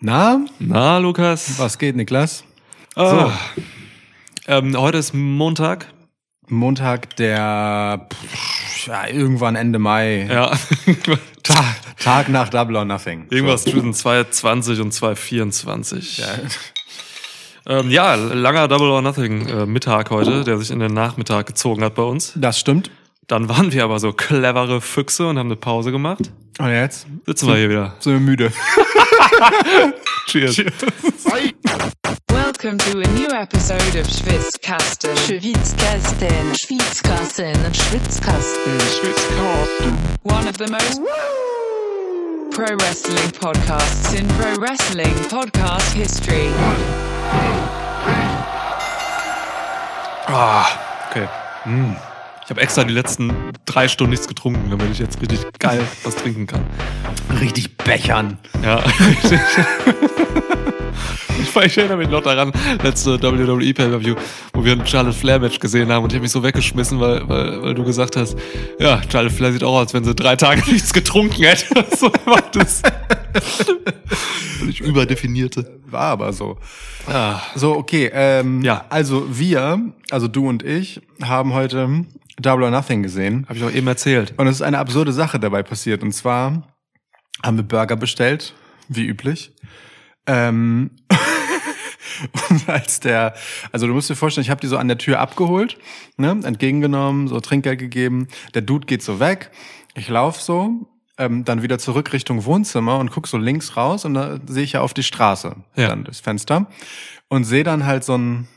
Na, Na, Lukas? was geht, Niklas? Ah, ähm, heute ist Montag. Montag, der pff, ja, irgendwann Ende Mai. Ja. Tag, Tag nach Double or Nothing. Irgendwas zwischen 220 und 224. Ja. Ähm, ja, langer Double or Nothing äh, Mittag heute, der sich in den Nachmittag gezogen hat bei uns. Das stimmt. Dann waren wir aber so clevere Füchse und haben eine Pause gemacht. Und jetzt Sitzen wir hier wieder. sind wir müde. Cheers. Welcome to a new episode of Schwitzkasten. Schwitzkasten, Schwitzkasten, Schwitzkasten, Schwitzkasten. One of the most pro wrestling podcasts in pro wrestling podcast history. Ah, okay. Mm. Ich habe extra die letzten drei Stunden nichts getrunken, damit ich jetzt richtig geil was trinken kann. Richtig bechern. Ja, richtig. Ich, ich erinnere mich noch daran, letzte WWE Pay-Per-View, wo wir ein Charlotte Flair Match gesehen haben und ich habe mich so weggeschmissen, weil, weil, weil du gesagt hast, ja, Charlotte Flair sieht auch aus, als wenn sie drei Tage nichts getrunken hätte. So war das. Völlig überdefinierte. War aber so. Ah, So, okay. Ähm, Ja. Also wir, also du und ich, haben heute Double or Nothing gesehen. habe ich auch eben erzählt. Und es ist eine absurde Sache dabei passiert. Und zwar haben wir Burger bestellt, wie üblich. Ähm, und als der, also du musst dir vorstellen, ich habe die so an der Tür abgeholt, ne, entgegengenommen, so Trinkgeld gegeben. Der Dude geht so weg. Ich lauf so, ähm, dann wieder zurück Richtung Wohnzimmer und guck so links raus und da sehe ich ja auf die Straße, Ja. dann das Fenster und sehe dann halt so ein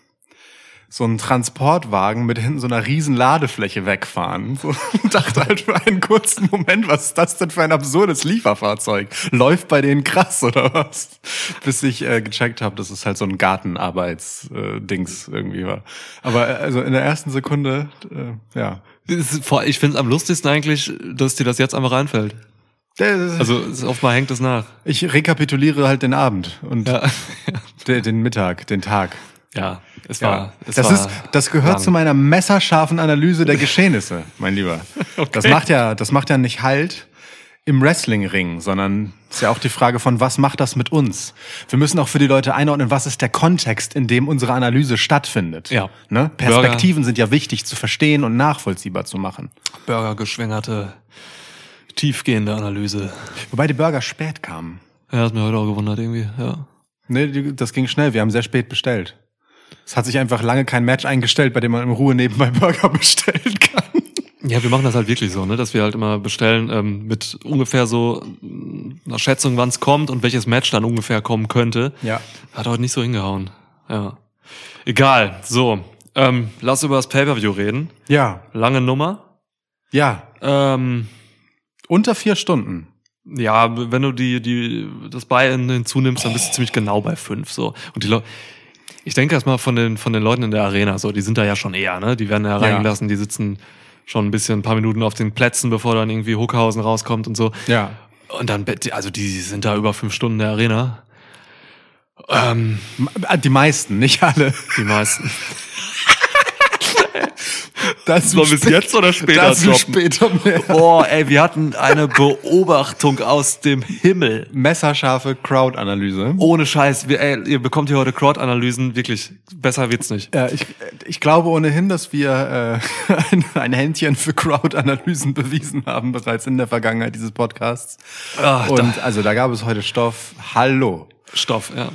so einen Transportwagen mit hinten so einer riesen Ladefläche wegfahren. So, und dachte halt für einen kurzen Moment, was ist das denn für ein absurdes Lieferfahrzeug? Läuft bei denen krass oder was? Bis ich äh, gecheckt habe, dass es halt so ein Gartenarbeits-Dings irgendwie war. Aber äh, also in der ersten Sekunde, äh, ja. Ich finde es am lustigsten eigentlich, dass dir das jetzt einfach einfällt. Also, oftmal hängt es nach. ich rekapituliere halt den Abend und Ja, de- den Mittag, den Tag. Ja es Ja, war. Es das war ist, das gehört lang. zu meiner messerscharfen Analyse der Geschehnisse, mein Lieber. Das macht ja, das macht ja nicht Halt im Wrestlingring, sondern ist ja auch die Frage von, was macht das mit uns? Wir müssen auch für die Leute einordnen, was ist der Kontext, in dem unsere Analyse stattfindet. Ja. Ne? Perspektiven sind ja wichtig zu verstehen und nachvollziehbar zu machen. Burger-geschwängerte, tiefgehende Analyse. Wobei die Burger spät kamen. Ja, hat mir heute auch gewundert irgendwie, ja. Nee, das ging schnell. Wir haben sehr spät bestellt. Es hat sich einfach lange kein Match eingestellt, bei dem man in Ruhe nebenbei Burger bestellen kann. Ja, wir machen das halt wirklich so, ne, dass wir halt immer bestellen ähm, mit ungefähr so mh, einer Schätzung, wann es kommt und welches Match dann ungefähr kommen könnte. Ja. Hat heute nicht so hingehauen. Ja. Egal. So, ähm, lass über das Pay-Per-View reden. Ja. Lange Nummer. Ja. Ähm, Unter vier Stunden. ja, wenn du die, die, das Buy-in hinzunimmst, dann bist du ziemlich genau bei fünf, so. Und die Leute, ich denke erstmal von den, von den Leuten in der Arena, so, die sind da ja schon eher, ne, die werden ja reingelassen, die sitzen schon ein bisschen, ein paar Minuten auf den Plätzen, bevor dann irgendwie Huckhausen rauskommt und so. Ja. Und dann, also die sind da über fünf Stunden in der Arena. Ähm, Die meisten, nicht alle. die meisten. Das Sollen wir es jetzt oder später dazu droppen? später mehr. Boah, ey, wir hatten eine Beobachtung aus dem Himmel. Messerscharfe Crowd-Analyse. Ohne Scheiß, wir, ey, ihr bekommt hier heute Crowd-Analysen, wirklich, besser wird's nicht. Ja, ich, ich glaube ohnehin, dass wir äh, ein, ein Händchen für Crowd-Analysen bewiesen haben bereits in der Vergangenheit dieses Podcasts. Ah, Und also da gab es heute Stoff. Hallo. Stoff, ja.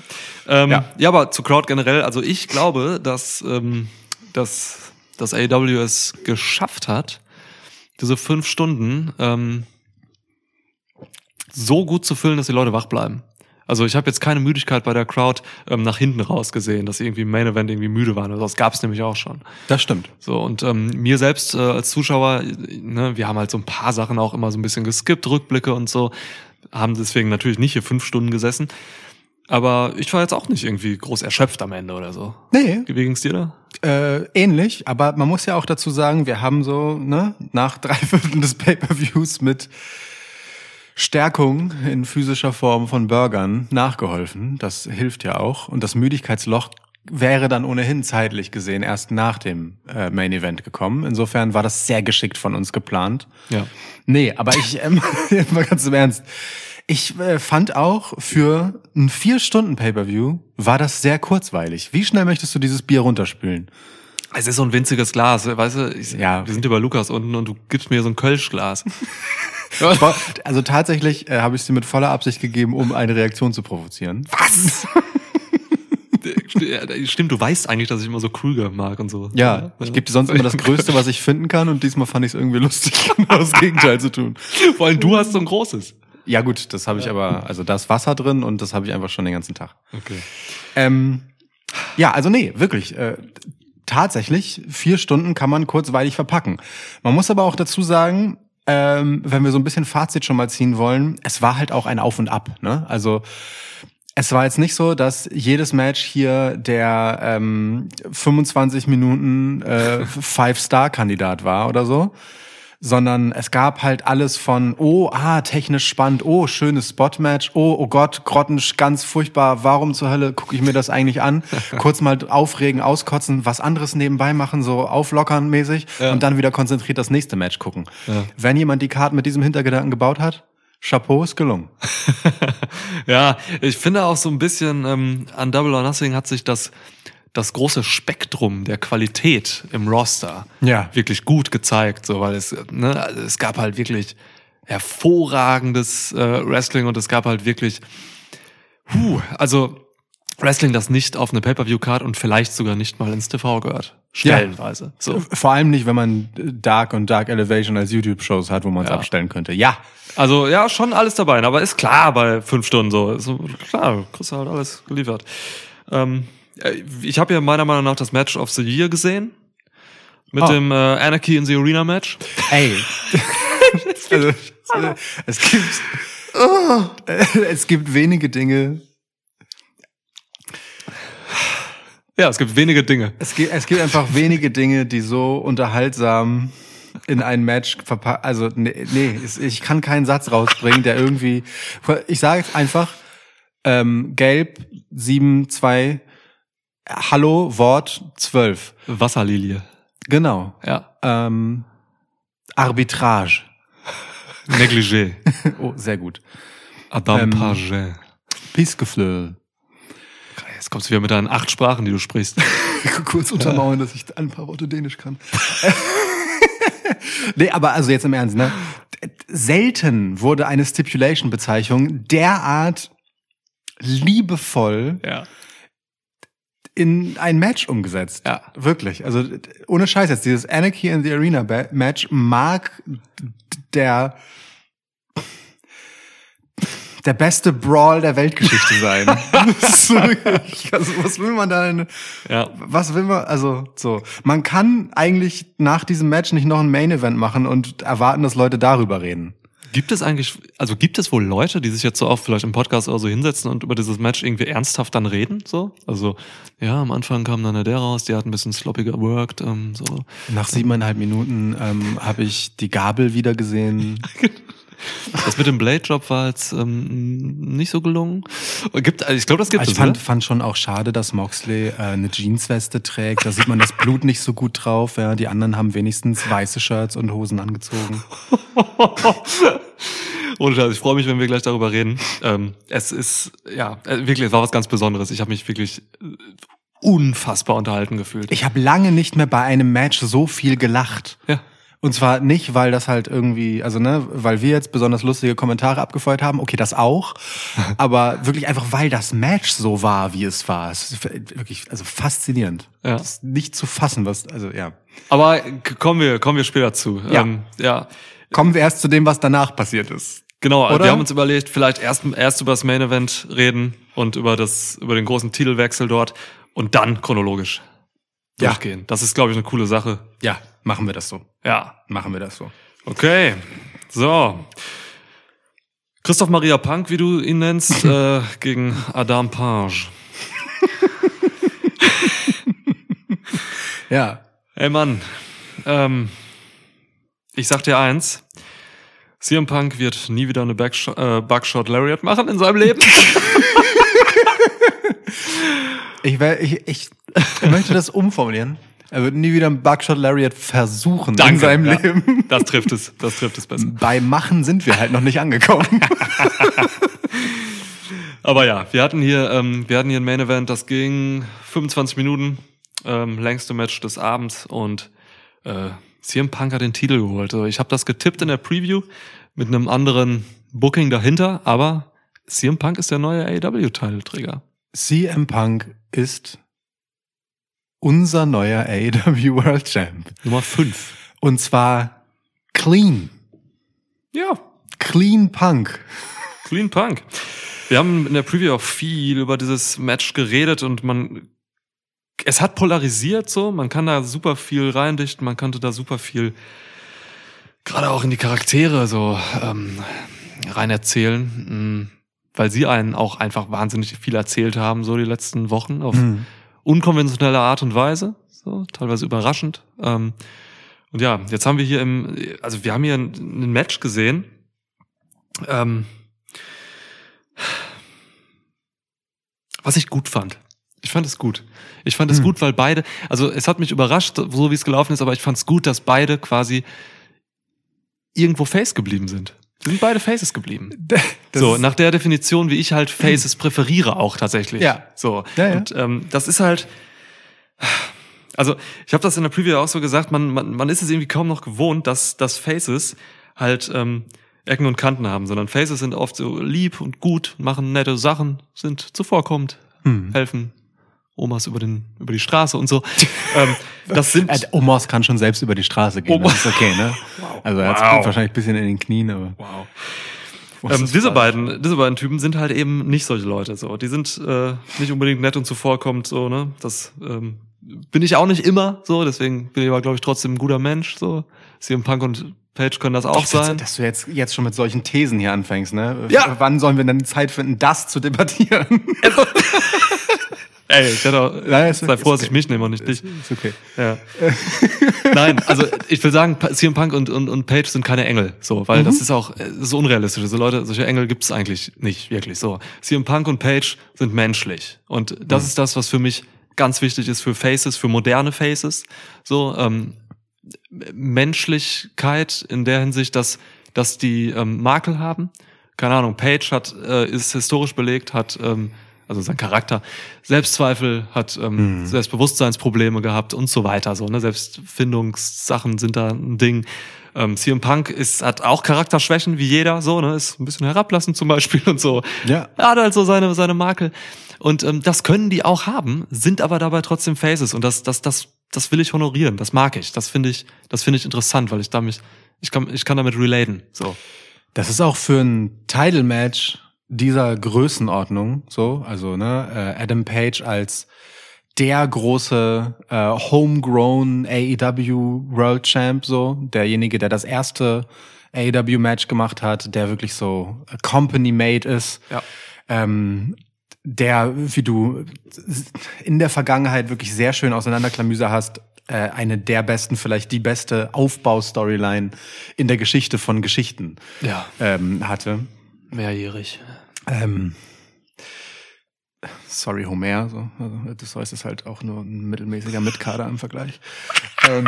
Ähm, ja. Ja. aber zu Crowd generell, also ich glaube, dass, ähm, dass, dass AEW es geschafft hat, diese fünf Stunden ähm, so gut zu füllen, dass die Leute wach bleiben. Also ich habe jetzt keine Müdigkeit bei der Crowd ähm, nach hinten raus gesehen, dass sie irgendwie im Main Event irgendwie müde waren. Also das gab es nämlich auch schon. Das stimmt. So, und ähm, mir selbst äh, als Zuschauer, ne, wir haben halt so ein paar Sachen auch immer so ein bisschen geskippt, Rückblicke und so, haben deswegen natürlich nicht hier fünf Stunden gesessen. Aber ich war jetzt auch nicht irgendwie groß erschöpft am Ende oder so. Nee, Wie ging's dir da? äh, ähnlich, aber man muss ja auch dazu sagen, wir haben so, ne, nach drei Vierteln des Pay-Per-Views mit Stärkung in physischer Form von Burgern nachgeholfen. Das hilft ja auch. Und das Müdigkeitsloch wäre dann ohnehin zeitlich gesehen erst nach dem äh, Main Event gekommen. Insofern war das sehr geschickt von uns geplant. Ja. Nee, aber ich, ähm, mal ganz im Ernst. Ich äh, fand auch für ein vier Stunden Pay-per-View war das sehr kurzweilig. Wie schnell möchtest du dieses Bier runterspülen? Es ist so ein winziges Glas, weißt du? Ich, Ja. Wir sind über Lukas unten und du gibst mir so ein Kölschglas. Also tatsächlich äh, habe ich sie mit voller Absicht gegeben, um eine Reaktion zu provozieren. Was? Stimmt, du weißt eigentlich, dass ich immer so Krüger mag und so. Ja, ich gebe dir sonst immer das Größte, was ich finden kann und diesmal fand ich es irgendwie lustig, genau das Gegenteil zu tun. Vor allem du hast so ein großes. Ja gut, das habe ich aber, also da ist Wasser drin und das habe ich einfach schon den ganzen Tag. Okay. Ähm, ja, also nee, wirklich. Äh, tatsächlich, vier Stunden kann man kurzweilig verpacken. Man muss aber auch dazu sagen, ähm, wenn wir so ein bisschen Fazit schon mal ziehen wollen, es war halt auch ein Auf und Ab. Ne? Also es war jetzt nicht so, dass jedes Match hier der ähm, 25 Minuten äh, Five-Star-Kandidat war oder so, sondern es gab halt alles von, oh, ah, technisch spannend, oh, schönes Spot-Match, oh, oh Gott, Grotten, ganz furchtbar, warum zur Hölle gucke ich mir das eigentlich an? Kurz mal aufregen, auskotzen, was anderes nebenbei machen, so auflockern mäßig Ja. und dann wieder konzentriert das nächste Match gucken. Ja. Wenn jemand die Karten mit diesem Hintergedanken gebaut hat, Chapeau ist gelungen. Ja, ich finde auch so ein bisschen ähm, an Double or Nothing hat sich das das große Spektrum der Qualität im Roster Ja. wirklich gut gezeigt, so weil es ne, also es gab halt wirklich hervorragendes äh, Wrestling und es gab halt wirklich huh, also Wrestling, das nicht auf eine Pay-per-view-Card und vielleicht sogar nicht mal ins TV gehört. Stellenweise. So. Vor allem nicht, wenn man Dark und Dark Elevation als YouTube-Shows hat, wo man es Ja. abstellen könnte. Ja, Also ja, schon alles dabei, aber ist klar bei fünf Stunden so. Ist klar, kriegst du halt alles geliefert. Ähm, äh, ich habe ja meiner Meinung nach das Match of the Year gesehen. Mit Oh. dem äh, Anarchy in the Arena Match. ey. also, es gibt, es gibt wenige Dinge, Ja, es gibt wenige Dinge. es gibt, es gibt einfach wenige Dinge, die so unterhaltsam in ein Match verpackt. Also, nee, nee, es- ich kann keinen Satz rausbringen, der irgendwie, ich sage jetzt einfach, ähm, gelb, sieben, zwei, Hallo, Wort, zwölf. Wasserlilie. Genau. Ja. Ähm, Arbitrage. Negligé. Oh, sehr gut. Adam Ähm, Paget. Pisgeflöhl. Kommst du wieder mit deinen acht Sprachen, die du sprichst. Kurz untermauern, dass ich ein paar Worte Dänisch kann. nee, aber also jetzt im Ernst, ne? Selten wurde eine Stipulation-Bezeichnung derart liebevoll ja. in ein Match umgesetzt. Ja. Wirklich. Also ohne Scheiß jetzt, dieses Anarchy in the Arena Match mag der der beste Brawl der Weltgeschichte sein. Also, was will man da denn? Ja. Was will man? Also so, man kann eigentlich nach diesem Match nicht noch ein Main Event machen und erwarten, dass Leute darüber reden. Gibt es eigentlich, also gibt es wohl Leute, die sich jetzt so oft vielleicht im Podcast oder so hinsetzen und über dieses Match irgendwie ernsthaft dann reden? So? Also, ja, am Anfang kam dann der raus, die hat ein bisschen sloppy geworkt, ähm, so. Nach siebeneinhalb Minuten ähm, habe ich die Gabel wieder gesehen. Das mit dem Blade-Job war jetzt ähm, nicht so gelungen. Gibt, also ich glaube, das gibt ich es, fand, oder? fand schon auch schade, dass Moxley äh, eine Jeansweste trägt. Da sieht man das Blut nicht so gut drauf. Ja. Die anderen haben wenigstens weiße Shirts und Hosen angezogen. Ohne Scheiß, ich freue mich, wenn wir gleich darüber reden. Ähm, es ist, ja, äh, wirklich, es war was ganz Besonderes. Ich habe mich wirklich äh, unfassbar unterhalten gefühlt. Ich habe lange nicht mehr bei einem Match so viel gelacht. ja. Und zwar nicht, weil das halt irgendwie, also ne, weil wir jetzt besonders lustige Kommentare abgefeuert haben, okay, das auch, aber wirklich einfach, weil das Match so war, wie es war. Es ist wirklich, also faszinierend. Ja. Das ist nicht zu fassen, was, also ja. Aber kommen wir, kommen wir später zu. Ja. Ähm, ja. Kommen wir erst zu dem, was danach passiert ist. Genau, Oder? wir haben uns überlegt, vielleicht erst, erst über das Main Event reden und über das, über den großen Titelwechsel dort und dann chronologisch Ja. durchgehen. Das ist, glaube ich, eine coole Sache. Ja, machen wir das so. Ja. Machen wir das so. Okay. So. Christoph Maria Punk, wie du ihn nennst, äh, gegen Adam Page. Ja. Ey Mann, ähm, ich sag dir eins. CM Punk wird nie wieder eine Backshot, äh, Buckshot Lariat machen in seinem Leben. Ich, ich, ich Ich möchte das umformulieren. Er wird nie wieder einen Buckshot Lariat versuchen in Danke, seinem ja. Leben. Das trifft es, das trifft es besser. Bei Machen sind wir halt noch nicht angekommen. Aber ja, wir hatten hier, ähm, wir hatten hier ein Main Event, das ging 25 Minuten, ähm, längste Match des Abends und äh, CM Punk hat den Titel geholt. Also ich habe das getippt in der Preview mit einem anderen Booking dahinter, aber CM Punk ist der neue AEW-Titelträger. CM Punk ist unser neuer AEW World Champ. Nummer 5. Und zwar clean. Ja, Clean Punk. Clean Punk. Wir haben in der Preview auch viel über dieses Match geredet und man, es hat polarisiert so, man kann da super viel reindichten, man konnte da super viel, gerade auch in die Charaktere so ähm, rein erzählen, mh, weil sie einen auch einfach wahnsinnig viel erzählt haben, so die letzten Wochen auf Mhm. Unkonventionelle Art und Weise, so teilweise überraschend. Ähm, und ja, jetzt haben wir hier im, also wir haben hier ein, ein Match gesehen. Ähm, was ich gut fand. Ich fand es gut. Ich fand es Hm. gut, weil beide, also es hat mich überrascht, so wie es gelaufen ist, aber ich fand es gut, dass beide quasi irgendwo Face geblieben sind. Sie sind beide Faces geblieben. Das so, nach der Definition, wie ich halt Faces präferiere auch tatsächlich. Ja. So. Ja, ja. Und ähm, das ist halt. Also, ich habe das in der Preview auch so gesagt, man, man, man ist es irgendwie kaum noch gewohnt, dass, dass Faces halt ähm, Ecken und Kanten haben, sondern Faces sind oft so lieb und gut, machen nette Sachen, sind zuvorkommend, Hm. helfen Omas über, den, über die Straße und so. ähm, das sind. Äh, Omos kann schon selbst über die Straße gehen. Oma- Das ist okay, ne? Also er hat Wow. wahrscheinlich ein bisschen in den Knien, aber. wow. Ähm, diese falsch? beiden, diese beiden Typen sind halt eben nicht solche Leute. So, die sind äh, nicht unbedingt nett und zuvorkommend. So, ne, das ähm, bin ich auch nicht immer. So, deswegen bin ich aber glaube ich trotzdem ein guter Mensch. So, CM Punk und Page können das auch Doch, sein. Dass, dass du jetzt, jetzt schon mit solchen Thesen hier anfängst, ne? Ja. Wann sollen wir denn Zeit finden, das zu debattieren? Ey, ich hätte auch, Nein, ist- sei froh, ist dass ich okay. mich nehme und nicht dich. ist okay. Ja. Nein, also ich will sagen, CM Punk und, und, und Page sind keine Engel, so, weil Mhm. das ist auch äh, so unrealistisch. So Leute, solche Engel gibt's eigentlich nicht wirklich. So, CM Punk und Page sind menschlich und das Mhm. ist das, was für mich ganz wichtig ist für Faces, für moderne Faces. So ähm, Menschlichkeit in der Hinsicht, dass dass die ähm, Makel haben. Keine Ahnung, Page hat äh, ist historisch belegt, hat ähm, also sein Charakter Selbstzweifel, hat ähm, Mhm. Selbstbewusstseinsprobleme gehabt und so weiter. So ne, Selbstfindungssachen sind da ein Ding. Ähm, CM Punk ist hat auch Charakterschwächen wie jeder, so ne, ist ein bisschen herablassend zum Beispiel und so. Ja. Er hat halt so seine seine Makel und ähm, das können die auch haben, sind aber dabei trotzdem Faces und das das das das will ich honorieren, das mag ich, das finde ich das finde ich interessant, weil ich damit ich kann ich kann damit relaten. So. Das ist auch für ein Title-Match dieser Größenordnung so, also ne, äh, Adam Page als der große äh, homegrown AEW World Champ, so derjenige, der das erste AEW Match gemacht hat, der wirklich so Company Made ist, Ja. ähm, der, wie du in der Vergangenheit wirklich sehr schön auseinanderklamüser hast, äh, eine der besten, vielleicht die beste Aufbaustoryline in der Geschichte von Geschichten Ja, ähm, hatte. mehrjährig. Ähm, sorry, Homer. So. Also, es ist halt auch nur ein mittelmäßiger Mitkader im Vergleich. ähm,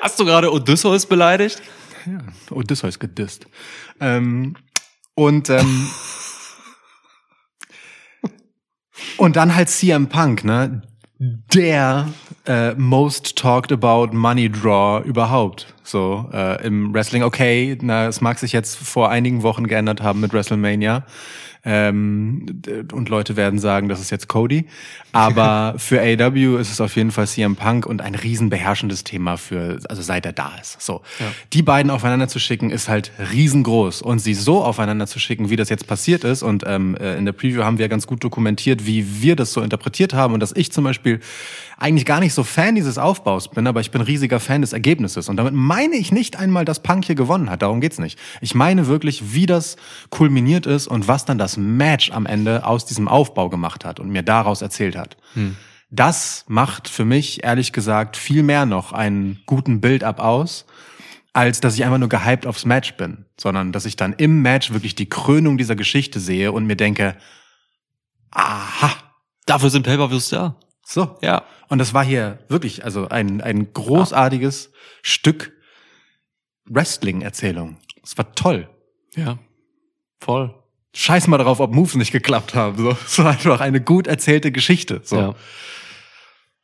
Hast du gerade Odysseus beleidigt? ja, Odysseus gedisst. Ähm, und ähm, und dann halt CM Punk, ne? Der äh, most talked about Money Draw überhaupt. So äh, im Wrestling. Okay, na, es mag sich jetzt vor einigen Wochen geändert haben mit WrestleMania. Ähm, und Leute werden sagen, das ist jetzt Cody. Aber für AEW ist es auf jeden Fall CM Punk und ein riesen beherrschendes Thema für, also seit er da ist. So. Ja. Die beiden aufeinander zu schicken, ist halt riesengroß. Und sie so aufeinander zu schicken, wie das jetzt passiert ist. Und ähm, äh, in der Preview haben wir ganz gut dokumentiert, wie wir das so interpretiert haben. Und dass ich zum Beispiel eigentlich gar nicht so Fan dieses Aufbaus bin, aber ich bin riesiger Fan des Ergebnisses. Und damit meine ich nicht einmal, dass Punk hier gewonnen hat. Darum geht's nicht. Ich meine wirklich, wie das kulminiert ist und was dann das Match am Ende aus diesem Aufbau gemacht hat und mir daraus erzählt hat. Das macht für mich, ehrlich gesagt, viel mehr noch einen guten Build-up aus, als dass ich einfach nur gehypt aufs Match bin, sondern dass ich dann im Match wirklich die Krönung dieser Geschichte sehe und mir denke, aha, Dafür sind Pay-Per-Views da. So. Ja. Und das war hier wirklich, also ein, ein großartiges Stück Wrestling-Erzählung. Es war toll. Ja. Voll. Scheiß mal drauf, ob Moves nicht geklappt haben. So, es war einfach eine gut erzählte Geschichte. So. Ja.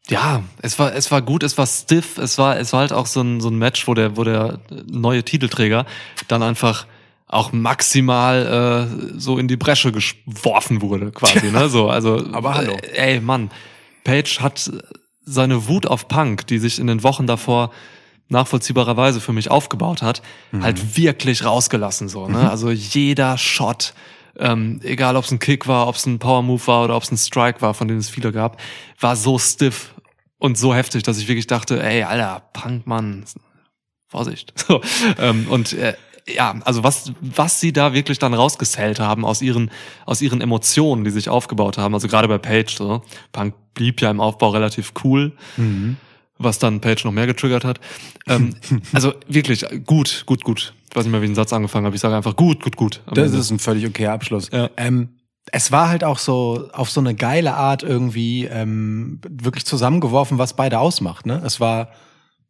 Ja, es war, es war gut, es war stiff, es war, es war halt auch so ein, so ein Match, wo der, wo der neue Titelträger dann einfach auch maximal äh, so in die Bresche geworfen wurde, quasi, ne? So, also, Aber hallo. Äh, ey, Mann, Page hat seine Wut auf Punk, die sich in den Wochen davor nachvollziehbarerweise für mich aufgebaut hat, halt wirklich rausgelassen, so, ne? Also jeder Shot, ähm, egal ob es ein Kick war, ob es ein Power Move war oder ob es ein Strike war, von denen es viele gab, war so stiff und so heftig, dass ich wirklich dachte, ey, Alter, Punk, Mann, Vorsicht. So, ähm, und äh, ja, also was, was sie da wirklich dann rausgesellt haben aus ihren, aus ihren Emotionen, die sich aufgebaut haben, also gerade bei Page, so, Punk blieb ja im Aufbau relativ cool, was dann Page noch mehr getriggert hat. Ähm, also wirklich gut, gut, gut. Ich weiß nicht mehr, wie ich den Satz angefangen habe. Ich sage einfach gut, gut, gut. Das Ende. ist ein völlig okayer Abschluss. Ja. Ähm, es war halt auch so auf so eine geile Art irgendwie ähm, wirklich zusammengeworfen, was beide ausmacht. Ne? Es war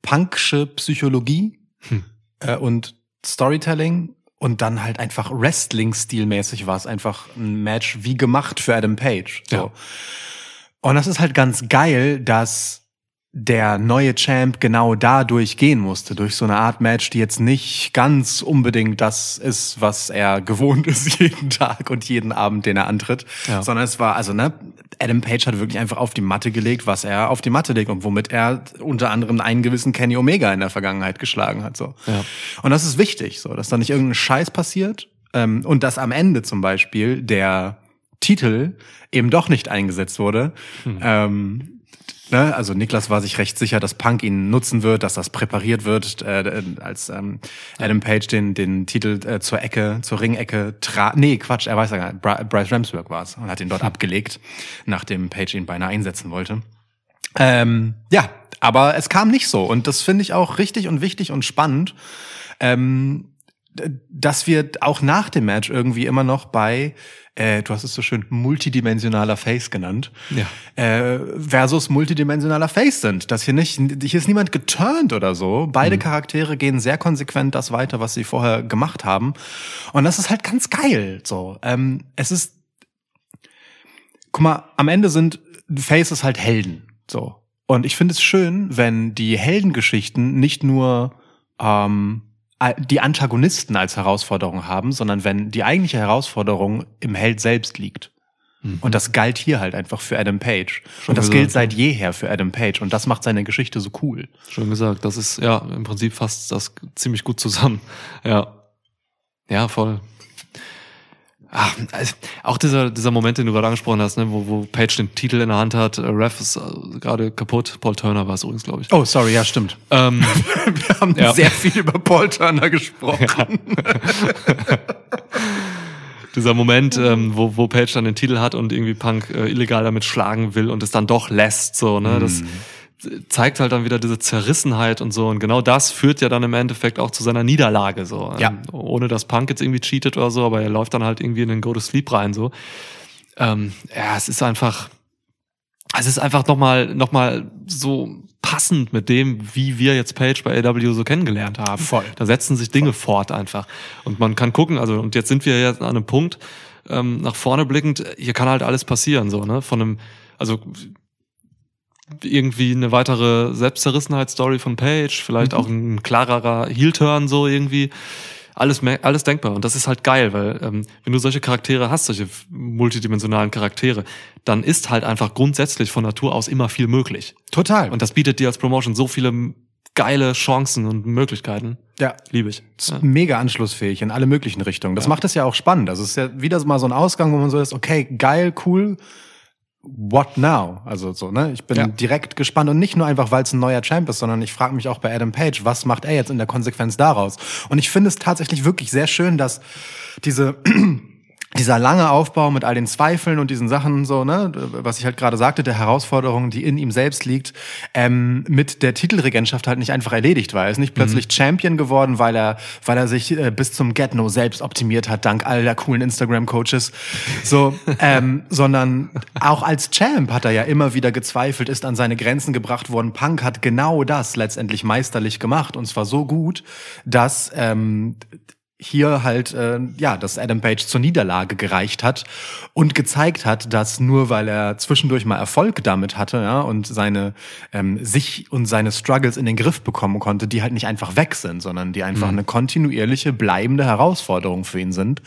punksche Psychologie Hm. äh, und Storytelling und dann halt einfach Wrestling-stilmäßig war es einfach ein Match wie gemacht für Adam Page. So. Ja. Und das ist halt ganz geil, dass der neue Champ genau dadurch gehen musste, durch so eine Art Match, die jetzt nicht ganz unbedingt das ist, was er gewohnt ist jeden Tag und jeden Abend, den er antritt, Ja. sondern es war, also ne, Adam Page hat wirklich einfach auf die Matte gelegt, was er auf die Matte legt und womit er unter anderem einen gewissen Kenny Omega in der Vergangenheit geschlagen hat, so. Ja. Und das ist wichtig, so, dass da nicht irgendein Scheiß passiert ähm, und dass am Ende zum Beispiel der Titel eben doch nicht eingesetzt wurde. Ähm, ne, also Niklas war sich recht sicher, dass Punk ihn nutzen wird, dass das präpariert wird, äh, als ähm, Adam Page den, den Titel äh, zur Ecke, zur Ringecke tra... Nee, Quatsch, er weiß ja gar nicht. Bri Bryce Ramsburg war es und hat ihn dort abgelegt, nachdem Page ihn beinahe einsetzen wollte. Ähm, ja, aber es kam nicht so. Und das finde ich auch richtig und wichtig und spannend, ähm, dass wir auch nach dem Match irgendwie immer noch bei, äh, du hast es so schön multidimensionaler Face genannt, Ja. äh, versus multidimensionaler Face sind. Dass hier nicht, hier ist niemand geturnt oder so. Beide Charaktere gehen sehr konsequent das weiter, was sie vorher gemacht haben. Und das ist halt ganz geil. So, ähm, es ist guck mal, am Ende sind Faces halt Helden. So. Und ich finde es schön, wenn die Heldengeschichten nicht nur ähm, die Antagonisten als Herausforderung haben, sondern wenn die eigentliche Herausforderung im Held selbst liegt. Und das galt hier halt einfach für Adam Page. und das gesagt, gilt seit jeher für Adam Page. Und das macht seine Geschichte so cool. Schön gesagt. Das ist ja im Prinzip fasst das ziemlich gut zusammen. Ja. Ja, voll. Ach, also, auch dieser, dieser Moment, den du gerade angesprochen hast, ne, wo, wo Page den Titel in der Hand hat, äh, Ref ist äh, gerade kaputt, Paul Turner war es übrigens, glaube ich. Oh, sorry, ja, stimmt. Ähm, Wir haben Ja. sehr viel über Paul Turner gesprochen. dieser Moment, ähm, wo, wo Page dann den Titel hat und irgendwie Punk äh, illegal damit schlagen will und es dann doch lässt, so, ne, das zeigt halt dann wieder diese Zerrissenheit und so und genau das führt ja dann im Endeffekt auch zu seiner Niederlage, so. Ja. Ähm, ohne dass Punk jetzt irgendwie cheatet oder so, aber er läuft dann halt irgendwie in den Go-to-Sleep rein, so. Ähm, ja, es ist einfach, es ist einfach nochmal, noch mal so passend mit dem, wie wir jetzt Page bei AW so kennengelernt haben. Voll. Da setzen sich Dinge fort einfach. Und man kann gucken, also, und jetzt sind wir jetzt an einem Punkt, ähm, nach vorne blickend, hier kann halt alles passieren, so, ne, von einem, also, irgendwie eine weitere Selbstzerrissenheitsstory von Page, vielleicht auch ein klarerer Heel-Turn, so irgendwie. Alles, alles denkbar. Und das ist halt geil, weil ähm, wenn du solche Charaktere hast, solche multidimensionalen Charaktere, dann ist halt einfach grundsätzlich von Natur aus immer viel möglich. Total. Und das bietet dir als Promotion so viele geile Chancen und Möglichkeiten. ja, Liebe ich. ist Ja. mega anschlussfähig in alle möglichen Richtungen. Das macht es ja auch spannend. Also es ist ja wieder mal so ein Ausgang, wo man so ist, okay, geil, cool. What now? Also so, ne? Ich bin Ja. direkt gespannt und nicht nur einfach, weil es ein neuer Champ ist, sondern ich frage mich auch bei Adam Page, was macht er jetzt in der Konsequenz daraus? Und ich finde es tatsächlich wirklich sehr schön, dass diese dieser lange Aufbau mit all den Zweifeln und diesen Sachen so, ne, was ich halt gerade sagte, der Herausforderung, die in ihm selbst liegt, ähm, mit der Titelregentschaft halt nicht einfach erledigt war. Er ist nicht plötzlich Mhm. Champion geworden, weil er, weil er sich äh, bis zum Get-No selbst optimiert hat, dank all der coolen Instagram-Coaches. So, ähm, sondern auch als Champ hat er ja immer wieder gezweifelt, ist an seine Grenzen gebracht worden. Punk hat genau das letztendlich meisterlich gemacht und zwar so gut, dass ähm, hier halt, äh, ja, dass Adam Page zur Niederlage gereicht hat und gezeigt hat, dass nur weil er zwischendurch mal Erfolg damit hatte, ja, und seine, ähm, sich und seine Struggles in den Griff bekommen konnte, die halt nicht einfach weg sind, sondern die einfach eine kontinuierliche, bleibende Herausforderung für ihn sind.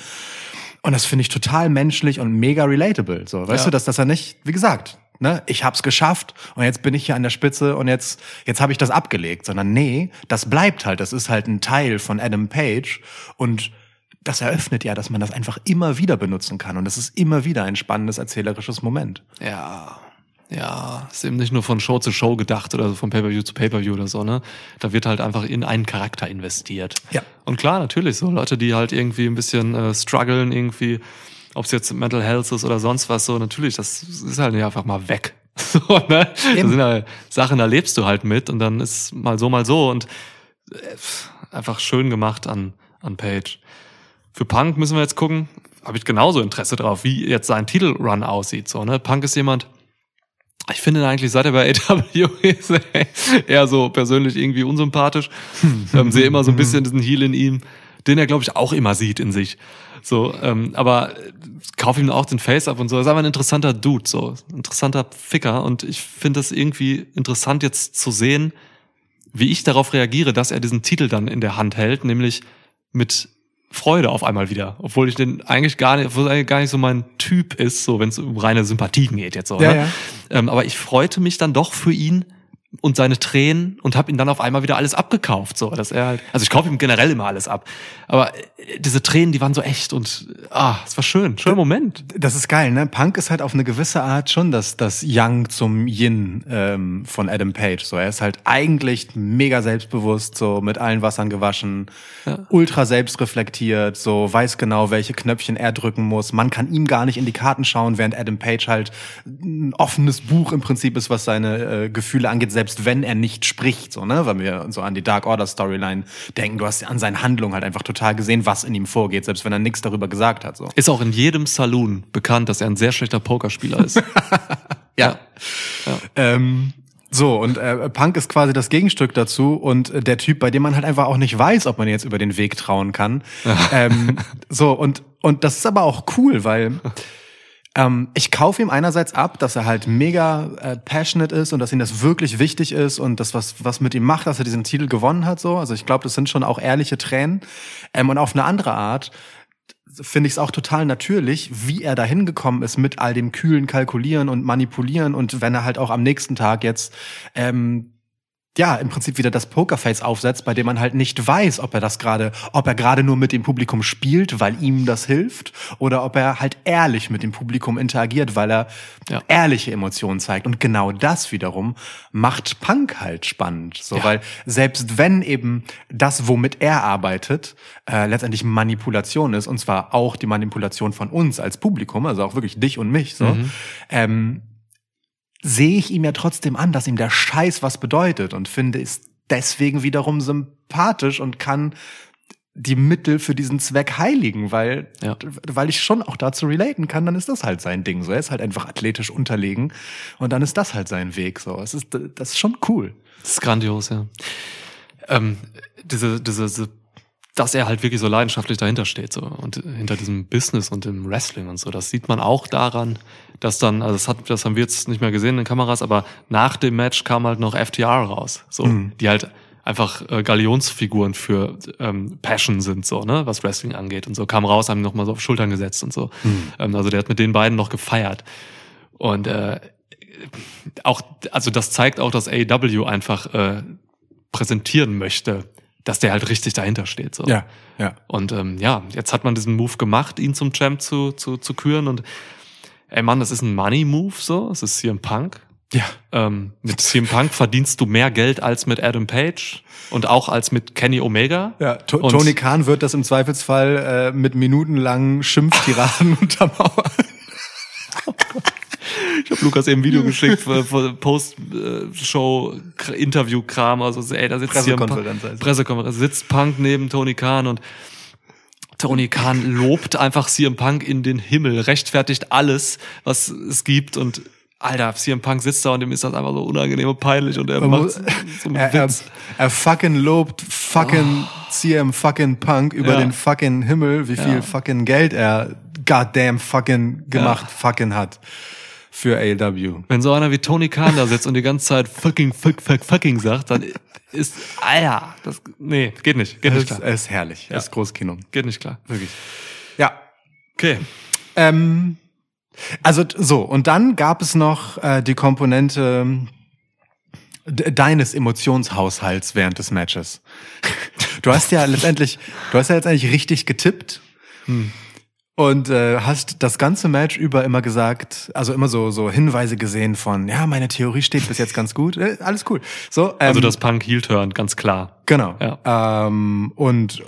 Und das finde ich total menschlich und mega relatable. So, weißt Ja. du, dass, dass er nicht, wie gesagt, ne, ich hab's geschafft und jetzt bin ich hier an der Spitze und jetzt, jetzt habe ich das abgelegt, sondern nee, das bleibt halt. Das ist halt ein Teil von Adam Page und das eröffnet ja, dass man das einfach immer wieder benutzen kann. Und das ist immer wieder ein spannendes erzählerisches Moment. Ja, ja, ist eben nicht nur von Show zu Show gedacht oder so von Pay-Per-View zu Pay-Per-View oder so, ne? Da wird halt einfach in einen Charakter investiert. Ja. Und klar, natürlich, so Leute, die halt irgendwie ein bisschen äh, strugglen, irgendwie, ob es jetzt Mental Health ist oder sonst was, so, natürlich, das ist halt nicht einfach mal weg. So, ne? Das sind halt Sachen, da lebst du halt mit und dann ist mal so, mal so und äh, einfach schön gemacht an, an Page. Für Punk müssen wir jetzt gucken, habe ich genauso Interesse drauf, wie jetzt sein Titelrun aussieht. So, ne? Punk ist jemand, ich finde ihn eigentlich, seit er bei AW ist, eher so persönlich irgendwie unsympathisch. ähm, sehe immer so ein bisschen diesen Heal in ihm, den er, glaube ich, auch immer sieht in sich. So, ähm, aber äh, kauf ihm auch den Face ab und so. Er ist einfach ein interessanter Dude, so ein interessanter Ficker. Und ich finde es irgendwie interessant jetzt zu sehen, wie ich darauf reagiere, dass er diesen Titel dann in der Hand hält, nämlich mit Freude auf einmal wieder, obwohl ich den eigentlich gar nicht, obwohl er eigentlich gar nicht so mein Typ ist, so wenn es um reine Sympathien geht jetzt so. Ja, ne? ja. Ähm, aber ich freute mich dann doch für ihn und seine Tränen und habe ihm dann auf einmal wieder alles abgekauft, so dass er halt, also ich kaufe ihm generell immer alles ab, aber äh, diese Tränen, die waren so echt und ah, es war schön, schöner Moment. Das ist geil, ne? Punk ist halt auf eine gewisse Art schon das, das Yang zum Yin ähm, von Adam Page. So, er ist halt eigentlich mega selbstbewusst, so mit allen Wassern gewaschen, ultra selbstreflektiert, so weiß genau, welche Knöpfchen er drücken muss. Man kann ihm gar nicht in die Karten schauen, während Adam Page halt ein offenes Buch im Prinzip ist, was seine äh, Gefühle angeht, selbst wenn er nicht spricht, so, ne? Wenn wir so an die Dark Order Storyline denken, du hast an seinen Handlungen halt einfach total gesehen, was in ihm vorgeht, selbst wenn er nichts darüber gesagt hat, so. Ist auch in jedem Saloon bekannt, dass er ein sehr schlechter Pokerspieler ist. Ja. Ähm, so, und äh, Punk ist quasi das Gegenstück dazu und äh, der Typ, bei dem man halt einfach auch nicht weiß, ob man jetzt über den Weg trauen kann. ähm, so, und, und das ist aber auch cool, weil ähm, ich kaufe ihm einerseits ab, dass er halt mega äh, passionate ist und dass ihm das wirklich wichtig ist und das, was, was mit ihm macht, dass er diesen Titel gewonnen hat. So, Also ich glaube, das sind schon auch ehrliche Tränen. Ähm, und auf eine andere Art finde ich es auch total natürlich, wie er dahin gekommen ist mit all dem kühlen Kalkulieren und Manipulieren und wenn er halt auch am nächsten Tag jetzt ähm, ja, im Prinzip wieder das Pokerface aufsetzt, bei dem man halt nicht weiß, ob er das gerade, ob er gerade nur mit dem Publikum spielt, weil ihm das hilft, oder ob er halt ehrlich mit dem Publikum interagiert, weil er Ja. ehrliche Emotionen zeigt. Und genau das wiederum macht Punk halt spannend. So, Ja. weil selbst wenn eben das, womit er arbeitet, äh, letztendlich Manipulation ist, und zwar auch die Manipulation von uns als Publikum, also auch wirklich dich und mich, so, ähm, sehe ich ihm ja trotzdem an, dass ihm der Scheiß was bedeutet und finde es deswegen wiederum sympathisch und kann die Mittel für diesen Zweck heiligen, weil, Ja. weil ich schon auch dazu relaten kann, dann ist das halt sein Ding. So, er ist halt einfach athletisch unterlegen und dann ist das halt sein Weg. So, es ist, das ist schon cool. Das ist grandios, ja. Ähm, diese, diese, diese, dass er halt wirklich so leidenschaftlich dahinter steht, so und hinter diesem Business und dem Wrestling und so. Das sieht man auch daran, dass dann, also das hat, das haben wir jetzt nicht mehr gesehen in den Kameras, aber nach dem Match kam halt noch FTR raus, so, die halt einfach äh, Galionsfiguren für ähm, Passion sind, so, ne, was Wrestling angeht und so, kam raus, haben ihn noch mal so auf Schultern gesetzt und so. Ähm, also der hat mit den beiden noch gefeiert. Und äh, auch, also das zeigt auch, dass AEW einfach äh, präsentieren möchte, dass der halt richtig dahinter steht. So. ja. Und ähm, ja, jetzt hat man diesen Move gemacht, ihn zum Champ zu, zu, zu küren. Und ey Mann, das ist ein Money-Move so. Es ist ein Punk. Ja. Ähm, mit CM Punk verdienst du mehr Geld als mit Adam Page und auch als mit Kenny Omega. Ja, to Und- Tony Khan wird das im Zweifelsfall äh, mit minutenlangen Schimpftiraden untermauern. Ich habe Lukas eben ein Video geschickt für, für Post-Show-Interview-Kram. Also, ey, da sitzt hier ein Pressekonferenz sitzt Punk neben Tony Khan und Tony Khan lobt einfach CM Punk in den Himmel, rechtfertigt alles, was es gibt und Alter, CM Punk sitzt da und ihm ist das einfach so unangenehm und peinlich und er Man macht muss- so einen er, er, Witz. er fucking lobt fucking CM fucking Punk über Ja. den fucking Himmel, wie viel Ja. fucking Geld er goddamn fucking gemacht fucking hat für AEW. Wenn so einer wie Tony Khan da sitzt und die ganze Zeit fucking, fuck, fuck, fucking sagt, dann ist, Alter, das, nee, geht nicht, geht nicht ist, klar. ist herrlich, er ist Großkino. Geht nicht klar. Wirklich. Ja. Okay. Ähm, also so, und dann gab es noch äh, die Komponente deines Emotionshaushalts während des Matches. Du hast ja letztendlich, du hast ja letztendlich richtig getippt. Und äh, hast das ganze Match über immer gesagt, also immer so so Hinweise gesehen von, ja, meine Theorie steht bis jetzt ganz gut, äh, alles cool. So, ähm, Also das Punk Heel Turn, ganz klar. Genau. Ja. Ähm, und,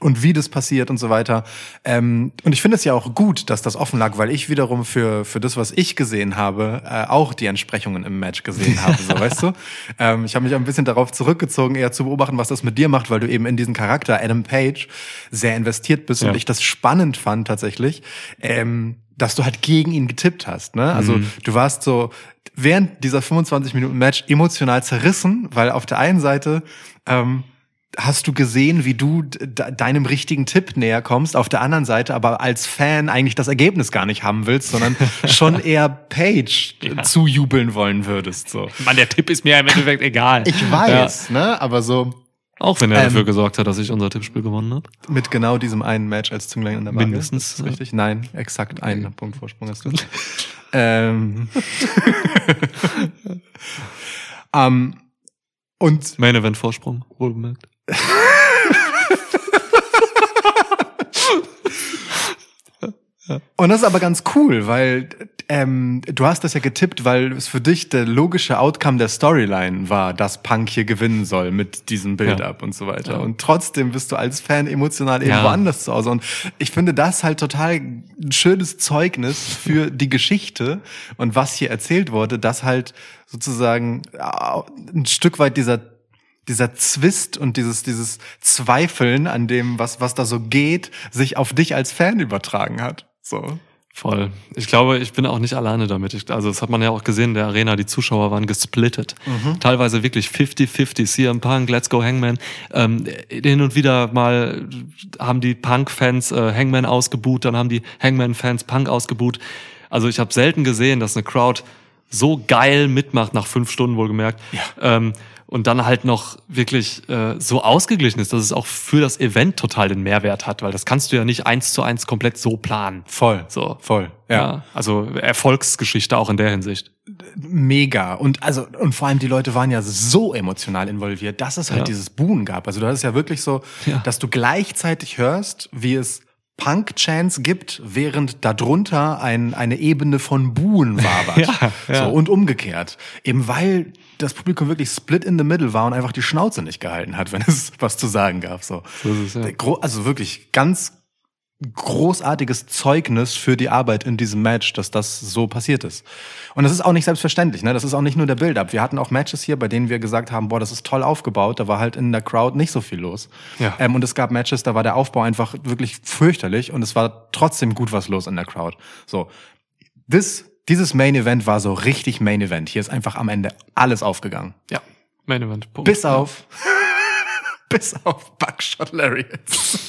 und wie das passiert und so weiter. Ähm, und ich finde es ja auch gut, dass das offen lag, weil ich wiederum für, für das, was ich gesehen habe, äh, auch die Entsprechungen im Match gesehen habe, so weißt du. Ähm, ich habe mich ein bisschen darauf zurückgezogen, eher zu beobachten, was das mit dir macht, weil du eben in diesen Charakter Adam Page sehr investiert bist Ja. und ich das spannend fand tatsächlich. Ähm, dass du halt gegen ihn getippt hast, ne? Also Mhm. du warst so während dieser 25 Minuten Match emotional zerrissen, weil auf der einen Seite ähm, hast du gesehen, wie du deinem richtigen Tipp näher kommst, auf der anderen Seite aber als Fan eigentlich das Ergebnis gar nicht haben willst, sondern schon eher Page Ja. zujubeln wollen würdest. So. Mann, der Tipp ist mir im Endeffekt egal. Ich weiß, ne? Aber so Auch wenn er Ähm, dafür gesorgt hat, dass ich unser Tippspiel gewonnen habe. mit genau diesem einen Match als Zünglein in der Waage. Mindestens, ja. richtig? Nein, exakt einen Punkt Vorsprung hast du. ähm. ähm, und Main Event Vorsprung, wohlbemerkt. Und das ist aber ganz cool, weil ähm, du hast das ja getippt, weil es für dich der logische Outcome der Storyline war, dass Punk hier gewinnen soll mit diesem Build-up und so weiter. Ja. Und trotzdem bist du als Fan emotional irgendwo Ja. anders zu Hause. Und ich finde das halt total ein schönes Zeugnis für die Geschichte und was hier erzählt wurde, dass halt sozusagen äh, ein Stück weit dieser dieser Zwist und dieses, dieses Zweifeln an dem, was, was da so geht, sich auf dich als Fan übertragen hat. So. Voll. Ich glaube, ich bin auch nicht alleine damit. Ich, also das hat man ja auch gesehen in der Arena, die Zuschauer waren gesplittet. Teilweise wirklich 50-50, CM Punk, Let's Go Hangman. Ähm, hin und wieder mal haben die Punk-Fans äh, Hangman ausgebuht, dann haben die Hangman-Fans Punk ausgebuht. Also ich habe selten gesehen, dass eine Crowd so geil mitmacht, nach fünf Stunden wohlgemerkt. Ähm, und dann halt noch wirklich äh, so ausgeglichen ist, dass es auch für das Event total den Mehrwert hat, weil das kannst du ja nicht eins zu eins komplett so planen. Voll. So. Voll. Ja. Ja. Also Erfolgsgeschichte auch in der Hinsicht. Mega. Und also, und vor allem die Leute waren ja so emotional involviert, dass es halt Ja. dieses Buhen gab. Also du hast es ja wirklich so, Ja. dass du gleichzeitig hörst, wie es Punk-Chants gibt, während darunter ein, eine Ebene von Buhen wabert. Ja, ja. So, und umgekehrt. Eben weil das Publikum wirklich split in the middle war und einfach die Schnauze nicht gehalten hat, wenn es was zu sagen gab. So. So es, ja. Also wirklich ganz großartiges Zeugnis für die Arbeit in diesem Match, dass das so passiert ist. Und das ist auch nicht selbstverständlich, ne? Das ist auch nicht nur der Build-up. Wir hatten auch Matches hier, bei denen wir gesagt haben, boah, das ist toll aufgebaut. Da war halt in der Crowd nicht so viel los. Ja. Ähm, und es gab Matches, da war der Aufbau einfach wirklich fürchterlich und es war trotzdem gut was los in der Crowd. So. This, dieses Main Event war so richtig Main Event. Hier ist einfach am Ende alles aufgegangen. Ja. Main Event. Punkt. Bis auf, bis auf Buckshot Lariats.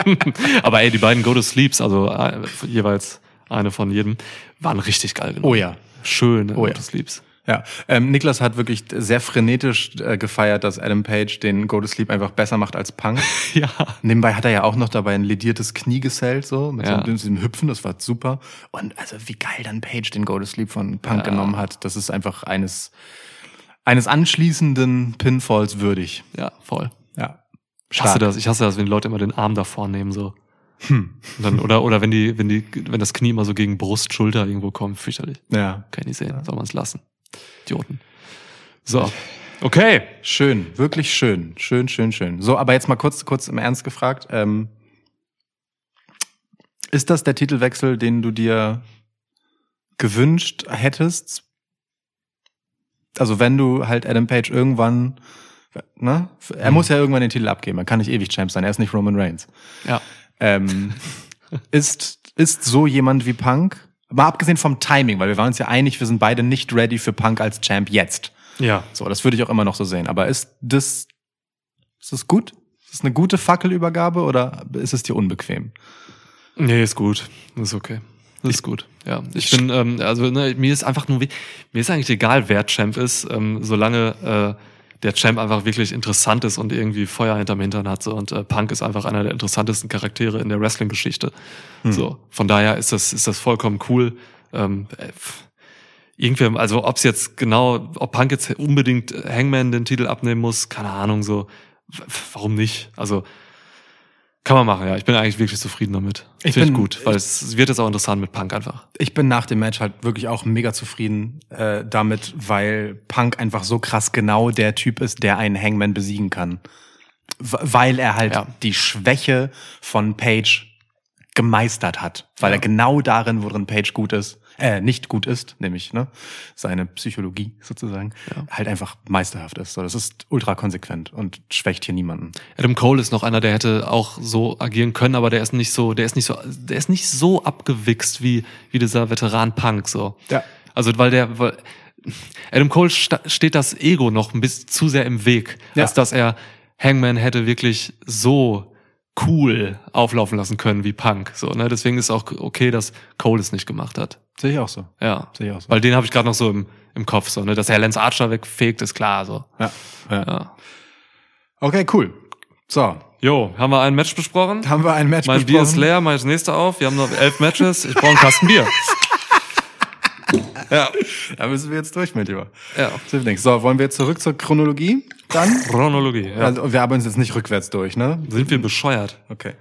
Aber ey, die beiden Go to Sleeps, also äh, jeweils eine von jedem, waren richtig geil. Genug. Oh ja. Schöne Oh ja. Go to Sleeps. Ja, ähm, Niklas hat wirklich sehr frenetisch äh, gefeiert, dass Adam Page den Go to Sleep einfach besser macht als Punk. Ja. Nebenbei hat er ja auch noch dabei ein lediertes Knie gesellt, so, mit Ja. so diesem Hüpfen, das war super. Und also wie geil dann Page den Go to Sleep von Punk Ja. genommen hat, das ist einfach eines, eines anschließenden Pinfalls würdig. Ja, voll. Ja. Ich hasse das, ich hasse das, wenn die Leute immer den Arm davor nehmen, so. Hm. Dann, oder, oder wenn die, wenn die, wenn das Knie immer so gegen Brust, Schulter irgendwo kommt, fürchterlich. Ja. Kann ich nicht sehen, soll man es lassen. Idioten. So. Okay. Schön, wirklich schön. Schön, schön, schön. So, aber jetzt mal kurz, kurz im Ernst gefragt. Ähm, ist das der Titelwechsel, den du dir gewünscht hättest? Also wenn du halt Adam Page irgendwann, ne? Er muss ja irgendwann den Titel abgeben. Er kann nicht ewig Champ sein. Er ist nicht Roman Reigns. Ja. Ähm, ist, ist so jemand wie Punk? Mal abgesehen vom Timing, weil wir waren uns ja einig, wir sind beide nicht ready für Punk als Champ jetzt. Ja. So, das würde ich auch immer noch so sehen. Aber ist das, ist das gut? Ist das eine gute Fackelübergabe oder ist es dir unbequem? Nee, ist gut. Ist okay. Ist gut. Ja. Ich bin, ähm, also ne, mir ist einfach nur, mir ist eigentlich egal, wer Champ ist, ähm, solange äh, der Champ einfach wirklich interessant ist und irgendwie Feuer hinterm Hintern hat. So. Und äh, Punk ist einfach einer der interessantesten Charaktere in der Wrestling-Geschichte. So. Von daher ist das, ist das vollkommen cool. Ähm, äh, pff, irgendwer, also ob es jetzt genau, ob Punk jetzt unbedingt Hangman den Titel abnehmen muss, keine Ahnung, so. Warum nicht? Also kann man machen, ja. Ich bin eigentlich wirklich zufrieden damit. Ich Finde ich gut, weil es wird jetzt auch interessant mit Punk einfach. Ich bin nach dem Match halt wirklich auch mega zufrieden äh, damit, weil Punk einfach so krass genau der Typ ist, der einen Hangman besiegen kann. W weil er halt Ja. die Schwäche von Page gemeistert hat. Weil Ja. er genau darin, worin Page gut ist, äh, nicht gut ist, nämlich ne, seine Psychologie sozusagen, halt einfach meisterhaft ist. So, das ist ultra konsequent und schwächt hier niemanden. Adam Cole ist noch einer, der hätte auch so agieren können, aber der ist nicht so, der ist nicht so, der ist nicht so abgewichst wie, wie dieser Veteran Punk, so. Ja. Also, weil der, weil, Adam Cole sta steht das Ego noch ein bisschen zu sehr im Weg, Ja. als dass er Hangman hätte wirklich so cool auflaufen lassen können wie Punk, so, ne? Deswegen ist auch okay, dass Cole es nicht gemacht hat. Sehe ich auch so. Ja. Sehe ich auch so. Weil den habe ich gerade noch so im, im Kopf, so, ne? Dass er Lance Archer wegfegt, ist klar, so. Ja. ja. Ja. Okay, cool. So, Jo, haben wir ein Match besprochen? haben wir ein Match Mein Bier ist besprochen. leer, mach ich das nächste auf. Wir haben noch elf Matches. Ich brauche einen Kasten Bier. ja, Da müssen wir jetzt durch, mein Lieber. ja. So, wollen wir jetzt zurück zur Chronologie? Dann? Chronologie. Ja. Also, wir haben uns jetzt nicht rückwärts durch, ne? Sind wir bescheuert? Okay.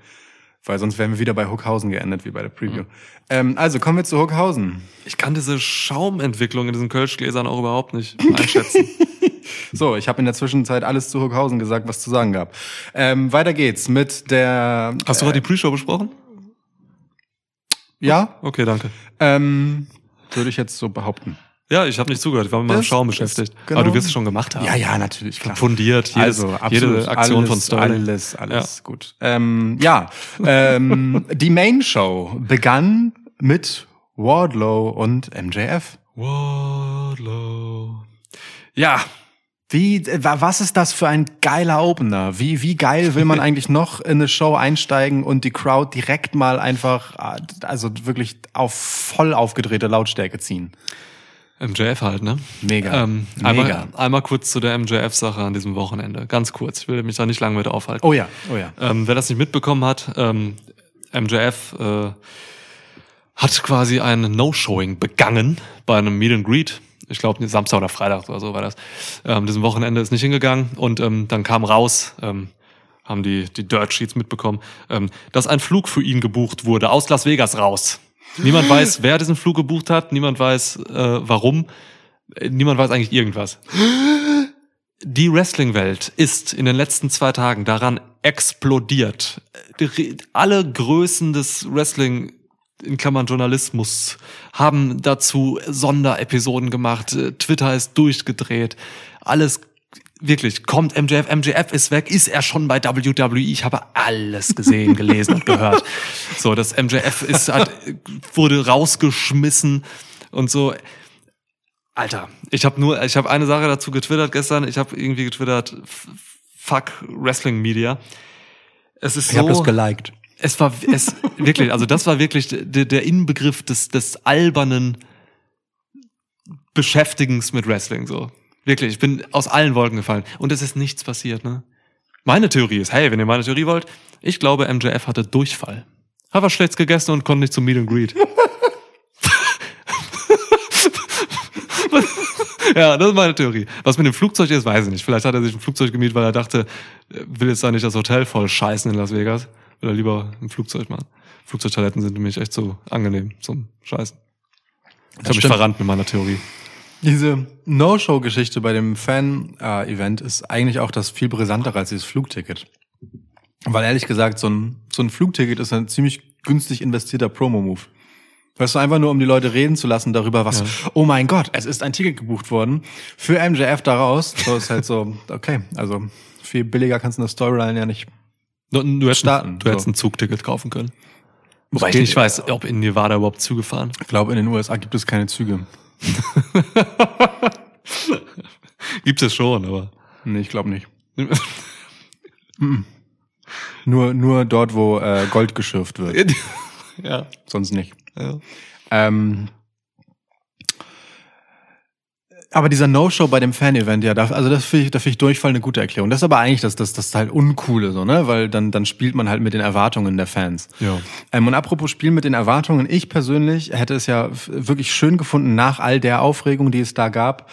Weil sonst wären wir wieder bei Hookhausen geendet, wie bei der Preview. Ähm, also, kommen wir zu Hookhausen. Ich kann diese Schaumentwicklung in diesen Kölschgläsern auch überhaupt nicht einschätzen. So, ich habe in der Zwischenzeit alles zu Hookhausen gesagt, was zu sagen gab. Ähm, weiter geht's mit der... Hast du gerade die Pre-Show besprochen? Ja, Okay, danke. ähm, würde ich jetzt so behaupten. Ja, ich habe nicht zugehört. Ich war mit meinem Das Schaum beschäftigt. genau. Aber du wirst es schon gemacht haben. Ja, ja, natürlich, klar. Fundiert. Jedes, also, absolut. jede Aktion alles, von Sterling. Alles, alles gut. Ähm, ja, ähm, die Main Show begann mit Wardlow und MJF. Wardlow. Ja, Wie, äh, wa- was ist das für ein geiler Opener? Wie, wie geil will man eigentlich noch in eine Show einsteigen und die Crowd direkt mal einfach, äh, also wirklich auf voll aufgedrehte Lautstärke ziehen? MJF halt, ne? Mega. Ähm, Mega. einmal, einmal kurz zu der MJF-Sache an diesem Wochenende. Ganz kurz. Ich will mich da nicht lange mit aufhalten. Oh ja, oh ja. Ähm, wer das nicht mitbekommen hat, ähm, MJF äh, hat quasi ein No-Showing begangen bei einem Meet and Greet. Ich glaube, Samstag oder Freitag oder so war das. Ähm, diesem Wochenende ist nicht hingegangen und ähm, dann kam raus, ähm, haben die, die Dirt Sheets mitbekommen, ähm, dass ein Flug für ihn gebucht wurde aus Las Vegas raus. Niemand weiß, wer diesen Flug gebucht hat, niemand weiß, äh, warum, Äh, niemand weiß eigentlich irgendwas. Die Wrestling-Welt ist in den letzten zwei Tagen daran explodiert. Die- Alle Größen des Wrestling, in Klammern Journalismus, haben dazu Sonderepisoden gemacht. Äh, Twitter ist durchgedreht. Alles wirklich kommt MJF, MJF ist weg, ist er schon bei WWE? Ich habe alles gesehen, gelesen und gehört. So, das MJF ist hat, wurde rausgeschmissen und so. Alter, ich habe nur, ich habe eine Sache dazu getwittert gestern. Ich habe irgendwie getwittert, fuck Wrestling Media. Es ist so, geliked. Es war es wirklich, also das war wirklich der, der Inbegriff des des albernen Beschäftigens mit Wrestling so. Wirklich, ich bin aus allen Wolken gefallen und es ist nichts passiert, ne? Meine Theorie ist, hey, wenn ihr meine Theorie wollt, ich glaube, MJF hatte Durchfall. Hat was schlecht gegessen und konnte nicht zum Meet and Greet. ja, das ist meine Theorie. Was mit dem Flugzeug ist, weiß ich nicht. Vielleicht hat er sich ein Flugzeug gemietet, weil er dachte, will jetzt da nicht das Hotel voll scheißen in Las Vegas. Will er lieber ein Flugzeug machen. Flugzeugtoiletten sind nämlich echt so angenehm zum Scheißen. Ich habe mich stimmt. verrannt mit meiner Theorie. Diese No-Show-Geschichte bei dem Fan-Event ist eigentlich auch das viel brisantere als dieses Flugticket. Weil ehrlich gesagt, so ein, so ein Flugticket ist ein ziemlich günstig investierter Promo-Move. Weißt du, einfach nur, um die Leute reden zu lassen darüber, was, oh mein Gott, es ist ein Ticket gebucht worden für MJF daraus. So ist halt so, okay, also viel billiger kannst du eine Storyline ja nicht. Du, du hättest, Starten, du hättest so. ein Zugticket kaufen können. Wobei ich geht, nicht weiß, ob in Nevada überhaupt Züge fahren. Ich glaube, in den USA gibt es keine Züge. Gibt es schon, aber. Nee, ich glaube nicht. Nur, nur dort, wo äh, Gold geschürft wird. ja. Sonst nicht. ja. Ähm, aber dieser No-Show bei dem Fan-Event, ja, da, also das finde ich, da finde ich Durchfall eine gute Erklärung. Das ist aber eigentlich das, das, das ist halt Uncoole, so, ne? Weil dann, dann spielt man halt mit den Erwartungen der Fans. Ja. Ähm, und apropos Spielen mit den Erwartungen, ich persönlich hätte es ja wirklich schön gefunden, nach all der Aufregung, die es da gab,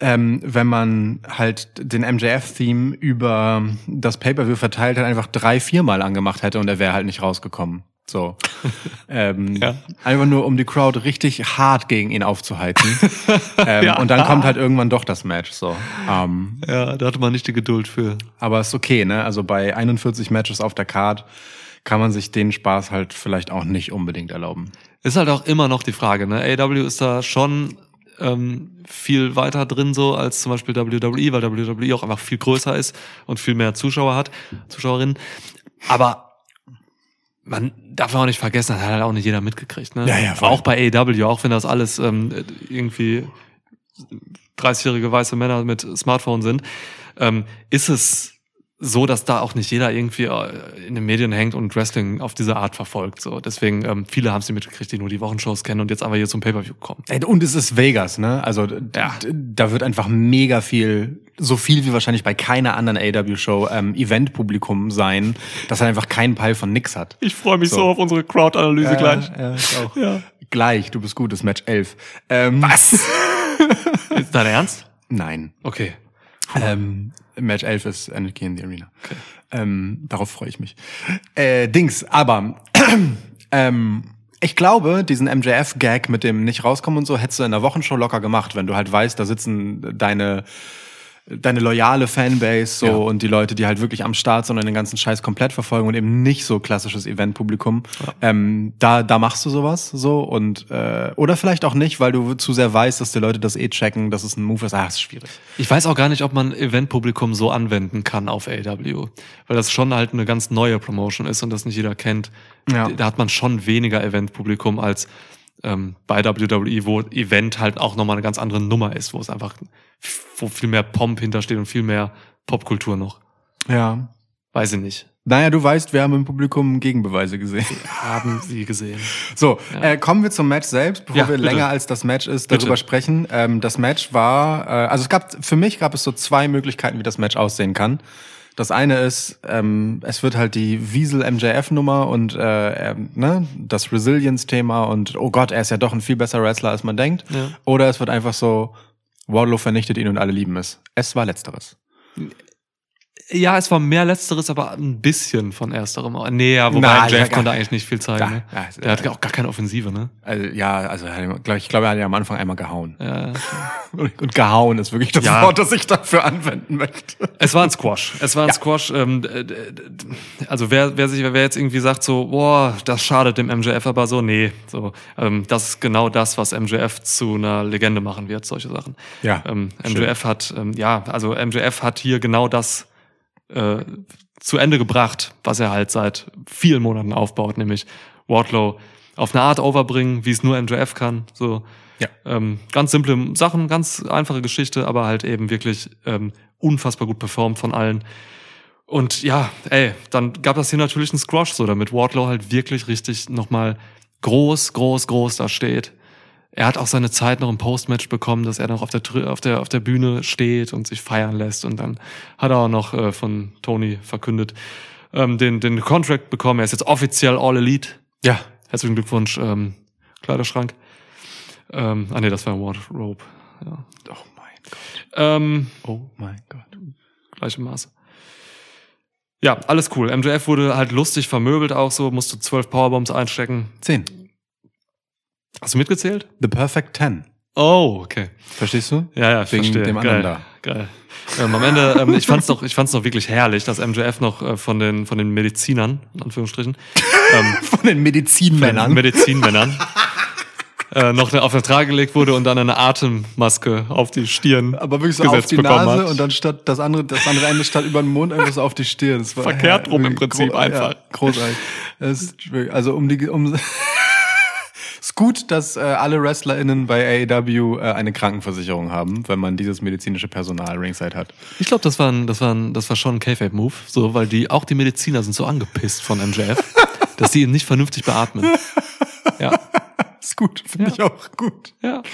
ähm, wenn man halt den MJF-Theme über das Pay-Per-View verteilt hat, einfach drei, viermal angemacht hätte und er wäre halt nicht rausgekommen. So. ähm, Ja. Einfach nur, um die Crowd richtig hart gegen ihn aufzuheizen. ähm, Ja. Und dann kommt halt irgendwann doch das Match. So. Ähm, Ja, da hatte man nicht die Geduld für. aber ist okay, ne? Also bei 41 Matches auf der Card kann man sich den Spaß halt vielleicht auch nicht unbedingt erlauben. Ist halt auch immer noch die Frage, ne? AW ist da schon ähm, viel weiter drin so als zum Beispiel WWE, weil WWE auch einfach viel größer ist und viel mehr Zuschauer hat, Zuschauerinnen. Aber man darf auch nicht vergessen, das hat halt auch nicht jeder mitgekriegt. Ne? Ja, ja, voll. auch bei AEW, auch wenn das alles ähm, irgendwie 30-jährige weiße Männer mit Smartphone sind, ähm, ist es so, dass da auch nicht jeder irgendwie äh, in den Medien hängt und Wrestling auf diese Art verfolgt. So, deswegen ähm, viele haben sie mitgekriegt, die nur die Wochenshows kennen und jetzt einfach hier zum Pay-per-View kommen. Und es ist Vegas, ne? Also Ja. da wird einfach mega viel, so viel wie wahrscheinlich bei keiner anderen AW-Show ähm, Eventpublikum sein, dass er einfach keinen Peil von nix hat. Ich freue mich so auf unsere Crowd-Analyse Ja, ich auch. Ja. Gleich, du bist gut, das Match 11. Ähm, Was? ist dein Ernst? Nein. Okay. Ähm, Match 11 ist Anarchy in the Arena. Ähm, darauf freue ich mich. Äh, Dings, aber ähm, ich glaube, diesen MJF-Gag mit dem nicht rauskommen und so hättest du in der Wochenshow locker gemacht, wenn du halt weißt, da sitzen deine deine loyale Fanbase so Ja. und die Leute, die halt wirklich am Start sind und den ganzen Scheiß komplett verfolgen und eben nicht so klassisches Eventpublikum. Ähm, da, da machst du sowas so und äh, oder vielleicht auch nicht, weil du zu sehr weißt, dass die Leute das eh checken, dass es ein Move ist. Ah, ist schwierig. Ich weiß auch gar nicht, ob man Eventpublikum so anwenden kann auf AW, weil das schon halt eine ganz neue Promotion ist und das nicht jeder kennt. Ja. Da hat man schon weniger Eventpublikum als ähm, bei WWE, wo Event halt auch nochmal eine ganz andere Nummer ist, wo es einfach wo viel mehr Pomp hintersteht und viel mehr Popkultur noch. Ja. Weiß ich nicht. Naja, du weißt, wir haben im Publikum Gegenbeweise gesehen. Haben Sie gesehen? So, äh, kommen wir zum Match selbst, bevor Ja, wir bitte. länger als das Match ist, darüber Bitte. sprechen. Ähm, das Match war, äh, also es gab, für mich gab es so zwei Möglichkeiten, wie das Match aussehen kann. Das eine ist, ähm, es wird halt die Wiesel-MJF-Nummer und äh, ähm, ne, das Resilience-Thema und oh Gott, er ist ja doch ein viel besserer Wrestler, als man denkt. Ja. Oder es wird einfach so, Wardlow vernichtet ihn und alle lieben es. Es war letzteres. Ja, es war mehr letzteres, aber ein bisschen von ersterem. Nee, ja, wobei Na, Jeff konnte eigentlich nicht viel zeigen. Ja, ne? ja, Der hat auch gar keine Offensive, ne? Also, ja, also ich glaube, er hat ja am Anfang einmal gehauen. Ja. Und, gehauen ist wirklich das Ja. Wort, das ich dafür anwenden möchte. Es war ein Squash. Es war ein. Squash. Ähm, also wer, wer sich, wer jetzt irgendwie sagt so, boah, das schadet dem MJF, aber so, nee, so, ähm, das ist genau das, was MJF zu einer Legende machen wird, solche Sachen. Ja, Ähm. MJF hat, ähm, ja, also MJF hat hier genau das äh, zu Ende gebracht, was er halt seit vielen Monaten aufbaut, nämlich Wardlow auf eine Art overbringen, wie es nur MJF kann. So Ja. ähm, ganz simple Sachen, ganz einfache Geschichte, aber halt eben wirklich ähm, unfassbar gut performt von allen. Und ja, ey, dann gab das hier natürlich einen Squash, so damit Wardlow halt wirklich richtig nochmal groß, groß, groß da steht. Er hat auch seine Zeit noch im Postmatch bekommen, dass er noch auf der, auf der, auf der Bühne steht und sich feiern lässt. Und dann hat er auch noch äh, von Tony verkündet, ähm, den, den Contract bekommen. Er ist jetzt offiziell All Elite. Ja. Herzlichen Glückwunsch, ähm, Kleiderschrank. Ähm, ah nee, das war Wardrobe. Ja. Oh mein Gott. Ähm, Oh mein Gott. gleiche Maße. Ja, alles cool. MJF wurde halt lustig vermöbelt auch so, musste zwölf Powerbombs einstecken. Zehn. Hast du mitgezählt? The Perfect Ten. Oh, okay. Verstehst du? Ja, ja, ich Wegen verstehe. dem Geil. anderen da. Geil. Ähm, am Ende, ähm, ich fand's doch, ich fand's doch wirklich herrlich, dass MJF noch äh, von den von den Medizinern, in Anführungsstrichen, ähm, Von den Medizinmännern. Medizinmännern, äh, noch auf den Trage gelegt wurde und dann eine Atemmaske auf die Stirn aber wirklich so auf gesetzt die bekommen Nase hat. und dann statt das andere, das andere Ende statt über den Mund einfach so auf die Stirn. Das war Verkehrt rum im Prinzip einfach. Ja, großartig. Das ist, also um die, um, ist gut, dass äh, alle WrestlerInnen bei AEW äh, eine Krankenversicherung haben, wenn man dieses medizinische Personal ringside hat. Ich glaube, das war ein, das war ein, das war schon ein K-Fape-Move, so, weil die, auch die Mediziner sind so angepisst von MJF, dass die ihn nicht vernünftig beatmen. Ja, Ist gut, finde Ja. ich auch gut. ja.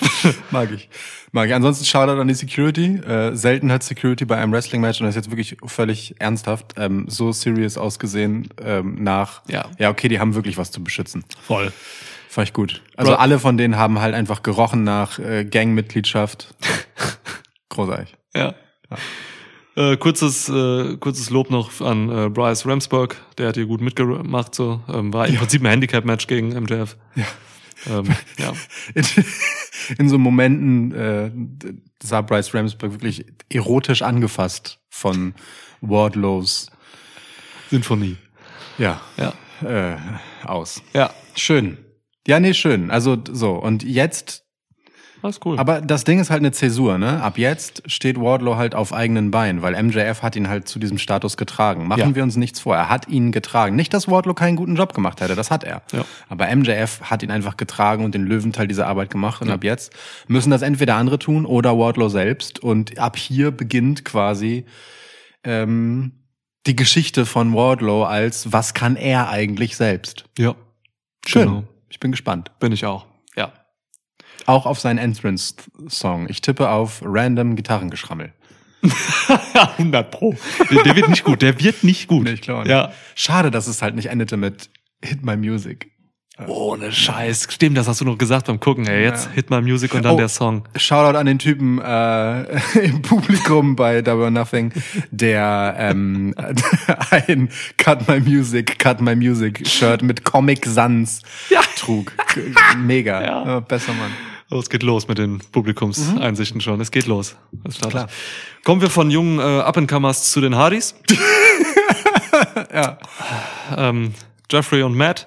Mag ich. Mag ich. Ansonsten Shoutout an die Security. Äh, selten hat Security bei einem Wrestling-Match, und das ist jetzt wirklich völlig ernsthaft, ähm, so serious ausgesehen ähm, nach, Ja. ja, okay, die haben wirklich was zu beschützen. Voll. Fand ich gut. Also Bro- alle von denen haben halt einfach gerochen nach äh, Gangmitgliedschaft. Großartig. Ja. Äh, kurzes, äh, kurzes Lob noch an äh, Bryce Ramsburg, der hat hier gut mitgemacht, so ähm, war im Prinzip ein Handicap-Match gegen MJF. Ja. Ähm, ja. In, in so Momenten äh, sah Bryce Ramsburg wirklich erotisch angefasst von Wardlows Sinfonie. ja, Ja. äh, aus. Ja. Schön. Ja, nee, schön. Also so. Und jetzt Alles cool. Aber das Ding ist halt eine Zäsur, ne? Ab jetzt steht Wardlow halt auf eigenen Beinen, weil MJF hat ihn halt zu diesem Status getragen. Machen Ja. wir uns nichts vor. Er hat ihn getragen. Nicht, dass Wardlow keinen guten Job gemacht hätte, das hat er. Ja. Aber MJF hat ihn einfach getragen und den Löwenteil dieser Arbeit gemacht. Und ab jetzt müssen das entweder andere tun oder Wardlow selbst. Und ab hier beginnt quasi ähm, die Geschichte von Wardlow als was kann er eigentlich selbst. ja. Schön. Genau. Ich bin gespannt. Bin ich auch. Auch auf seinen Entrance-Song. Ich tippe auf random Gitarrengeschrammel. Ja, 100 Pro. Der, wird nicht gut. Der wird nicht gut. Nee, ich glaube nicht. Ja. Schade, dass es halt nicht endete mit Hit My Music. Ohne Scheiß. Stimmt, das hast du noch gesagt beim Gucken. Ey, jetzt Ja. Hit My Music und dann Oh. der Song. Shoutout an den Typen äh, im Publikum bei Double Nothing, der ähm, ein Cut My Music, Cut My Music Shirt mit Comic Sans Ja. trug. Mega. Ja. Äh, besser Mann. Oh, es geht los mit den Publikumseinsichten schon. Es geht los. Startet. Klar. Kommen wir von jungen äh, Up-and-Comers zu den Hardys. Ja. ähm, Jeffrey und Matt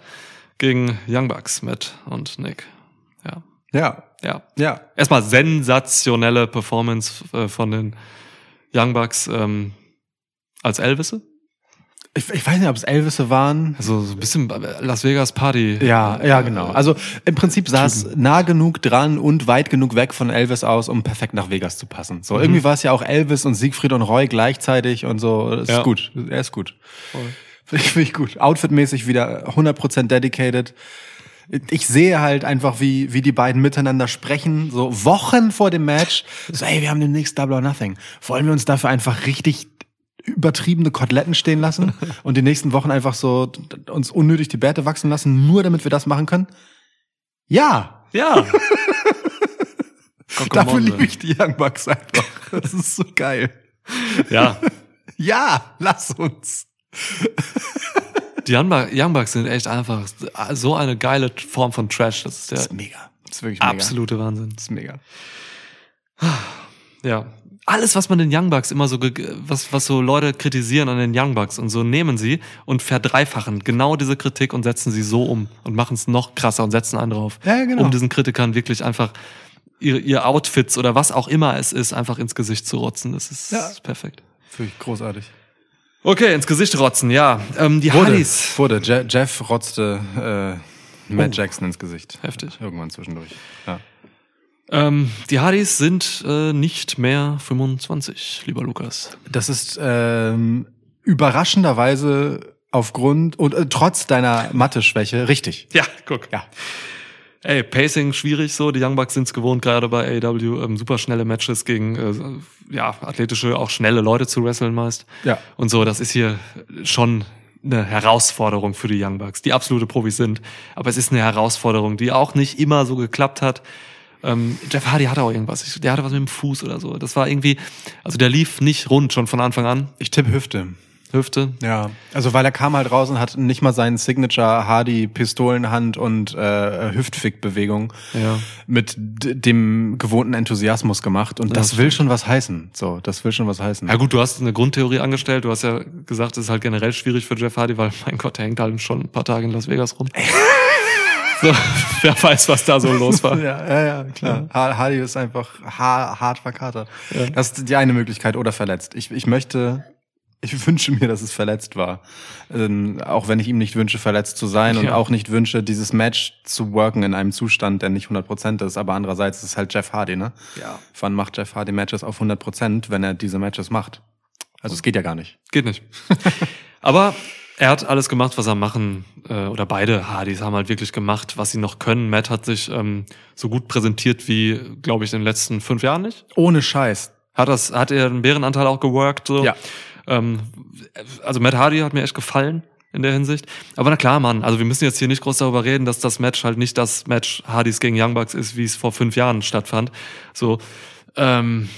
gegen Young Bucks, Matt und Nick. Ja. Ja. Ja. Ja. Erstmal sensationelle Performance äh, von den Young Bucks ähm, als Elvisse. Ich, ich weiß nicht, ob es Elvisse waren. Also so ein bisschen Las Vegas Party. Ja, ja, genau. Also im Prinzip sah es nah genug dran und weit genug weg von Elvis aus, um perfekt nach Vegas zu passen. So, irgendwie war es ja auch Elvis und Siegfried und Roy gleichzeitig und so. Das ist Ja. gut. Er ist gut. Voll. Finde ich, find ich gut. Outfitmäßig wieder 100% dedicated. Ich sehe halt einfach, wie, wie die beiden miteinander sprechen, so Wochen vor dem Match. So, ey, wir haben demnächst Double or Nothing. Wollen wir uns dafür einfach richtig übertriebene Koteletten stehen lassen und die nächsten Wochen einfach so uns unnötig die Bärte wachsen lassen, nur damit wir das machen können? Ja, Ja. dafür liebe ich die Young Bucks einfach. Das ist so geil. Ja. Ja, lass uns. Die Young Bucks, Young Bucks sind echt einfach so eine geile Form von Trash. Das ist der Das ist mega. Das ist wirklich mega. absolute Wahnsinn. Das ist mega. Ja. Alles, was man den Young Bucks immer so, was, was so Leute kritisieren an den Young Bucks und so nehmen sie und verdreifachen genau diese Kritik und setzen sie so um und machen es noch krasser und setzen einen drauf. Ja, genau. Um diesen Kritikern wirklich einfach ihr, ihr Outfits oder was auch immer es ist, einfach ins Gesicht zu rotzen. Das ist Ja. perfekt. Wirklich großartig. Okay, ins Gesicht rotzen, ja. Ähm, die Wurde, Hardys. wurde. Je Jeff rotzte äh, Matt Oh. Jackson ins Gesicht. Heftig. Irgendwann zwischendurch. Ja. Ähm, die Hardys sind äh, nicht mehr 25, lieber Lukas. Das ist ähm, überraschenderweise aufgrund und äh, trotz deiner Mathe-Schwäche richtig. Ja, guck. Ja. Ey, Pacing schwierig so. Die Young Bucks sind es gewohnt, gerade bei AEW, ähm, super schnelle Matches gegen äh, ja, athletische, auch schnelle Leute zu wresteln meist. Ja. Und so, das ist hier schon eine Herausforderung für die Young Bucks, die absolute Profis sind. Aber es ist eine Herausforderung, die auch nicht immer so geklappt hat. Ähm, Jeff Hardy hatte auch irgendwas. Der hatte was mit dem Fuß oder so. Das war irgendwie, also der lief nicht rund schon von Anfang an. Ich tippe Hüfte. Hüfte. Ja, also weil er kam halt raus und hat nicht mal seinen Signature Hardy Pistolenhand und äh, Hüftfick-Bewegung Ja. mit dem gewohnten Enthusiasmus gemacht und das das will schon was heißen. So, das will schon was heißen. Ja gut, du hast eine Grundtheorie angestellt. Du hast ja gesagt, es ist halt generell schwierig für Jeff Hardy, weil mein Gott, der hängt halt schon ein paar Tage in Las Vegas rum. so, wer weiß, was da so los war. Ja, ja, ja, klar. Ha- Hardy ist einfach ha hart verkatert. Das ist die eine Möglichkeit oder verletzt. Ich, ich möchte, ich wünsche mir, dass es verletzt war. Ähm, auch wenn ich ihm nicht wünsche, verletzt zu sein und Ja. auch nicht wünsche, dieses Match zu worken in einem Zustand, der nicht 100% ist. Aber andererseits ist es halt Jeff Hardy, ne? Ja. Wann macht Jeff Hardy Matches auf 100%, wenn er diese Matches macht? Also es geht ja gar nicht. Geht nicht. Aber er hat alles gemacht, was er machen, äh, oder beide Hardys haben halt wirklich gemacht, was sie noch können. Matt hat sich ähm, so gut präsentiert wie, glaube ich, in den letzten fünf Jahren nicht. Ohne Scheiß. Hat das, hat er einen Bärenanteil auch geworkt, so. Ja. Ähm, also Matt Hardy hat mir echt gefallen in der Hinsicht. Aber na klar, Mann, also wir müssen jetzt hier nicht groß darüber reden, dass das Match halt nicht das Match Hardys gegen Young Bucks ist, wie es vor fünf Jahren stattfand. So, ähm,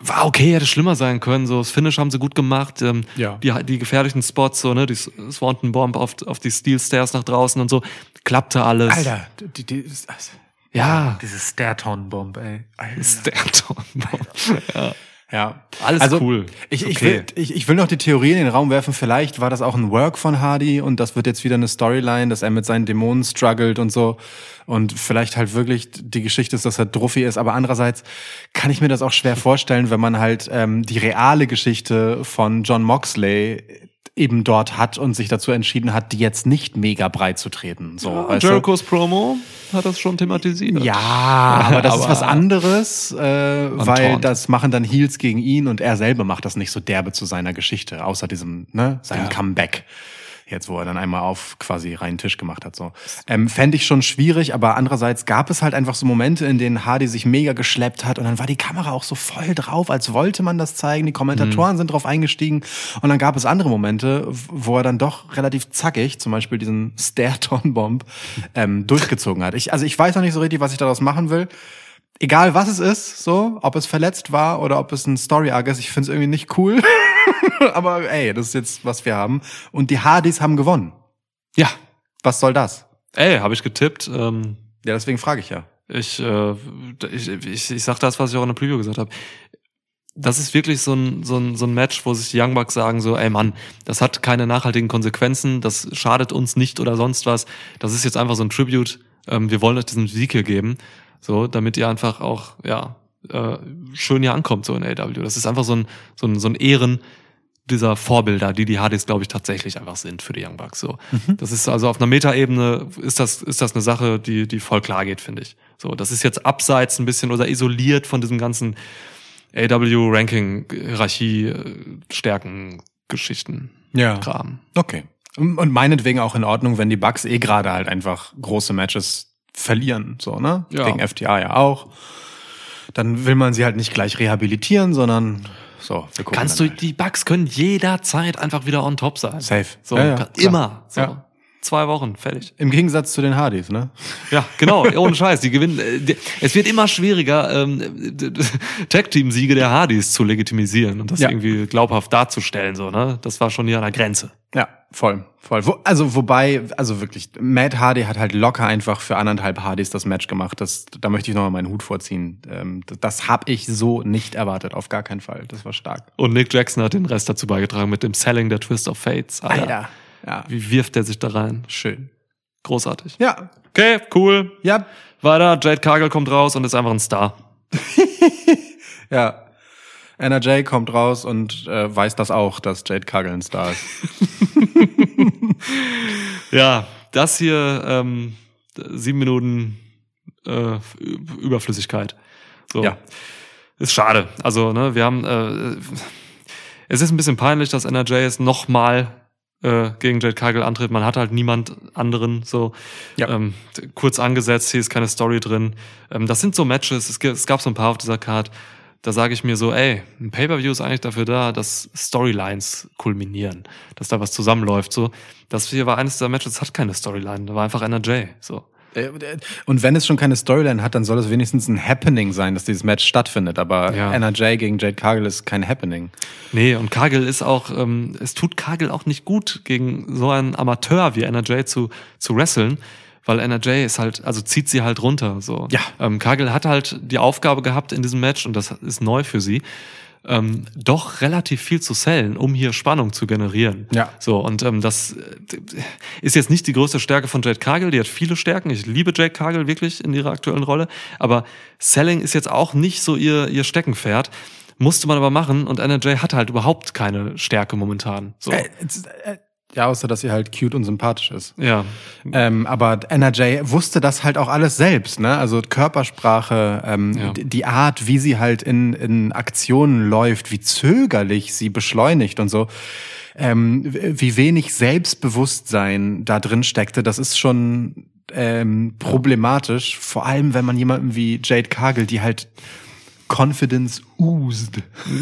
war okay, hätte schlimmer sein können. So, das Finish haben sie gut gemacht. Ähm, Ja. die, die gefährlichen Spots, so, ne, die Swanton Bomb auf, auf die Steel Stairs nach draußen und so, klappte alles. Alter, die, die, Ja. diese Stairton-Bomb, ey. Alter. Stanton Bomb. ja. Ja, Alles also, cool. Ich, ich, Okay. will, ich, ich will noch die Theorie in den Raum werfen. Vielleicht war das auch ein Work von Hardy und das wird jetzt wieder eine Storyline, dass er mit seinen Dämonen struggelt und so. Und vielleicht halt wirklich die Geschichte ist, dass er Druffi ist. Aber andererseits kann ich mir das auch schwer vorstellen, wenn man halt ähm, die reale Geschichte von John Moxley eben dort hat und sich dazu entschieden hat, die jetzt nicht mega breit zu treten. So, Ja, weißt du? Jerichos Promo hat das schon thematisiert. Ja, aber das ist Aber- was anderes, äh, weil Taunt. das machen dann Heels gegen ihn und er selber macht das nicht so derbe zu seiner Geschichte, außer diesem, ne, seinem Ja. Comeback. Jetzt, wo er dann einmal auf quasi reinen Tisch gemacht hat. So. Ähm, Fände ich schon schwierig, aber andererseits gab es halt einfach so Momente, in denen Hardy sich mega geschleppt hat und dann war die Kamera auch so voll drauf, als wollte man das zeigen. Die Kommentatoren Mhm. sind drauf eingestiegen und dann gab es andere Momente, wo er dann doch relativ zackig, zum Beispiel diesen Stairton-Bomb, ähm, durchgezogen hat. Ich, also ich weiß noch nicht so richtig, was ich daraus machen will. Egal was es ist, so, ob es verletzt war oder ob es ein Story-Arc ist, ich finde es irgendwie nicht cool. aber ey, das ist jetzt, was wir haben. Und die Hardys haben gewonnen. Ja. Was soll das? Ey, habe ich getippt. Ähm, Ja, deswegen frage ich ja. ich, äh, ich, ich, ich sag das, was ich auch in der Preview gesagt habe. Das ist wirklich so ein, so, ein, so ein Match, wo sich die Young Bucks sagen so, ey Mann, das hat keine nachhaltigen Konsequenzen, das schadet uns nicht oder sonst was. Das ist jetzt einfach so ein Tribute. Ähm, wir wollen euch diesen Sieg hier geben, so, damit ihr einfach auch, ja, äh, schön hier ankommt, so in AW. Das ist einfach so ein, so ein, so ein Ehren dieser Vorbilder, die die Hardys, glaube ich, tatsächlich einfach sind für die Young Bucks. So, das ist also auf einer Metaebene ist das ist das eine Sache, die die voll klar geht, finde ich. So, das ist jetzt abseits ein bisschen oder isoliert von diesem ganzen AW Ranking Hierarchie Stärken Geschichten Ja. Kram. Okay. Und und meinetwegen auch in Ordnung, wenn die Bucks eh gerade halt einfach große Matches verlieren, so, ne? Ja. Gegen FTA ja auch. Dann will man sie halt nicht gleich rehabilitieren, sondern so, wir gucken Kannst du halt. die Bugs können jederzeit einfach wieder on top sein. Safe. So, Ja, ja, kann- immer. So. Ja. Zwei Wochen, fertig. Im Gegensatz zu den Hardys, ne? Ja, genau, ohne Scheiß. Die gewinnen. äh, die- Es wird immer schwieriger, ähm, Tag-Team-Siege der Hardys zu legitimisieren und das irgendwie glaubhaft darzustellen. So, ne? Das war schon hier an der Grenze. Ja, voll, voll. Wo, also wobei, also wirklich, Matt Hardy hat halt locker einfach für anderthalb Hardys das Match gemacht. Das, da möchte ich nochmal meinen Hut vorziehen. Ähm, das habe ich so nicht erwartet, auf gar keinen Fall. Das war stark. Und Nick Jackson hat den Rest dazu beigetragen mit dem Selling der Twist of Fates. Alter. Ja, Wie wirft er sich da rein? schön. Großartig. Ja, Okay, cool. ja, Weiter, Jade Cargill kommt raus und ist einfach ein Star. ja. NRJ kommt raus und äh, weiß das auch, dass Jade Cargill ein Star ist. Ja, das hier, ähm, sieben Minuten äh, Überflüssigkeit. So. Ja. Ist schade. Also, ne, wir haben, äh, es ist ein bisschen peinlich, dass NRJ jetzt nochmal äh, gegen Jade Cargill antritt. Man hat halt niemand anderen so Ja. ähm, kurz angesetzt, hier ist keine Story drin. Ähm, das sind so Matches, es, es gab so ein paar auf dieser Card, da sage ich mir so, ey, ein Pay-Per-View ist eigentlich dafür da, dass Storylines kulminieren, dass da was zusammenläuft. So, das hier war eines der Matches, das hat keine Storyline, da war einfach NRJ. So, Äh, Und wenn es schon keine Storyline hat, dann soll es wenigstens ein Happening sein, dass dieses Match stattfindet. Aber Ja. NRJ gegen Jade Cargill ist kein Happening. Nee, und Kagel ist auch, ähm, es tut Kagel auch nicht gut, gegen so einen Amateur wie NRJ zu, zu wresteln, weil NRJ ist halt, also zieht sie halt runter. So. Ja. Ähm, Kagel hat halt die Aufgabe gehabt in diesem Match, und das ist neu für sie, ähm, doch relativ viel zu sellen, um hier Spannung zu generieren. Ja. So, und ähm, das äh, ist jetzt nicht die größte Stärke von Jade Cargill, die hat viele Stärken. Ich liebe Jade Cargill wirklich in ihrer aktuellen Rolle, aber Selling ist jetzt auch nicht so ihr, ihr Steckenpferd. Musste man aber machen und NRJ hat halt überhaupt keine Stärke momentan. So. Äh, äh, ja, außer dass sie halt cute und sympathisch ist. ja. Ähm, aber NRJ wusste das halt auch alles selbst, ne? Also Körpersprache, ähm, Ja. die Art, wie sie halt in, in Aktionen läuft, wie zögerlich sie beschleunigt und so, ähm, wie wenig Selbstbewusstsein da drin steckte, das ist schon ähm, problematisch. Vor allem, wenn man jemanden wie Jade Cargill, die halt Confidence oozed.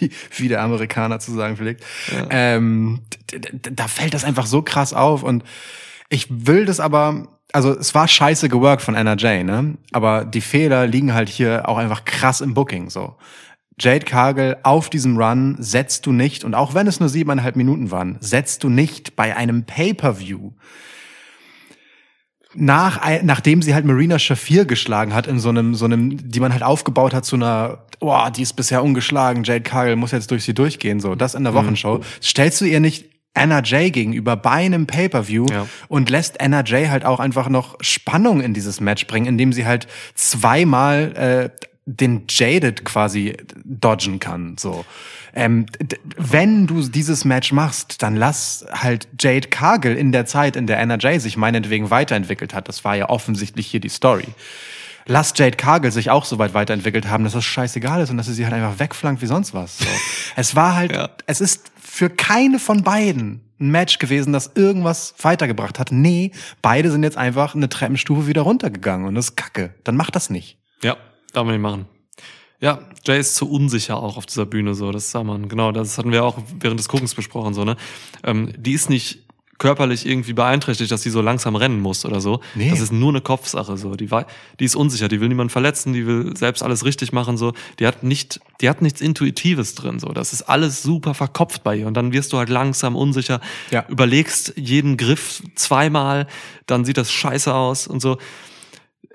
wie, wie der Amerikaner zu sagen pflegt. Ähm, d- d- da fällt das einfach so krass auf und ich will das aber, also es war scheiße geworkt von NRJ, ne? Aber die Fehler liegen halt hier auch einfach krass im Booking, so. Jade Cargill auf diesem Run setzt du nicht, und auch wenn es nur siebeneinhalb Minuten waren, setzt du nicht bei einem Pay-Per-View nach, nachdem sie halt Marina Shafir geschlagen hat in so einem, so einem, die man halt aufgebaut hat zu einer, boah, die ist bisher ungeschlagen, Jade Cargill muss jetzt durch sie durchgehen, so, das in der Wochenshow, stellst du ihr nicht Anna Jay gegenüber bei einem Pay-Per-View Ja. und lässt Anna Jay halt auch einfach noch Spannung in dieses Match bringen, indem sie halt zweimal äh, den Jaded quasi dodgen kann, so. Ähm, wenn du dieses Match machst, dann lass halt Jade Cargill in der Zeit, in der NRJ sich meinetwegen weiterentwickelt hat. Das war ja offensichtlich hier die Story. Lass Jade Cargill sich auch so weit weiterentwickelt haben, dass das scheißegal ist und dass sie sie halt einfach wegflankt wie sonst was. So. es war halt, Ja. es ist für keine von beiden ein Match gewesen, das irgendwas weitergebracht hat. Nee, beide sind jetzt einfach eine Treppenstufe wieder runtergegangen und das ist kacke. Dann mach das nicht. Ja, darf man nicht machen. Ja, Jay ist zu unsicher auch auf dieser Bühne, so, das sah man, genau, das hatten wir auch während des Guckens besprochen, so, ne. Ähm, die ist nicht körperlich irgendwie beeinträchtigt, dass sie so langsam rennen muss oder so. Nee. Das ist nur eine Kopfsache, so. Die, war, die ist unsicher, die will niemanden verletzen, die will selbst alles richtig machen, so. Die hat nicht, die hat nichts Intuitives drin, so. Das ist alles super verkopft bei ihr. Und dann wirst du halt langsam unsicher, Ja. überlegst jeden Griff zweimal, dann sieht das scheiße aus und so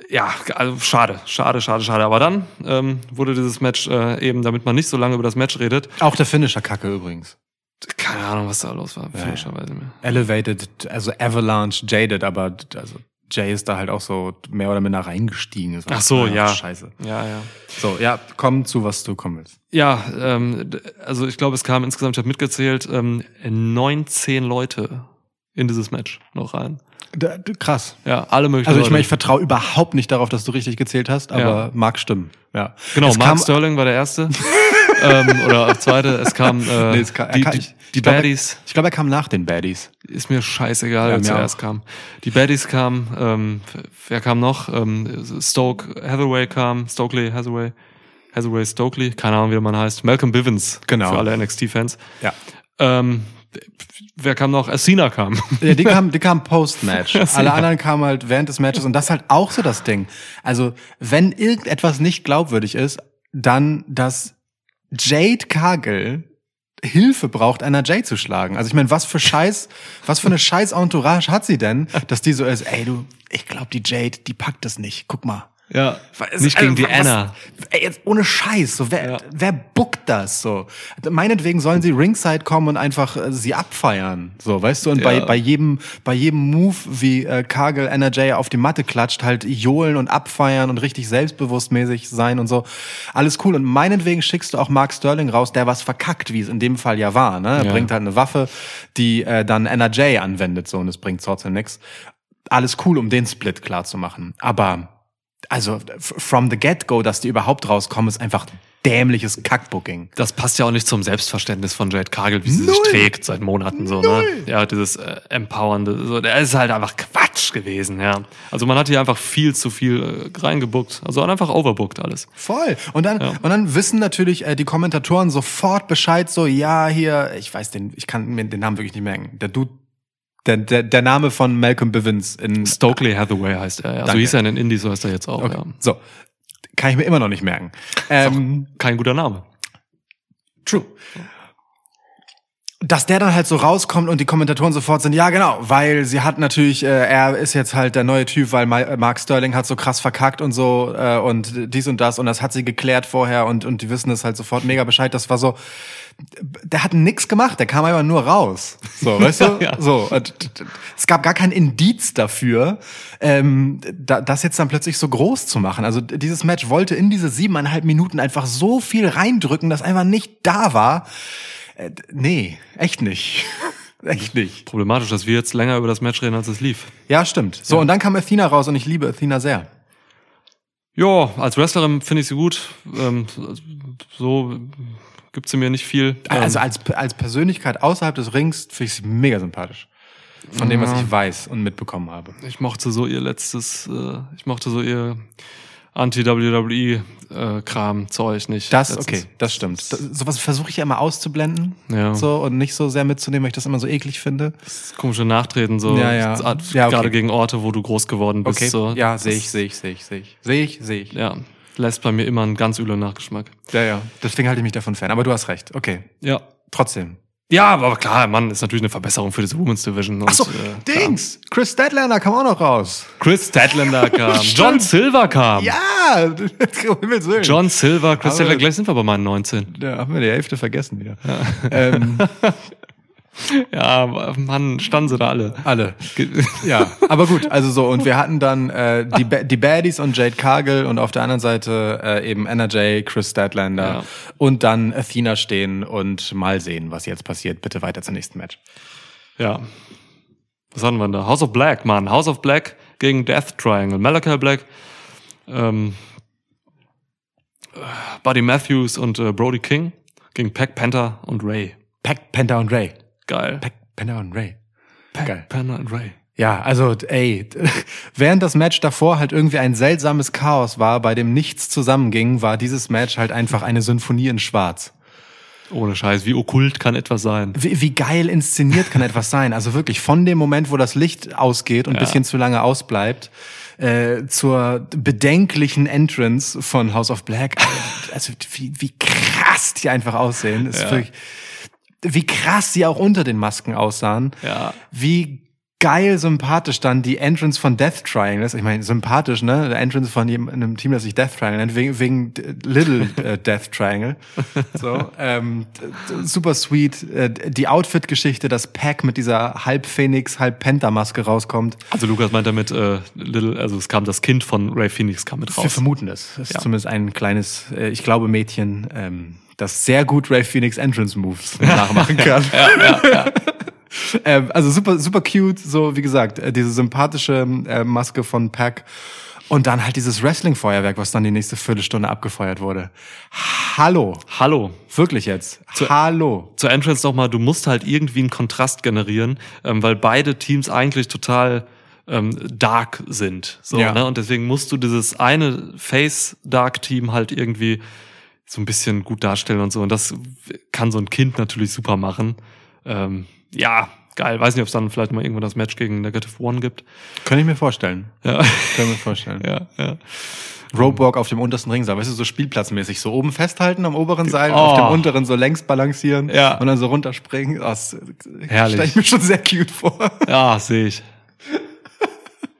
ja, also schade, schade, schade, schade. Aber dann ähm, wurde dieses Match äh, eben, damit man nicht so lange über das Match redet, Auch der Finisher kacke übrigens. keine Ahnung, was da los war, finischerweise mehr. Elevated, also Avalanche, Jaded, aber also Jay ist da halt auch so mehr oder minder reingestiegen. Ach so, ja. Scheiße. Ja, ja. So, ja, komm zu, was du kommen willst. Ja, ähm, also ich glaube, es kamen insgesamt, ich habe mitgezählt, ähm, 19 Leute in dieses Match noch rein. Da, krass. Ja, alle möglichen Also ich meine, ich vertraue überhaupt nicht darauf, dass du richtig gezählt hast, aber Ja. mag stimmen. Ja. Genau, Es Mark Sterling war der Erste. ähm, oder der Zweite. Es kam äh, Nee, es kam- die, kam- die, ich- die glaub, Baddies. Ich glaube, er kam nach den Baddies. Ist mir scheißegal, Ja, wer zuerst auch. kam. Die Baddies kamen, ähm, wer kam noch? Ähm, Stoke Hathaway kam, Stokely Hathaway, Hathaway Stokely, keine Ahnung, wie man heißt. Malcolm Bivens, Genau. für alle NXT-Fans. Ja. Ähm, wer kam noch? Asina kam. Ja, die kam, die kam Post-Match. Alle anderen kamen halt während des Matches und das ist halt auch so das Ding. Also, wenn irgendetwas nicht glaubwürdig ist, dann, dass Jade Cargill Hilfe braucht, einer Jade zu schlagen. Also ich meine, was für Scheiß, was für eine Scheiß Entourage hat sie denn, dass die so ist, ey du, ich glaube die Jade, die packt das nicht. Guck mal. Ja, Was- nicht gegen die also, was- Anna. Ey, jetzt ohne Scheiß, so wer, Ja. wer bookt das so? Meinetwegen sollen sie ringside kommen und einfach äh, sie abfeiern, so, weißt du? Und bei Ja. bei jedem bei jedem Move, wie äh, Cargill NRJ auf die Matte klatscht, halt johlen und abfeiern und richtig selbstbewusstmäßig sein und so. Alles cool und meinetwegen schickst du auch Mark Sterling raus, der was verkackt, wie es in dem Fall ja war, ne? Er Ja. bringt halt eine Waffe, die äh, dann NRJ anwendet so und es bringt trotzdem nix. Alles cool, um den Split klar zu machen, aber also from the get-go, dass die überhaupt rauskommen, ist einfach dämliches Kackbooking. Das passt ja auch nicht zum Selbstverständnis von Jade Cargill, wie sie sich Null. trägt seit Monaten so, ne? Ja, dieses äh, empowernde, so, der ist halt einfach Quatsch gewesen, ja. Also man hat hier einfach viel zu viel äh, reingebuckt, also einfach overbooked alles. Voll. Und dann, Ja. und dann wissen natürlich äh, die Kommentatoren sofort Bescheid, so, ja, hier, ich weiß den, ich kann mir den Namen wirklich nicht merken. Der Dude, Der, der, der Name von Malcolm Bivens in Stokely Hathaway heißt er. Ja. So hieß er in Indies, so heißt er jetzt auch. Okay. Ja. So. Kann ich mir immer noch nicht merken. Ähm, Kein guter Name. True. Dass der dann halt so rauskommt und die Kommentatoren sofort sind, ja genau, weil sie hat natürlich, äh, er ist jetzt halt der neue Typ, weil äh, Mark Sterling hat so krass verkackt und so äh, und dies und das und das hat sie geklärt vorher und und die wissen es halt sofort mega Bescheid. Das war so, der hat nix gemacht, der kam einfach nur raus. So, weißt du? Ja. So, und es gab gar kein Indiz dafür, ähm, da, das jetzt dann plötzlich so groß zu machen. Also dieses Match wollte in diese siebeneinhalb Minuten einfach so viel reindrücken, das einfach nicht da war. Äh, nee, echt nicht. echt nicht. Problematisch, dass wir jetzt länger über das Match reden, als es lief. Ja, stimmt. So, und dann kam Athena raus und ich liebe Athena sehr. Ja, als Wrestlerin finde ich sie gut. Ähm, so gibt sie mir nicht viel. Also ähm, als, als Persönlichkeit außerhalb des Rings finde ich sie mega sympathisch. Von dem, was ich weiß und mitbekommen habe. ich mochte so ihr letztes, äh, ich mochte so ihr Anti-WWE-Kram-Zeug nicht. Das, Letztens. okay, das stimmt. Das, sowas versuche ich ja immer auszublenden. Ja. So, und nicht so sehr mitzunehmen, weil ich das immer so eklig finde. Das komische Nachtreten, so Ja, ja. Ja, okay. gerade gegen Orte, wo du groß geworden bist. Okay, So. ja, sehe ich, sehe ich, sehe ich, sehe ich. Sehe ich, sehe ich. Ja, lässt bei mir immer einen ganz üblen Nachgeschmack. Ja, ja. Deswegen halte ich mich davon fern. Aber du hast recht. Okay. Ja. Trotzdem. Ja, aber klar, Mann, ist natürlich eine Verbesserung für diese Women's Division. Und, Ach so, äh, klar. Dings! Chris Statlander kam auch noch raus. Chris Statlander kam. John Silver kam. Ja! John Silver, Chris Statlander, gleich sind wir bei meinen 19. Da haben wir die Hälfte vergessen wieder. Ähm, Ja, Mann, standen sie da alle. alle. Ja, aber gut, also so, und wir hatten dann äh, die, ba die Baddies und Jade Cargill und auf der anderen Seite äh, eben NRJ, Chris Statlander Ja. und dann Athena stehen und mal sehen, was jetzt passiert. Bitte weiter zum nächsten Match. Ja. Was hatten wir denn da? House of Black, Mann. House of Black gegen Death Triangle. Malachi Black, ähm, äh, Buddy Matthews und äh, Brody King gegen Pack Panther und Ray. Pack, Penta und Ray. Geil. Pack, Penta und Ray. Pack Geil. Panther und Ray. Ja, also ey, während das Match davor halt irgendwie ein seltsames Chaos war, bei dem nichts zusammenging, war dieses Match halt einfach eine Symphonie in Schwarz. Ohne Scheiß. Wie okkult kann etwas sein? Wie, wie geil inszeniert kann etwas sein? Also wirklich von dem Moment, wo das Licht ausgeht und ein bisschen zu lange ausbleibt, äh, zur bedenklichen Entrance von House of Black. Also wie, wie krass die einfach aussehen. Ist Ja. wirklich, wie krass sie auch unter den Masken aussahen. Ja. Wie geil sympathisch dann die Entrance von Death Triangle ist. Ich meine, sympathisch, ne? Der Entrance von jedem, einem Team, das sich Death Triangle nennt, wegen, wegen Little äh, Death Triangle. So, ähm, super sweet. Äh, die Outfit-Geschichte, dass Pack mit dieser halb Phoenix, halb Penta-Maske rauskommt. Also Lukas meint damit, äh, Little, also es kam das Kind von Ray Phoenix kam mit Wir raus. vermuten es. Das ist Ja. zumindest ein kleines, äh, ich glaube, Mädchen, ähm, das sehr gut Ray Phoenix Entrance Moves nachmachen kann. ähm, also super, super cute, so wie gesagt, äh, diese sympathische äh, Maske von Pack. Und dann halt dieses Wrestling-Feuerwerk, was dann die nächste Viertelstunde abgefeuert wurde. Hallo. Hallo. Wirklich jetzt. Hallo. Zur Entrance nochmal, du musst halt irgendwie einen Kontrast generieren, ähm, weil beide Teams eigentlich total ähm, dark sind. So, Ja. ne? Und deswegen musst du dieses eine Face-Dark-Team halt irgendwie so ein bisschen gut darstellen und so. Und das kann so ein Kind natürlich super machen. Ähm, ja, geil. Weiß nicht, ob es dann vielleicht mal irgendwo das Match gegen Negative One gibt. Kann ich mir vorstellen. Ja, Kann ich mir vorstellen. ja, ja. Roadwalk auf dem untersten Ringseil, weißt du, so spielplatzmäßig, so oben festhalten am oberen Seil, Oh. auf dem unteren so längs balancieren Ja. und dann so runterspringen. Das Herrlich. stelle ich mir schon sehr cute vor. Ja, sehe ich.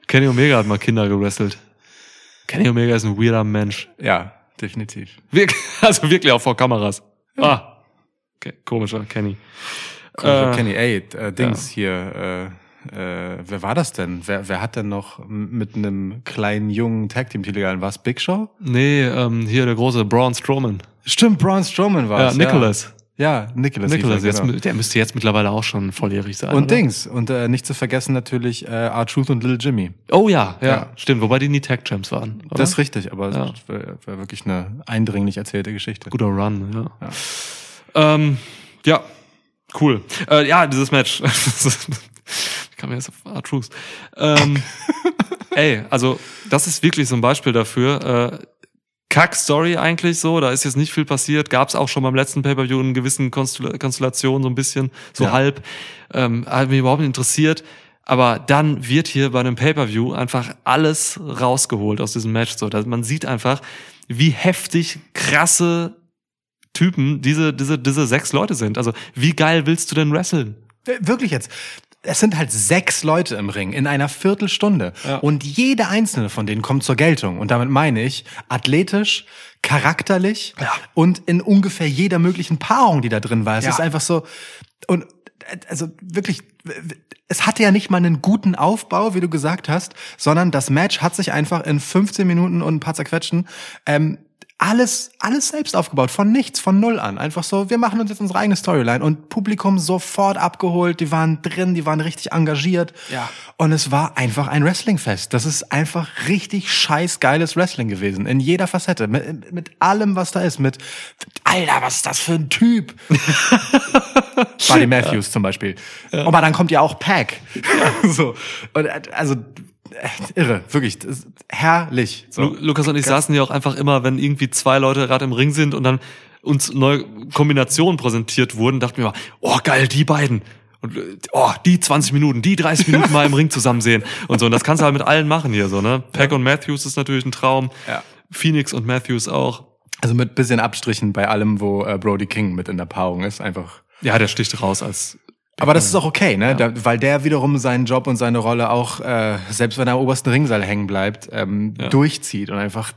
Kenny Omega hat mal Kinder gewrestelt. Kenny Omega ist ein weirder Mensch. Ja, definitiv. Wirklich, also wirklich auch vor Kameras. Ah. Okay, komischer Kenny. Komischer Äh, Kenny, ey, äh, Dings hier, äh, äh, wer war das denn? Wer, wer hat denn noch mit einem kleinen jungen Tag Team Titel gehalten? War es Big Show? Nee, ähm, hier der große Braun Strowman. Stimmt, Braun Strowman war Ja, es. Nicholas. Ja, Nicholas. hieß Nicholas, er, jetzt, genau. der müsste jetzt mittlerweile auch schon volljährig sein. Und oder? Dings. Und äh, nicht zu vergessen natürlich äh, R-Truth und Little Jimmy. Oh ja, ja, Ja. stimmt. Wobei die nie Tag Champs waren. Oder? Das ist richtig, aber Ja. es war, war wirklich eine eindringlich erzählte Geschichte. Guter Run, ja. Ja, ähm, ja cool. Äh, ja, dieses Match. Wie kam mir jetzt auf R-Truth? Ähm, ey, also das ist wirklich so ein Beispiel dafür. Äh, Kack-Story eigentlich so. Da ist jetzt nicht viel passiert. Gab es auch schon beim letzten Pay-Per-View in gewissen Konstella- Konstellationen so ein bisschen, so Ja. halb. Ähm, hat mich überhaupt nicht interessiert. Aber dann wird hier bei einem Pay-Per-View einfach alles rausgeholt aus diesem Match. So, dass man sieht einfach, wie heftig krasse Typen diese, diese, diese sechs Leute sind. Also, wie geil willst du denn wresteln? Äh, Wirklich jetzt. Es sind halt sechs Leute im Ring in einer Viertelstunde. Ja. Und jede einzelne von denen kommt zur Geltung. Und damit meine ich athletisch, charakterlich Ja. und in ungefähr jeder möglichen Paarung, die da drin war. Es Ja. ist einfach so. Und also wirklich, es hatte ja nicht mal einen guten Aufbau, wie du gesagt hast, sondern das Match hat sich einfach in 15 Minuten und ein paar zerquetschen ähm, alles, alles selbst aufgebaut, von nichts, von null an. Einfach so, wir machen uns jetzt unsere eigene Storyline und Publikum sofort abgeholt, die waren drin, die waren richtig engagiert. Ja. Und es war einfach ein Wrestlingfest. Das ist einfach richtig scheiß geiles Wrestling gewesen. In jeder Facette. Mit, mit allem, was da ist. Mit, Alter, was ist das für ein Typ? Buddy Matthews zum Beispiel. Aber dann kommt ja auch Pack. so. Und, also, irre. Wirklich. Herrlich. So. Lu Lukas und ich saßen ja auch einfach immer, wenn irgendwie zwei Leute gerade im Ring sind und dann uns neue Kombinationen präsentiert wurden, dachten wir mal, oh geil, die beiden. Und oh, die 20 Minuten, die 30 Minuten mal im Ring zusammen sehen und so. Und das kannst du halt mit allen machen hier so, ne? Peck und Matthews ist natürlich ein Traum. Ja. Phoenix und Matthews auch. Also mit bisschen Abstrichen bei allem, wo äh, Brody King mit in der Paarung ist, einfach. Ja, der sticht raus als Aber das ist auch okay, ne? Da, weil der wiederum seinen Job und seine Rolle auch, äh, selbst wenn er im obersten Ringseil hängen bleibt, ähm, Ja. durchzieht und einfach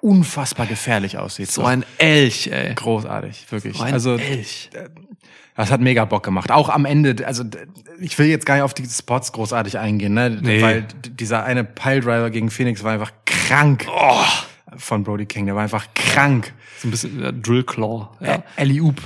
unfassbar gefährlich aussieht. so ein Elch, ey. großartig, wirklich. So ein also Elch. das hat mega Bock gemacht. Auch am Ende, also ich will jetzt gar nicht auf die Spots großartig eingehen, ne? Nee. Weil dieser eine Piledriver gegen Phoenix war einfach krank. Oh. Von Brody King, der war einfach krank. So ein bisschen äh, Drill Claw. Ja. Ja. Ellie Oop.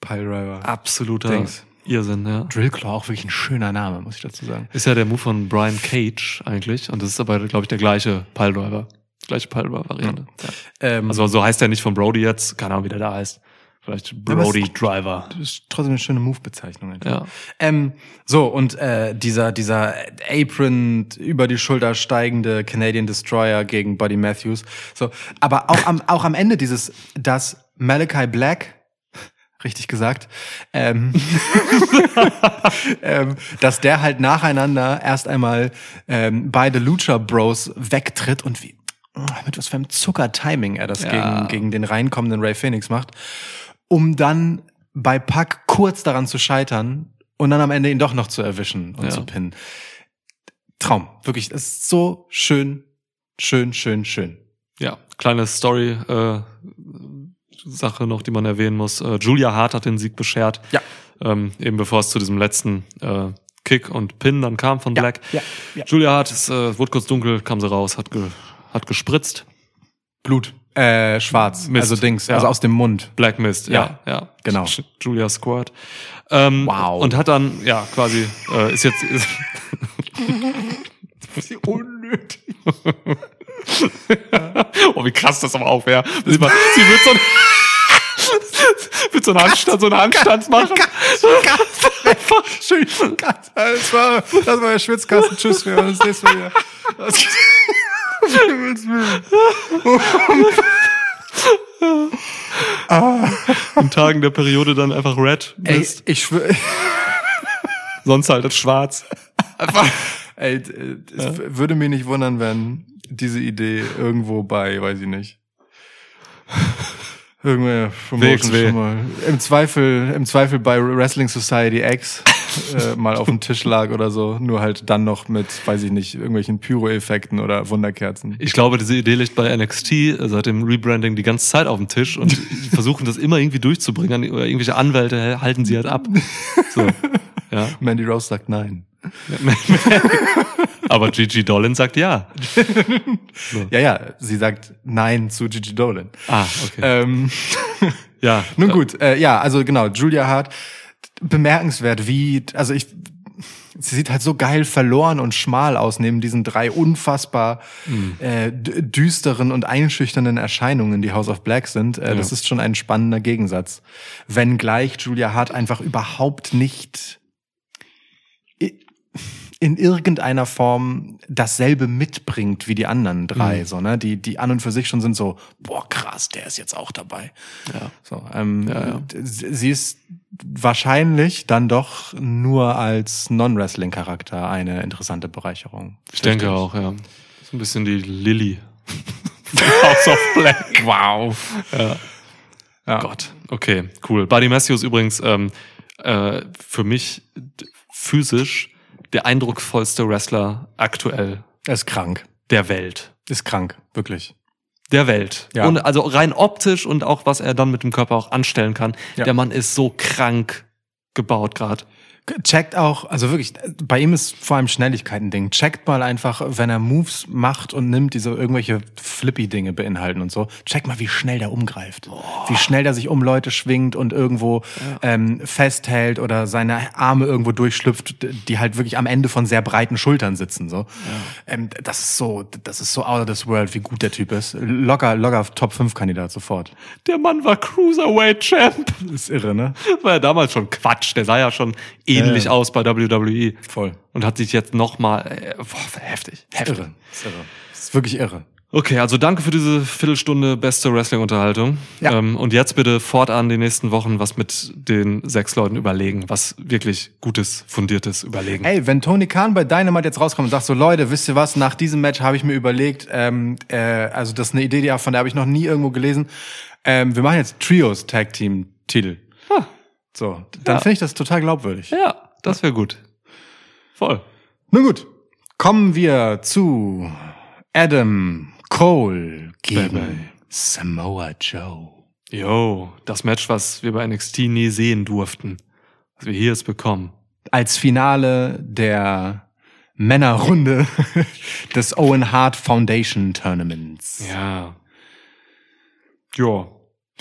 Piledriver. Absoluter Dings. Irrsinn, ja. Drillclaw, auch wirklich ein schöner Name, muss ich dazu sagen. Ist ja der Move von Brian Cage eigentlich. Und das ist aber, glaube ich, der gleiche Piledriver. Gleiche Piledriver-Variante. Ja. Ähm, Also so heißt er nicht von Brody jetzt. Keine Ahnung, wie der da heißt. Vielleicht Brody Driver. das ist trotzdem eine schöne Move-Bezeichnung. Ja. Ähm, so, und äh, dieser, dieser Apron über die Schulter steigende Canadian Destroyer gegen Buddy Matthews. So, aber auch am, auch am Ende dieses, dass Malachi Black, richtig gesagt, ähm, ähm, dass der halt nacheinander erst einmal ähm, beide Lucha Bros wegtritt und wie mit was für einem Zucker-Timing er das Ja. gegen, gegen den reinkommenden Ray Phoenix macht, um dann bei Pack kurz daran zu scheitern und dann am Ende ihn doch noch zu erwischen und Ja. zu pinnen. Traum, wirklich, es ist so schön, schön, schön, schön. Ja, kleine Story, äh, Sache noch, die man erwähnen muss. Äh, Julia Hart hat den Sieg beschert. Ja. Ähm, eben bevor es zu diesem letzten äh, Kick und Pin dann kam von Ja, Black. ja, ja. Julia Hart, es äh, wurde kurz dunkel, kam sie raus, hat, ge, hat gespritzt. Blut. Äh, schwarz. Mist. Also Dings, Ja. also aus dem Mund. Black Mist, ja, Ja, ja. genau. Julia Squirt. Ähm, Wow. Und hat dann, ja, quasi, äh, ist jetzt, ist, Unnötig. oh, wie krass das aber auch wäre. Sie, wird so, ein- wird so einen Handstand, so einen Handstand machen. Einfach schön. Das war, das war der Schwitzkasten. Tschüss, wir hören uns nächstes Mal wieder. In Tagen der Periode dann einfach red. Ey, Mist. ich schwöre. Sonst halt das schwarz. Ey, äh, es würde mich nicht wundern, wenn diese Idee irgendwo bei, weiß ich nicht. Irgendwer WXW. schon mal. Im Zweifel, im Zweifel bei Wrestling Society X äh, mal auf dem Tisch lag oder so. Nur halt dann noch mit, weiß ich nicht, irgendwelchen Pyro-Effekten oder Wunderkerzen. Ich glaube, diese Idee liegt bei NXT seit dem Rebranding die ganze Zeit auf dem Tisch und die versuchen das immer irgendwie durchzubringen. Oder irgendwelche Anwälte halten sie halt ab. So. Ja. Mandy Rose sagt nein. Aber Gigi Dolan sagt ja. Ja, ja, sie sagt nein zu Gigi Dolan. Ah, okay. Ähm, ja. Nun gut, äh, ja, also genau, Julia Hart, bemerkenswert, wie, also ich, sie sieht halt so geil verloren und schmal aus neben diesen drei unfassbar äh, d- düsteren und einschüchternden Erscheinungen, die House of Black sind. Äh, Das Ja. ist schon ein spannender Gegensatz. Wenngleich Julia Hart einfach überhaupt nicht in irgendeiner Form dasselbe mitbringt wie die anderen Mhm. drei, so, ne? Die, die an und für sich schon sind so, boah, krass, der ist jetzt auch dabei. Ja. So, ähm, Ja, ja. sie ist wahrscheinlich dann doch nur als Non-Wrestling-Charakter eine interessante Bereicherung. Ich denke auch, ja. So ein bisschen die Lilly. House of Black. Wow. Ja. Ja. Gott. Okay, cool. Buddy Matthews übrigens ähm, äh, für mich physisch der eindrucksvollste Wrestler aktuell Er ist krank. der Welt. Ist krank, wirklich. Der Welt. Ja. Und also rein optisch und auch was er dann mit dem Körper auch anstellen kann. Ja. Der Mann ist so krank gebaut gerade. Checkt auch, also wirklich, bei ihm ist vor allem Schnelligkeit ein Ding. Checkt mal einfach, wenn er Moves macht und nimmt, die so irgendwelche Flippy-Dinge beinhalten und so. Checkt mal, wie schnell der umgreift. Wie schnell der sich um Leute schwingt und irgendwo ähm, festhält oder seine Arme irgendwo durchschlüpft, die halt wirklich am Ende von sehr breiten Schultern sitzen. So. Ähm, das ist so, das ist so out of this world, wie gut der Typ ist. Locker, locker Top 5 Kandidat sofort. Der Mann war Cruiserweight Champ. Ist irre, ne? War ja damals schon Quatsch. Der sah ja schon ähnlich Ja. aus bei WWE. Voll. Und hat sich jetzt nochmal, äh, boah, heftig. heftig. Irre. Ist irre. Ist wirklich irre. Okay, also danke für diese Viertelstunde beste Wrestling-Unterhaltung. Ja. Ähm, und jetzt bitte fortan die nächsten Wochen was mit den sechs Leuten überlegen, was wirklich Gutes, Fundiertes überlegen. Ey, wenn Tony Khan bei Dynamite jetzt rauskommt und sagt so, Leute, wisst ihr was, nach diesem Match habe ich mir überlegt, ähm, äh, also das ist eine Idee, die, von der habe ich noch nie irgendwo gelesen, ähm, wir machen jetzt Trios Tag Team Titel. So, dann Ja. finde ich das total glaubwürdig. Ja, das wäre gut. Voll. Nun gut, kommen wir zu Adam Cole gegen Baby. Samoa Joe. Yo, das Match, was wir bei NXT nie sehen durften. Was wir hier jetzt bekommen. Als Finale der Männerrunde des Owen Hart Foundation Tournaments. Ja. Ja.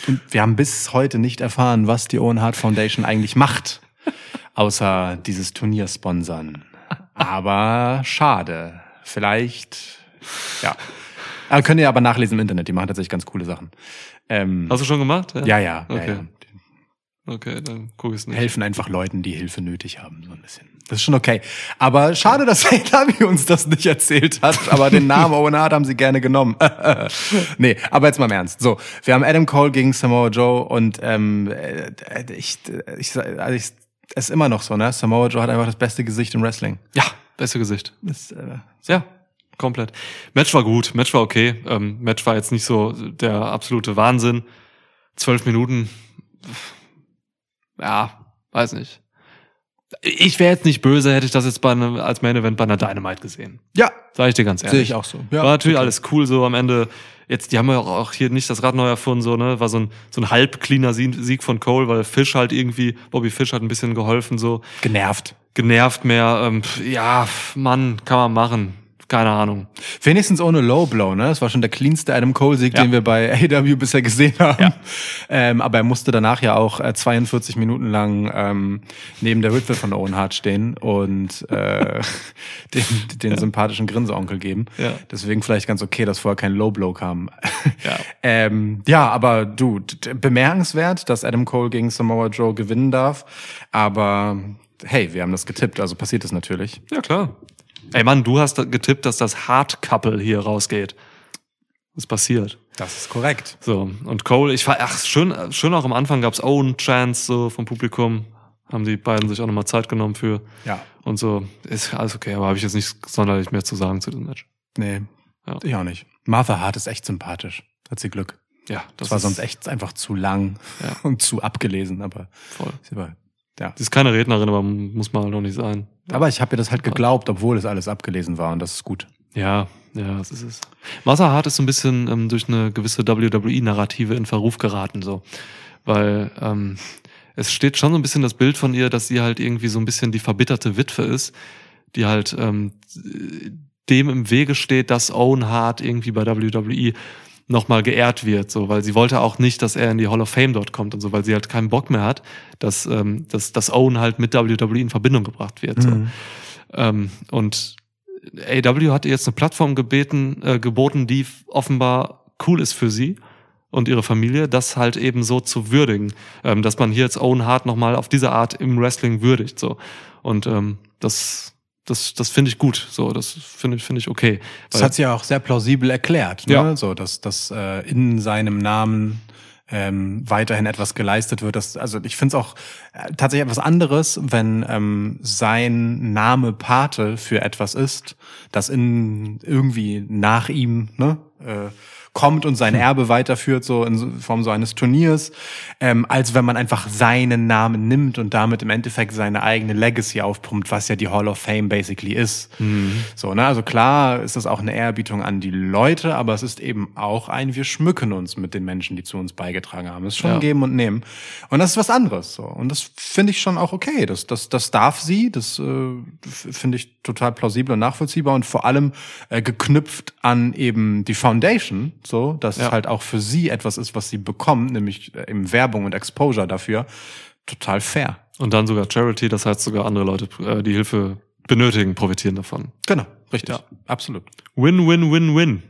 Und wir haben bis heute nicht erfahren, was die Owen Hart Foundation eigentlich macht, außer dieses Turnier sponsern. Aber schade. Vielleicht, ja. Aber könnt ihr aber nachlesen im Internet, die machen tatsächlich ganz coole Sachen. Ähm, Hast du schon gemacht? ja, ja, ja, Okay. ja. Okay, dann guck ich es nicht. Helfen einfach Leuten, die Hilfe nötig haben, so ein bisschen. Das ist schon okay. Aber schade, dass AW uns das nicht erzählt hat. Aber den Namen Owen Hart haben sie gerne genommen. nee, aber jetzt mal im Ernst. So, wir haben Adam Cole gegen Samoa Joe und ähm, äh, ich, ich, also ich, es ist immer noch so, ne? Samoa Joe hat einfach das beste Gesicht im Wrestling. Ja, beste Gesicht. Das, äh, Ja, komplett. Match war gut, Match war okay. Ähm, Match war jetzt nicht so der absolute Wahnsinn. Zwölf Minuten. Ja, weiß nicht. Ich wäre jetzt nicht böse, hätte ich das jetzt bei einem, als Main Event bei einer Dynamite gesehen. ja, Sag ich dir ganz ehrlich. sehe ich auch so. Ja, war natürlich okay. alles cool so am Ende. Jetzt, die haben ja auch hier nicht das Rad neu erfunden, so, ne? War so ein, so ein halb cleaner Sieg von Cole, weil Fish halt irgendwie, Bobby Fish hat ein bisschen geholfen, so genervt. genervt mehr. Ähm, ja, Mann, kann man machen. Keine Ahnung. Wenigstens ohne Low Blow, ne? Das war schon der cleanste Adam Cole-Sieg, Ja. den wir bei AW bisher gesehen haben. Ja. Ähm, aber er musste danach ja auch äh, 42 Minuten lang ähm, neben der Witwe von Owen Hart stehen und äh, den, den sympathischen Grinseonkel geben. Ja. Deswegen vielleicht ganz okay, dass vorher kein Low Blow kam. Ja. ähm, ja, aber du, bemerkenswert, dass Adam Cole gegen Samoa Joe gewinnen darf. Aber hey, wir haben das getippt, also passiert es natürlich. Ja, klar. Ey Mann, du hast getippt, dass das Hard Couple hier rausgeht. Was passiert? Das ist korrekt. So, und Cole, ich war, ach, schön, schön auch am Anfang gab's Owen Chance so vom Publikum. Haben die beiden sich auch nochmal Zeit genommen für. Ja. Und so, ist alles okay, aber habe ich jetzt nicht sonderlich mehr zu sagen zu diesem Match. Nee, Ja. ich auch nicht. Martha Hart ist echt sympathisch. Hat sie Glück. Ja, Das, war ist sonst echt einfach zu lang Ja. und zu abgelesen, aber voll. sie war, ja. Sie ist keine Rednerin, aber muss man halt noch nicht sein. Aber ich habe ihr das halt geglaubt, obwohl es alles abgelesen war und das ist gut. Ja, ja, das ist es. Martha Hart ist so ein bisschen ähm, durch eine gewisse WWE-Narrative in Verruf geraten, so. Weil ähm, es steht schon so ein bisschen das Bild von ihr, dass sie halt irgendwie so ein bisschen die verbitterte Witwe ist, die halt ähm, dem im Wege steht, dass Owen Hart irgendwie bei WWE nochmal geehrt wird, so, weil sie wollte auch nicht, dass er in die Hall of Fame dort kommt und so, weil sie halt keinen Bock mehr hat, dass, ähm, dass, dass Owen halt mit WWE in Verbindung gebracht wird. So. Mhm. Ähm, und AW hat ihr jetzt eine Plattform gebeten, äh, geboten, die offenbar cool ist für sie und ihre Familie, das halt eben so zu würdigen, ähm, dass man hier jetzt Owen Hart nochmal auf diese Art im Wrestling würdigt, so. Und ähm, das das, das finde ich gut. So, das finde ich, finde ich okay. Das hat sie ja auch sehr plausibel erklärt, ne? Ja. so dass, dass äh, in seinem Namen ähm, weiterhin etwas geleistet wird. Das, also ich finde es auch äh, tatsächlich etwas anderes, wenn ähm, sein Name Pate für etwas ist, das in irgendwie nach ihm ne, äh, kommt und sein Erbe weiterführt, so in Form so eines Turniers, ähm, als wenn man einfach seinen Namen nimmt und damit im Endeffekt seine eigene Legacy aufpumpt, was ja die Hall of Fame basically ist. So, ne? Also klar ist das auch eine Ehrerbietung an die Leute, aber es ist eben auch ein, wir schmücken uns mit den Menschen, die zu uns beigetragen haben. Es ist schon Ja. geben und nehmen. Und das ist was anderes. So. Und das finde ich schon auch okay. Das, das, das darf sie. Das äh, finde ich total plausibel und nachvollziehbar und vor allem äh, geknüpft an eben die Foundation, so, dass Ja. es halt auch für sie etwas ist, was sie bekommt, nämlich äh, eben Werbung und Exposure dafür. Total fair. Und dann sogar Charity, das heißt sogar andere Leute, äh, die Hilfe benötigen, profitieren davon. Genau, richtig. Ja. Absolut. Win, win, win, win.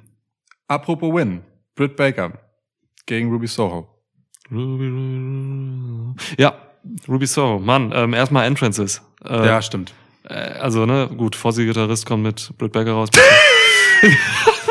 Apropos Win. Britt Baker gegen Ruby Soho. Ruby, ja, Ruby Soho, Mann, ähm, erstmal Entrances. Äh, ja, stimmt. äh, also, ne, gut, Fossi-Gitarrist kommt mit Britt Baker raus.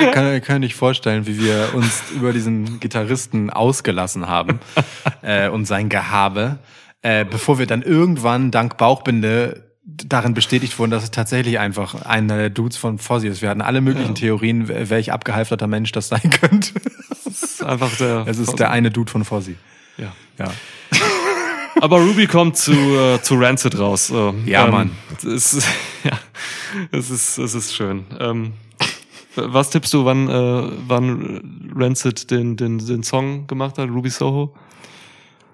Ich kann, ich kann nicht vorstellen, wie wir uns über diesen Gitarristen ausgelassen haben äh, und sein Gehabe, äh, bevor wir dann irgendwann dank Bauchbinde darin bestätigt wurden, dass es tatsächlich einfach einer der Dudes von Fozzy ist. Wir hatten alle möglichen Ja. Theorien, wel- welch abgehalfterter Mensch das sein könnte. Das ist einfach der. Es ist der eine Dude von Fozzy. Ja. Ja. Aber Ruby kommt zu, äh, zu Rancid raus. So. Ja, Mann. Es ist, ja, es ist, es ist schön. Ähm, was tippst du, wann, äh, wann Rancid den, den, den Song gemacht hat, Ruby Soho?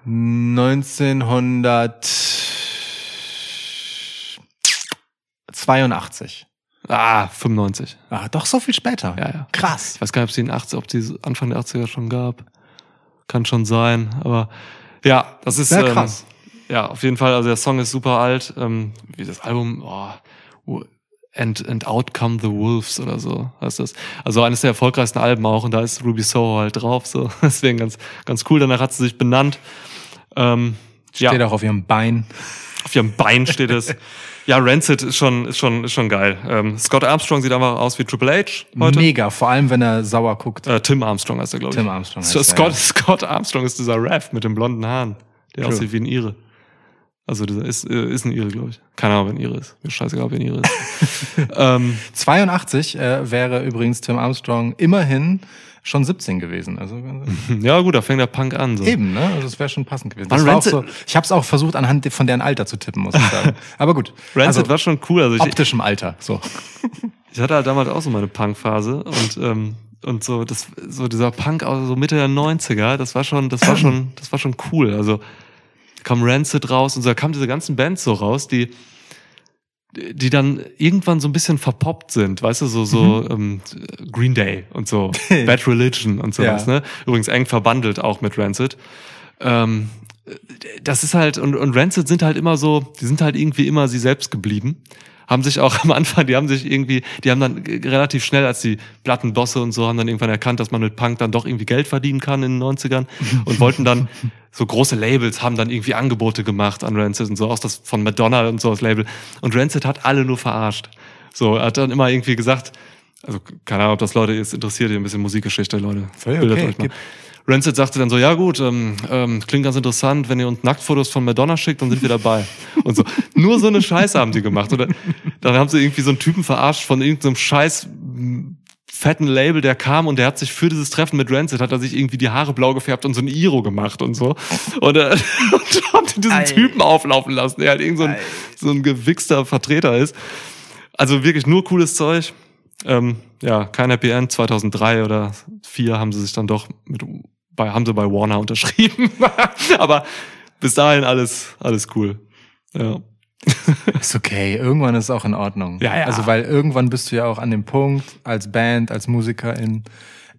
1982. Ah, 95. Ah, doch so viel später. Ja, ja. Krass. Ich weiß gar nicht, ob es die in 80, ob die Anfang der 80er schon gab. Kann schon sein, aber ja, das ist Sehr krass. Ähm, ja, auf jeden Fall. Also der Song ist super alt. Ähm, wie das Album, oh, and, and Out Come the Wolves oder so heißt das. Also eines der erfolgreichsten Alben auch und da ist Ruby Soho halt drauf. So deswegen ganz ganz cool. Danach hat sie sich benannt. Ähm, ja, Steht auch auf ihrem Bein. auf ihrem Bein steht es. Ja, Rancid ist schon ist schon ist schon geil. Ähm, Scott Armstrong sieht einfach aus wie Triple H heute. Mega, vor allem wenn er sauer guckt. Äh, Tim Armstrong heißt er, glaube ich. Tim Armstrong heißt So, er, Scott, ja. Scott Armstrong ist dieser Rev mit den blonden Haaren, der True. aussieht wie ein Ire. Also dieser ist, äh, ist ein Ire, glaube ich. Keine Ahnung, wer ein Ire ist. Mir scheißegal, wer ein Ire ist. ähm, 82 äh, wäre übrigens Tim Armstrong immerhin schon 17 gewesen. Also ja gut, da fängt der Punk an. So. eben, ne? Also es wäre schon passend gewesen. Das war auch so, ich habe es auch versucht anhand von deren Alter zu tippen, muss ich sagen. Aber gut. Rancid also, war schon cool. Also ich, optischem Alter. So. ich hatte halt damals auch so meine Punk-Phase und ähm, und so das so dieser Punk aus so Mitte der 90er, das war schon das war schon das war schon cool. Also kam Rancid raus und so da kamen diese ganzen Bands so raus, die die dann irgendwann so ein bisschen verpoppt sind, weißt du, so so ähm, Green Day und so Bad Religion und sowas, Ja. ne? Übrigens eng verbandelt auch mit Rancid. Ähm, das ist halt und, und Rancid sind halt immer so, die sind halt irgendwie immer sie selbst geblieben. Haben sich auch am Anfang, die haben sich irgendwie, die haben dann relativ schnell, als die Plattenbosse und so, haben dann irgendwann erkannt, dass man mit Punk dann doch irgendwie Geld verdienen kann in den 90ern und wollten dann so große Labels, haben dann irgendwie Angebote gemacht an Rancid und so, auch das von Madonna und so das Label. Und Rancid hat alle nur verarscht. So, er hat dann immer irgendwie gesagt, also keine Ahnung, ob das Leute jetzt interessiert, hier ein bisschen Musikgeschichte, Leute. Völlig Bildet okay, euch mal. Rancid sagte dann so, ja gut, ähm, ähm, klingt ganz interessant, wenn ihr uns Nacktfotos von Madonna schickt, dann sind wir dabei. Und so. Nur so eine Scheiße haben die gemacht. Oder dann haben sie irgendwie so einen Typen verarscht von irgendeinem scheiß m, fetten Label, der kam und der hat sich für dieses Treffen mit Rancid, hat er sich irgendwie die Haare blau gefärbt und so ein Iro gemacht und so. Und, äh, und haben die diesen Ei. Typen auflaufen lassen, der halt irgend so ein, Ei. so ein gewichster Vertreter ist. Also wirklich nur cooles Zeug. Ähm, ja, kein Happy End. 2003 oder 2004 haben sie sich dann doch mit, bei, haben sie bei Warner unterschrieben. Aber bis dahin alles, alles cool. Ja. Ist okay, irgendwann ist es auch in Ordnung. Ja, ja. Also weil irgendwann bist du ja auch an dem Punkt als Band, als Musikerin,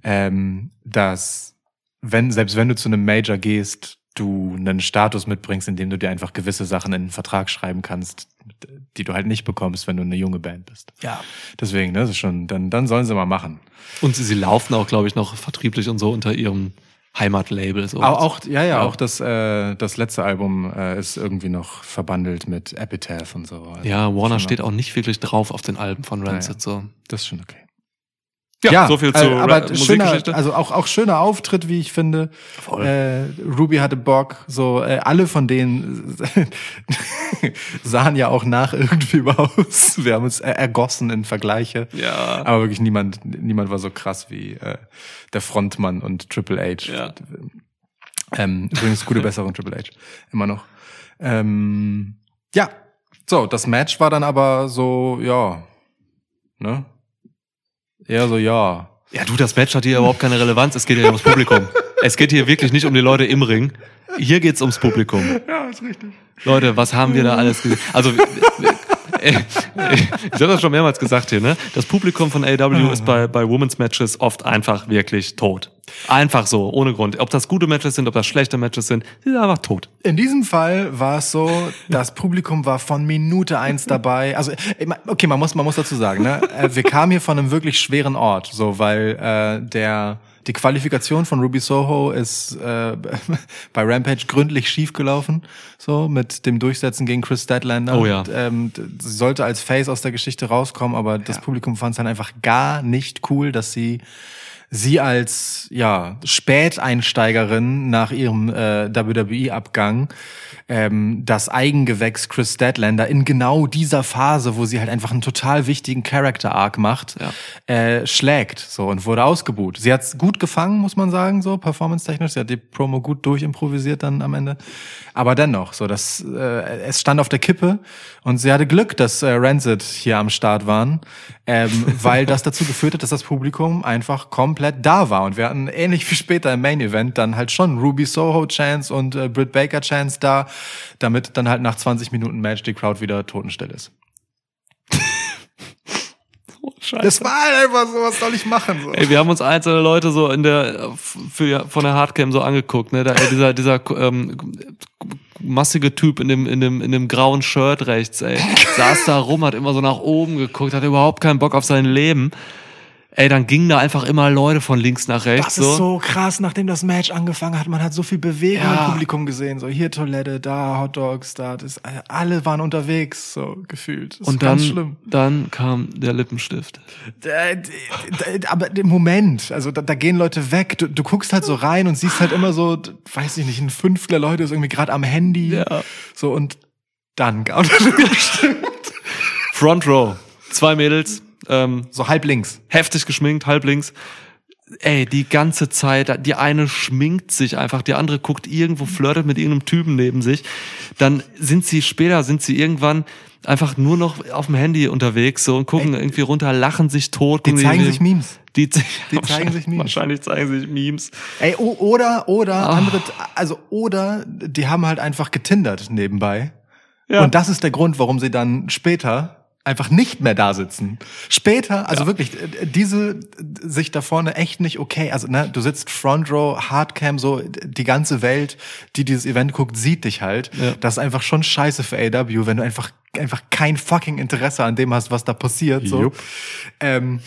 ähm, dass wenn selbst wenn du zu einem Major gehst, du einen Status mitbringst, in dem du dir einfach gewisse Sachen in den Vertrag schreiben kannst, die du halt nicht bekommst, wenn du eine junge Band bist. ja. Deswegen, ne, das ist schon, dann, dann sollen sie mal machen. Und sie, sie laufen auch, glaube ich, noch vertrieblich und so unter ihrem Heimatlabel. So. Auch, auch ja, ja, auch das, äh, das letzte Album äh, ist irgendwie noch verbandelt mit Epitaph und so. Also ja, Warner steht auch nicht wirklich drauf auf den Alben von Rancid. So. Das ist schon okay. Ja, so viel zu äh, aber schöner, also auch auch schöner Auftritt, wie ich finde. Voll. Äh, Ruby hatte Bock, so äh, alle von denen sahen ja auch nach irgendwie aus. Wir haben uns er- ergossen in Vergleiche. Ja. Aber wirklich niemand niemand war so krass wie äh, der Frontmann und Triple H. Ja. Ähm, übrigens gute Besserung Triple H immer noch. Ähm, ja, so das Match war dann aber so ja, ne? Eher so ja. Ja, du, das Match hat hier überhaupt keine Relevanz. Es geht hier ums Publikum. es geht hier wirklich nicht um die Leute im Ring. Hier geht's ums Publikum. Ja, ist richtig. Leute, was haben wir da alles gesehen? Also, äh, äh, ich habe das schon mehrmals gesagt hier, ne? Das Publikum von AW ist bei, bei Women's Matches oft einfach wirklich tot. Einfach so, ohne Grund. Ob das gute Matches sind, ob das schlechte Matches sind, die sind einfach tot. In diesem Fall war es so, das Publikum war von Minute eins dabei. Also, okay, man muss, man muss dazu sagen, ne? äh, wir kamen hier von einem wirklich schweren Ort, so, weil äh, der die Qualifikation von Ruby Soho ist äh, bei Rampage gründlich schiefgelaufen, so mit dem Durchsetzen gegen Chris Statlander. Oh ja. Und, ähm, sie sollte als Face aus der Geschichte rauskommen, aber das Publikum fand es dann einfach gar nicht cool, dass sie sie als ja Späteinsteigerin nach ihrem äh, WWE-Abgang ähm, das Eigengewächs Chris Statlander in genau dieser Phase, wo sie halt einfach einen total wichtigen Character-Arc macht, äh, schlägt so und wurde ausgebuht. Sie hat's gut gefangen, muss man sagen, so performance-technisch. Sie hat die Promo gut durchimprovisiert dann am Ende. Aber dennoch, so das, äh, es stand auf der Kippe und sie hatte Glück, dass äh, Rancid hier am Start waren, ähm, weil das dazu geführt hat, dass das Publikum einfach komplett da war. Und wir hatten ähnlich wie später im Main Event dann halt schon Ruby Soho Chance und äh, Britt Baker Chance da, damit dann halt nach 20 Minuten Match die Crowd wieder totenstill ist. Das war halt einfach so, was soll ich machen? So. Ey, wir haben uns einzelne Leute so in der für, von der Hardcam so angeguckt, ne? Da, ey, dieser dieser ähm, massige Typ in dem in dem in dem grauen Shirt rechts, ey, saß da rum, hat immer so nach oben geguckt, hat überhaupt keinen Bock auf sein Leben. Ey, dann gingen da einfach immer Leute von links nach rechts Das ist so krass, nachdem das Match angefangen hat. Man hat so viel Bewegung Ja. im Publikum gesehen. So hier Toilette, da Hot Dogs, da das. Alle waren unterwegs, so gefühlt. Das Und dann, schlimm. dann kam der Lippenstift. Aber im Moment, also da, da gehen Leute weg. Du, du guckst halt so rein und siehst halt immer so, weiß ich nicht, ein Fünftel der Leute ist irgendwie gerade am Handy. Ja. So und dann kam der Front Row. Zwei Mädels, ähm, so halb links. heftig geschminkt, halb links. Ey, die ganze Zeit, die eine schminkt sich einfach, die andere guckt irgendwo, flirtet mit irgendeinem Typen neben sich. Dann sind sie später, sind sie irgendwann einfach nur noch auf dem Handy unterwegs so und gucken irgendwie runter, lachen sich tot. Die zeigen sich Memes. Die, Die zeigen sich Memes. Wahrscheinlich zeigen sich Memes. Ey, oder, oder, Ah. andere, also, oder, die haben halt einfach getindert nebenbei. Ja. Und das ist der Grund, warum sie dann später einfach nicht mehr da sitzen. Später, also wirklich, äh, diese sich da vorne echt nicht okay. Also, ne, du sitzt Front Row, Hardcam, so, die ganze Welt, die dieses Event guckt, sieht dich halt. Ja. Das ist einfach schon scheiße für AW, wenn du einfach, einfach kein fucking Interesse an dem hast, was da passiert, so. Ähm,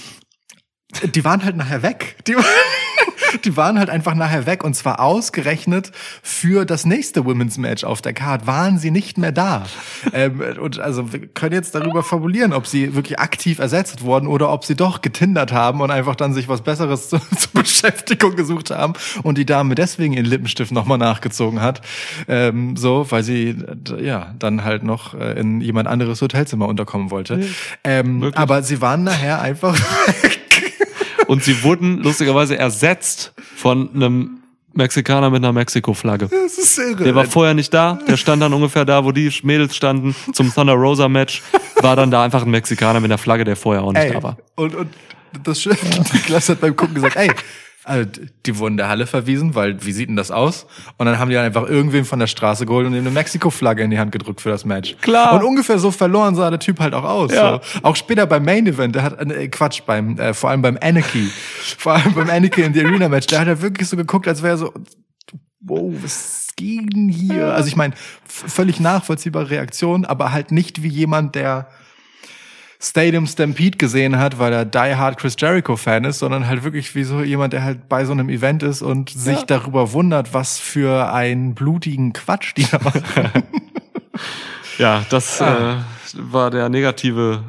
die waren halt nachher weg. Die, die waren halt einfach nachher weg und zwar ausgerechnet für das nächste Women's Match auf der Card waren sie nicht mehr da. ähm, und also wir können jetzt darüber fabulieren, ob sie wirklich aktiv ersetzt wurden oder ob sie doch getindert haben und einfach dann sich was Besseres zur, Beschäftigung gesucht haben und die Dame deswegen ihren Lippenstift nochmal nachgezogen hat. Ähm, so, weil sie ja dann halt noch äh, in jemand anderes Hotelzimmer unterkommen wollte. Ähm, aber sie waren nachher einfach weg. Und sie wurden lustigerweise ersetzt von einem Mexikaner mit einer Mexiko-Flagge. Der war vorher nicht da, der stand dann ungefähr da, wo die Mädels standen zum Thunder Rosa Match, war dann da einfach ein Mexikaner mit einer Flagge, der vorher auch nicht ey, da war. Und, und das Schöne, Niklas hat beim Gucken gesagt, ey, also die wurden der Halle verwiesen, weil wie sieht denn das aus? Und dann haben die dann einfach irgendwen von der Straße geholt und ihm eine Mexiko-Flagge in die Hand gedrückt für das Match. Klar. Und ungefähr so verloren sah der Typ halt auch aus. Ja. So. Auch später beim Main Event, der hat, äh, Quatsch, beim, äh, vor allem beim Anarchy, vor allem beim Anarchy in the Arena Match, der hat ja wirklich so geguckt, als wäre er so, wow, was ging hier? Also ich meine, völlig nachvollziehbare Reaktion, aber halt nicht wie jemand, der Stadium Stampede gesehen hat, weil er Die Hard Chris Jericho Fan ist, sondern halt wirklich wie so jemand, der halt bei so einem Event ist und sich darüber wundert, was für einen blutigen Quatsch die da machen. Ja, das Ah. äh, war der negative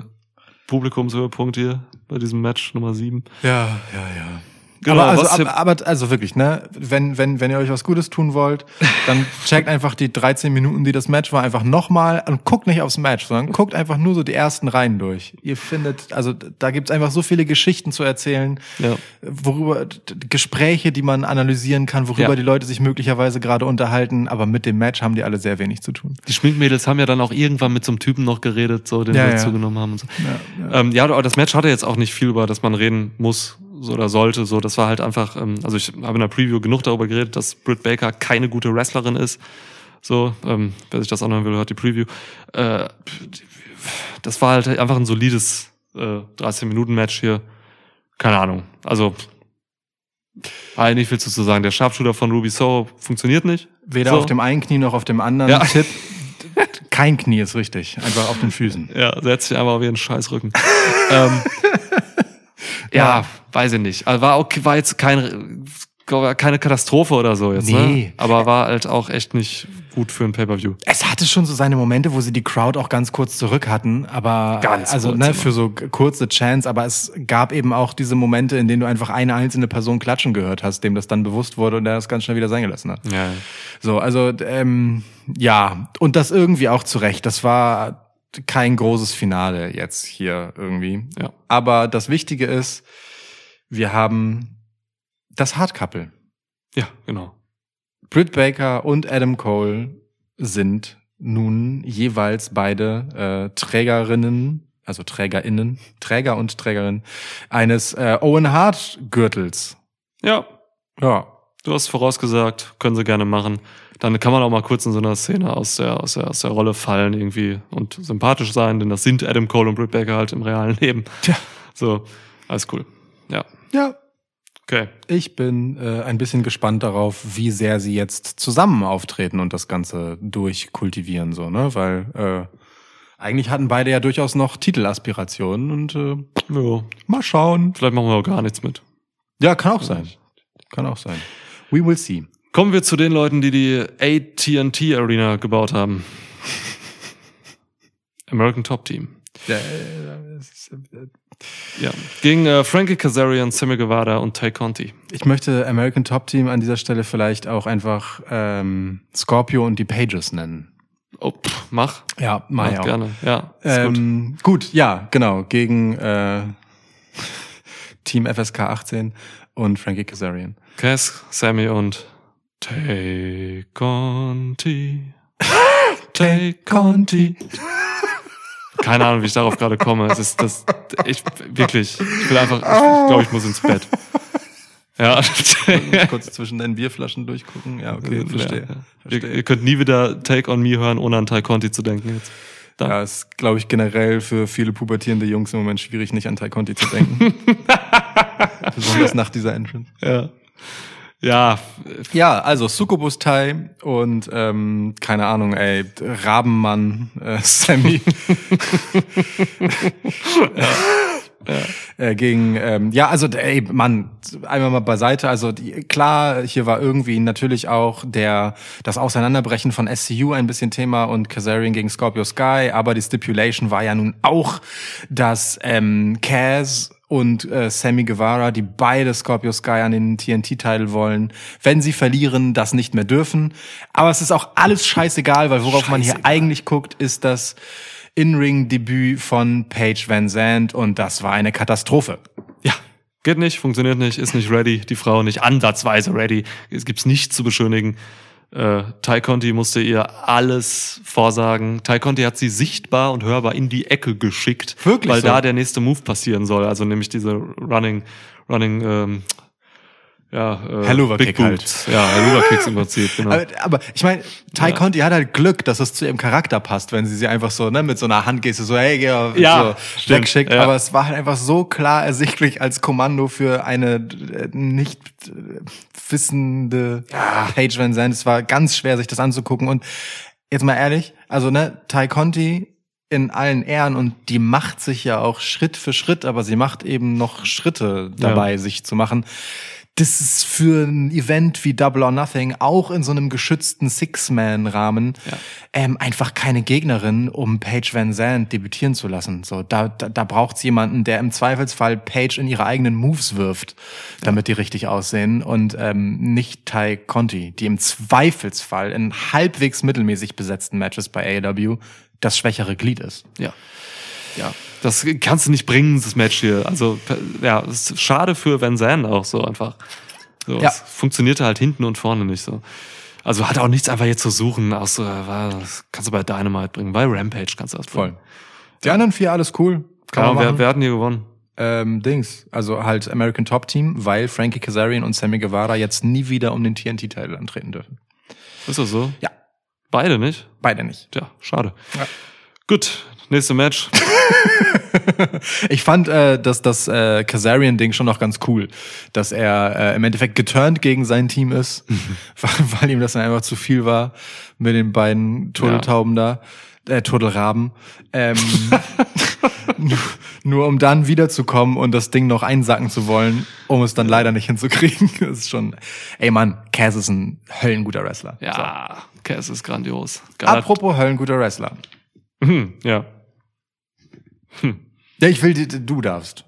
Publikumshöhepunkt hier bei diesem Match Nummer 7. Ja, ja, ja. Genau, aber, also, hier- aber, also wirklich, ne, wenn, wenn, wenn ihr euch was Gutes tun wollt, dann checkt einfach die 13 Minuten, die das Match war, einfach nochmal und guckt nicht aufs Match, sondern guckt einfach nur so die ersten Reihen durch. Ihr findet, also da gibt's einfach so viele Geschichten zu erzählen, Ja. worüber Gespräche, die man analysieren kann, worüber Ja. die Leute sich möglicherweise gerade unterhalten, aber mit dem Match haben die alle sehr wenig zu tun. Die Schminkmädels haben ja dann auch irgendwann mit so einem Typen noch geredet, so den Ja, wir ja. zugenommen haben und so. Ja, ähm, ja, das Match hatte jetzt auch nicht viel, über das man reden muss so, oder sollte. So, das war halt einfach, ähm, also ich habe in der Preview genug darüber geredet, dass Britt Baker keine gute Wrestlerin ist. So, ähm, wer sich das anhören will, hört die Preview. Äh, das war halt einfach ein solides äh, 13-Minuten-Match hier. Keine Ahnung. Also war nicht viel zu sagen. Der Sharpshooter von Ruby Soho funktioniert nicht. Weder So. auf dem einen Knie noch auf dem anderen. Ja. Tipp. Kein Knie ist richtig, einfach auf den Füßen. Ja, setzt sich einfach auf ihren Scheißrücken. ähm, ja, weiß ich nicht. Also war okay, war jetzt kein, keine Katastrophe oder so jetzt, Nee. ne? Aber war halt auch echt nicht gut für ein Pay-Per-View. Es hatte schon so seine Momente, wo sie die Crowd auch ganz kurz zurück hatten, aber Ganz also ne, immer. für so kurze Chance, aber es gab eben auch diese Momente, in denen du einfach eine einzelne Person klatschen gehört hast, dem das dann bewusst wurde und der das ganz schnell wieder sein gelassen hat. Ja. So, also ähm, ja, und das irgendwie auch zurecht. Das war kein großes Finale jetzt hier irgendwie. Ja. Aber das Wichtige ist, wir haben das Hard Couple. Ja, genau. Britt Baker und Adam Cole sind nun jeweils beide äh, Trägerinnen, also Trägerinnen, Träger und Trägerin eines äh, Owen Hart Gürtels. Ja, Ja. du hast vorausgesagt, können sie gerne machen. Dann kann man auch mal kurz in so einer Szene aus der, aus der, aus der Rolle fallen irgendwie und sympathisch sein, denn das sind Adam Cole und Britt Baker halt im realen Leben. Tja. So, alles cool. Ja, Ja. okay. Ich bin äh, ein bisschen gespannt darauf, wie sehr sie jetzt zusammen auftreten und das Ganze durchkultivieren, so, ne? Weil äh, eigentlich hatten beide ja durchaus noch Titelaspirationen und äh, Ja, mal schauen. vielleicht machen wir auch gar nichts mit. Ja, kann auch sein. Kann auch sein. We will see. Kommen wir zu den Leuten, die die AT&T Arena gebaut haben. American Top Team. Äh, Ja. Gegen äh, Frankie Kazarian, Sammy Guevara und Tay Conti. Ich möchte American Top Team an dieser Stelle vielleicht auch einfach ähm, Scorpio und die Pages nennen. Oh, pff, mach. Ja, mach ich auch. gerne. Ja, ist gut. Ähm, gut. ja, genau. Gegen äh, Team FSK 18 und Frankie Kazarian. Cass, Sammy und Tay Conti. Tay Conti. Keine Ahnung, wie ich darauf gerade komme. Es ist das, ich, wirklich, ich will einfach, ich, ich glaube, ich muss ins Bett. Ja. Kurz zwischen deinen Bierflaschen durchgucken. Ja, okay, verstehe. Ja, ja. Ihr, verstehe. ihr könnt nie wieder Take on Me hören, ohne an Tay Conti zu denken jetzt. Da. Ja, ist, glaube ich, generell für viele pubertierende Jungs im Moment schwierig, nicht an Tai Conti zu denken. Besonders nach dieser Entrance. Ja. Ja, Ja, also Succubus Tai und ähm, keine Ahnung, ey, Rabenmann, äh, Sammy. Äh, gegen, ähm, ja, also ey, Mann, einmal mal beiseite. Also die, klar, hier war irgendwie natürlich auch der das Auseinanderbrechen von SCU ein bisschen Thema und Kazarian gegen Scorpio Sky, aber die Stipulation war ja nun auch, dass ähm, Kaz und äh, Sammy Guevara, die beide Scorpio Sky an den TNT-Titel wollen, wenn sie verlieren, das nicht mehr dürfen. Aber es ist auch alles scheißegal, weil worauf man hier Scheißegal. eigentlich guckt, ist das In-Ring-Debüt von Paige Van Zandt und das war eine Katastrophe. ja. Geht nicht, funktioniert nicht, ist nicht ready, die Frau nicht ansatzweise ready. Es gibt's nichts zu beschönigen. Äh, Ty Conti musste ihr alles vorsagen. Ty Conti hat sie sichtbar und hörbar in die Ecke geschickt, Wirklich weil so? da der nächste Move passieren soll. Also nämlich diese Running, Running, ähm, ja, äh, Helluva Kick Boot. halt. Ja, Helluva Kicks im Prinzip, genau. Aber, aber ich meine, Ty Ja. Conti hat halt Glück, dass es zu ihrem Charakter passt, wenn sie sie einfach so ne, mit so einer Handgeste so, hey, ja, Ja, so wegschickt. ja. Aber es war halt einfach so klar ersichtlich als Kommando für eine äh, nicht äh, wissende Paige Van Zandt. Es war ganz schwer, sich das anzugucken. Und jetzt mal ehrlich, also ne, Ty Conti in allen Ehren und die macht sich ja auch Schritt für Schritt, aber sie macht eben noch Schritte dabei, Ja. sich zu machen. Das ist für ein Event wie Double or Nothing auch in so einem geschützten Six-Man-Rahmen Ja. ähm, einfach keine Gegnerin, um Paige Van Zandt debütieren zu lassen. So, da, da, da braucht's jemanden, der im Zweifelsfall Paige in ihre eigenen Moves wirft, damit die richtig aussehen und ähm, nicht Ty Conti, die im Zweifelsfall in halbwegs mittelmäßig besetzten Matches bei AEW das schwächere Glied ist. Ja. Ja. Das kannst du nicht bringen, das Match hier. Also, ja, es ist schade für Van Zandt auch so einfach. So, Ja. Es funktionierte halt hinten und vorne nicht so. Also hat auch nichts einfach jetzt zu suchen. So, äh, das kannst du bei Dynamite bringen. Bei Rampage kannst du das bringen. Die anderen vier alles cool. Kann Ja, man wer, wer hat denn hier gewonnen? ähm, Dings, also halt American Top Team, weil Frankie Kazarian und Sammy Guevara jetzt nie wieder um den TNT-Titel antreten dürfen. Ist das so? Ja. Beide nicht? Beide nicht. Tja, schade. Ja. Gut, nächste Match. Ich fand äh, dass das äh, Kazarian-Ding schon noch ganz cool, dass er äh, im Endeffekt geturnt gegen sein Team ist, weil, weil ihm das dann einfach zu viel war mit den beiden Turteltauben da, äh, Turtelraben. Ähm, nur, nur um dann wiederzukommen und das Ding noch einsacken zu wollen, um es dann leider nicht hinzukriegen. Das ist schon, ey Mann, Kaz ist ein höllenguter Wrestler. Ja, Cass ist grandios. So. Geiler- Apropos höllenguter Wrestler. Hm, ja. Ja, ich will, du darfst.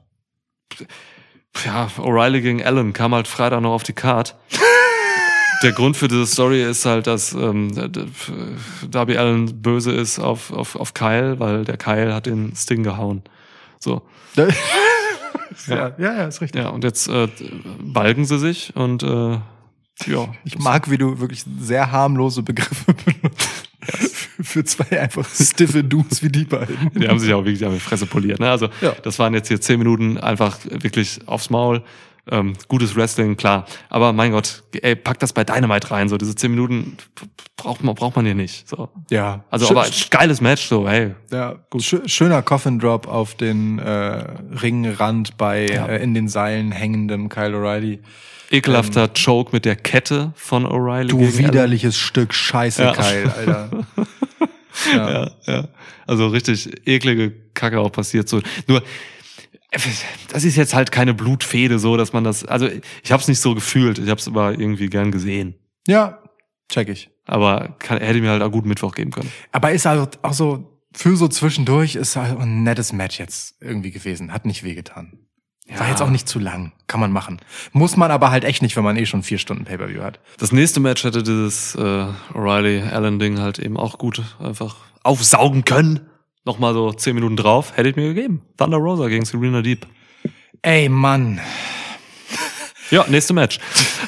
ja, O'Reilly gegen Allen kam halt Freitag noch auf die Card. Der Grund für diese Story ist halt, dass ähm, Darby Allen böse ist auf, auf, auf Kyle, weil der Kyle hat den Sting gehauen. So. ja, ja, ja, ist richtig. Ja, und jetzt äh, balgen sie sich und äh, ja. Ich mag, wie du wirklich sehr harmlose Begriffe benutzt. Für zwei einfach stiffe Dudes wie die beiden. Die haben sich auch wirklich an die Fresse poliert. Ne? Also Ja. das waren jetzt hier zehn Minuten einfach wirklich aufs Maul. Ähm, gutes Wrestling, klar. Aber mein Gott, ey, pack das bei Dynamite rein. So diese zehn Minuten braucht man braucht man hier nicht. So. Ja. Also Schö- aber geiles Match. So, hey. ja, schö- schöner Coffin Drop auf den äh, Ringrand bei äh, in den Seilen hängendem Kyle O'Reilly. Ekelhafter Choke mit der Kette von O'Reilly. Du widerliches Stück Scheiße, Ja. Kyle, Alter. Ja. Ja. Also richtig eklige Kacke auch passiert. So nur. Das ist jetzt halt keine Blutfehde, so dass man das. Also ich habe es nicht so gefühlt. Ich habe es aber irgendwie gern gesehen. ja, check ich. Aber kann, hätte mir halt auch gut Mittwoch geben können. Aber ist halt auch so, für so zwischendurch ist halt ein nettes Match jetzt irgendwie gewesen. Hat nicht wehgetan. War Ja. jetzt auch nicht zu lang. Kann man machen. Muss man aber halt echt nicht, wenn man eh schon vier Stunden Pay-Per-View hat. Das nächste Match hätte dieses äh, O'Reilly-Allen-Ding halt eben auch gut einfach aufsaugen können. Nochmal so zehn Minuten drauf, hätte ich mir gegeben. Thunder Rosa gegen Serena Deep. Ey, Mann. Ja, nächste Match.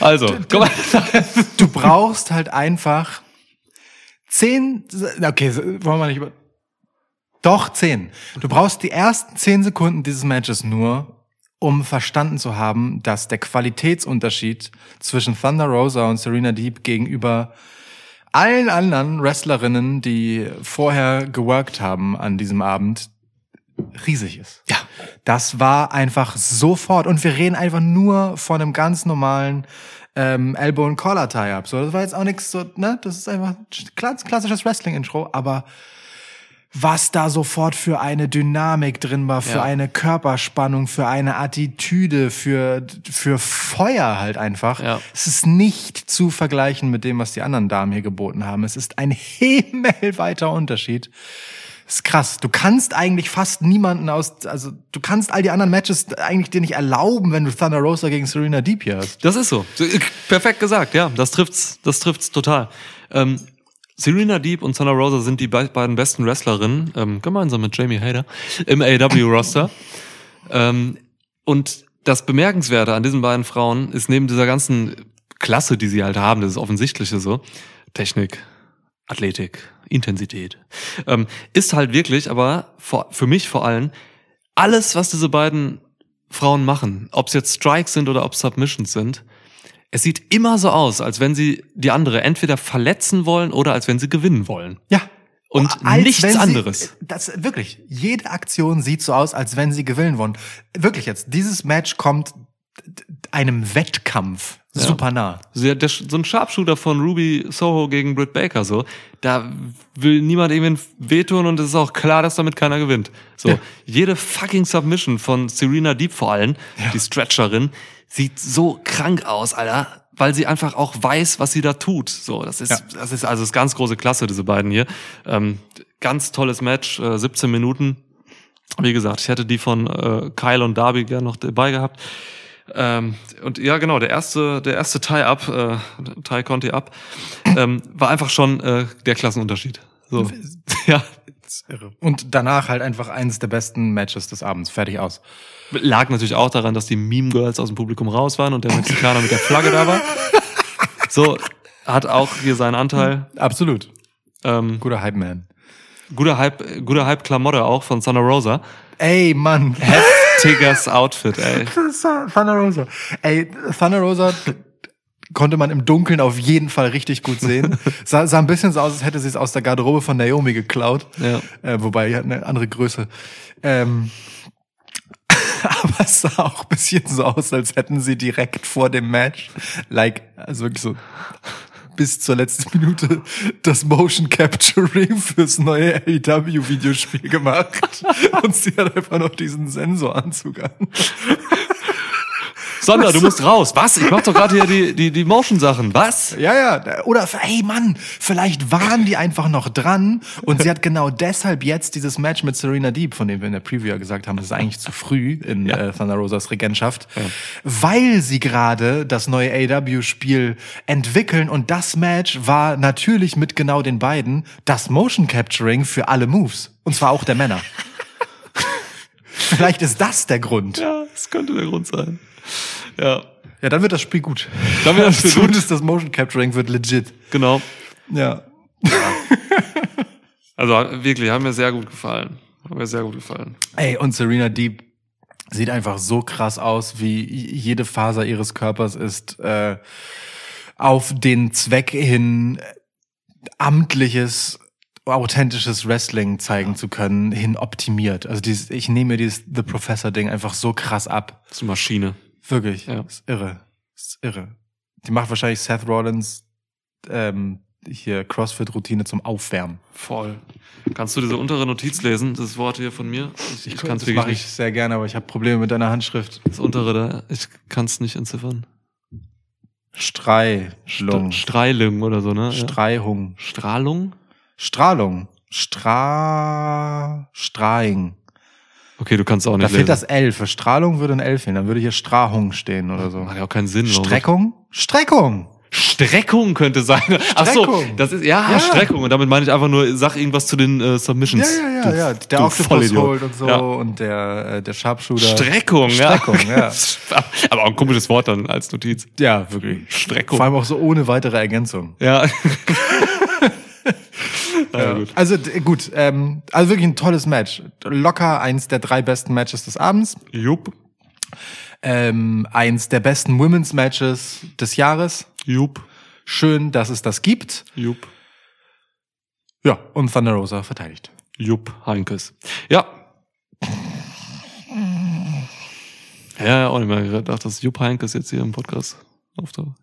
Also, komm mal. Du brauchst halt einfach zehn, okay, wollen wir nicht über, doch zehn. Du brauchst die ersten zehn Sekunden dieses Matches nur, um verstanden zu haben, dass der Qualitätsunterschied zwischen Thunder Rosa und Serena Deep gegenüber allen anderen Wrestlerinnen, die vorher geworkt haben an diesem Abend, riesig ist. Ja. Das war einfach sofort. Und wir reden einfach nur von einem ganz normalen ähm, Elbow and Collar Tie-Up. So, das war jetzt auch nichts so, ne? Das ist einfach klass- klassisches Wrestling-Intro, aber was da sofort für eine Dynamik drin war, für Ja. eine Körperspannung, für eine Attitüde, für, für Feuer halt einfach. Ja. Es ist nicht zu vergleichen mit dem, was die anderen Damen hier geboten haben. Es ist ein himmelweiter Unterschied. Das ist krass. Du kannst eigentlich fast niemanden aus, also du kannst all die anderen Matches eigentlich dir nicht erlauben, wenn du Thunder Rosa gegen Serena Deep hier hast. Das ist so. So, äh, Perfekt gesagt, ja. Das trifft's, das trifft's total. Ähm, Serena Deep und Thunder Rosa sind die be beiden besten Wrestlerinnen, ähm, gemeinsam mit Jamie Hader, im AEW-Roster. ähm, und das Bemerkenswerte an diesen beiden Frauen ist neben dieser ganzen Klasse, die sie halt haben, das ist offensichtliche so, Technik, Athletik, Intensität, ähm, ist halt wirklich, aber vor, für mich vor allem, alles, was diese beiden Frauen machen, ob es jetzt Strikes sind oder ob Submissions sind, es sieht immer so aus, als wenn sie die andere entweder verletzen wollen oder als wenn sie gewinnen wollen. Ja. Und Als nichts sie- anderes. Das wirklich. Jede Aktion sieht so aus, als wenn sie gewinnen wollen. Wirklich jetzt. Dieses Match kommt einem Wettkampf super nah. Der, so ein Sharpshooter von Ruby Soho gegen Britt Baker, so, da will niemand irgendwie wehtun und es ist auch klar, dass damit keiner gewinnt. So, Ja. jede fucking Submission von Serena Deep vor allem, die Stretcherin, sieht so krank aus, Alter, weil sie einfach auch weiß, was sie da tut. So, das ist, Ja. das ist also das ganz große Klasse, diese beiden hier. Ähm, ganz tolles Match, äh, 17 Minuten. Wie gesagt, ich hätte die von äh, Kyle und Darby gern noch dabei gehabt. Ähm, und ja, genau, der erste, der erste Tie-Up, äh, Tie Conti Up, ähm, war einfach schon äh, der Klassenunterschied. So. ja, Und danach halt einfach eines der besten Matches des Abends. Fertig aus. Lag natürlich auch daran, dass die Meme Girls aus dem Publikum raus waren und der Mexikaner mit der Flagge da war. So, hat auch hier seinen Anteil. Absolut. Ähm, Guter Hype-Man. guter Hype, guter Hype-Klamotte auch von Santa Rosa. Ey, Mann. Heftiges Outfit, ey. Thunder Rosa. Ey, Thunder Rosa konnte man im Dunkeln auf jeden Fall richtig gut sehen. Sah, sah ein bisschen so aus, als hätte sie es aus der Garderobe von Naomi geklaut. Ja. Äh, wobei, die hat eine andere Größe. Ähm, aber es sah auch ein bisschen so aus, als hätten sie direkt vor dem Match, like, also wirklich so bis zur letzten Minute das Motion Capturing fürs neue AEW Videospiel gemacht. Und sie hat einfach noch diesen Sensoranzug an. Sandra, du musst raus. Was? Ich mach doch gerade hier die, die, die Motion-Sachen. Was? Ja, ja. Oder, hey Mann, vielleicht waren die einfach noch dran und sie hat genau deshalb jetzt dieses Match mit Serena Deep, von dem wir in der Preview ja gesagt haben, das ist eigentlich zu früh in äh, Thunder Rosas Regentschaft, weil sie gerade das neue AW-Spiel entwickeln und das Match war natürlich mit genau den beiden das Motion Capturing für alle Moves. Und zwar auch der Männer. Vielleicht ist das der Grund. Ja, das könnte der Grund sein. Ja, Ja, dann wird das Spiel gut. Dann wird das Spiel gut. Zumindest das Motion Capturing wird legit. genau. Ja. Also wirklich, haben mir sehr gut gefallen. Haben mir sehr gut gefallen. Ey, und Serena Deep sieht einfach so krass aus, wie jede Faser ihres Körpers ist äh, auf den Zweck hin äh, amtliches authentisches Wrestling zeigen zu können, hin optimiert. Also dieses, ich nehme mir dieses The Professor Ding einfach so krass ab. Das ist eine Maschine. Wirklich. Ja. Ist irre. Ist irre. Die macht wahrscheinlich Seth Rollins ähm, hier CrossFit-Routine zum Aufwärmen. Voll. Kannst du diese untere Notiz lesen? Das Wort hier von mir? Ich, ich kann es das wirklich mache ich nicht. sehr gerne, aber ich habe Probleme mit deiner Handschrift. Das untere da, ich kann es nicht entziffern. Streilung. Streilung oder so, ne? Streihung. Strahlung? Strahlung. Stra... Strahing. Okay, du kannst auch Da nicht fehlt lesen. das L. Für Strahlung würde ein L fehlen. Dann würde hier Strahung stehen oder so. Macht ja auch keinen Sinn. Streckung? Streckung. Streckung könnte sein. Ach so, Streckung. das ist ja, Ja. Streckung und damit meine ich einfach nur sag irgendwas zu den äh, Ja, Submissions. ja, ja, Du- ja. Der du Octopus Vollidiot. Hold und so Ja. und der, äh, der Sharpshooter. Streckung, Streckung, ja. ja. Aber auch ein komisches Wort dann als Notiz. Ja, wirklich. Streckung. Vor allem auch so ohne weitere Ergänzung. Ja. Ja. Also gut, ähm, also wirklich ein tolles Match. Locker eins der drei besten Matches des Abends. Jupp. Ähm, eins der besten Women's Matches des Jahres. Jupp. Schön, dass es das gibt. Jupp. Ja, und Thunder Rosa verteidigt. Jupp Heinkes. Ja. Ja, ja, auch nicht mehr gedacht, dass Jupp Heinkes jetzt hier im Podcast auftaucht.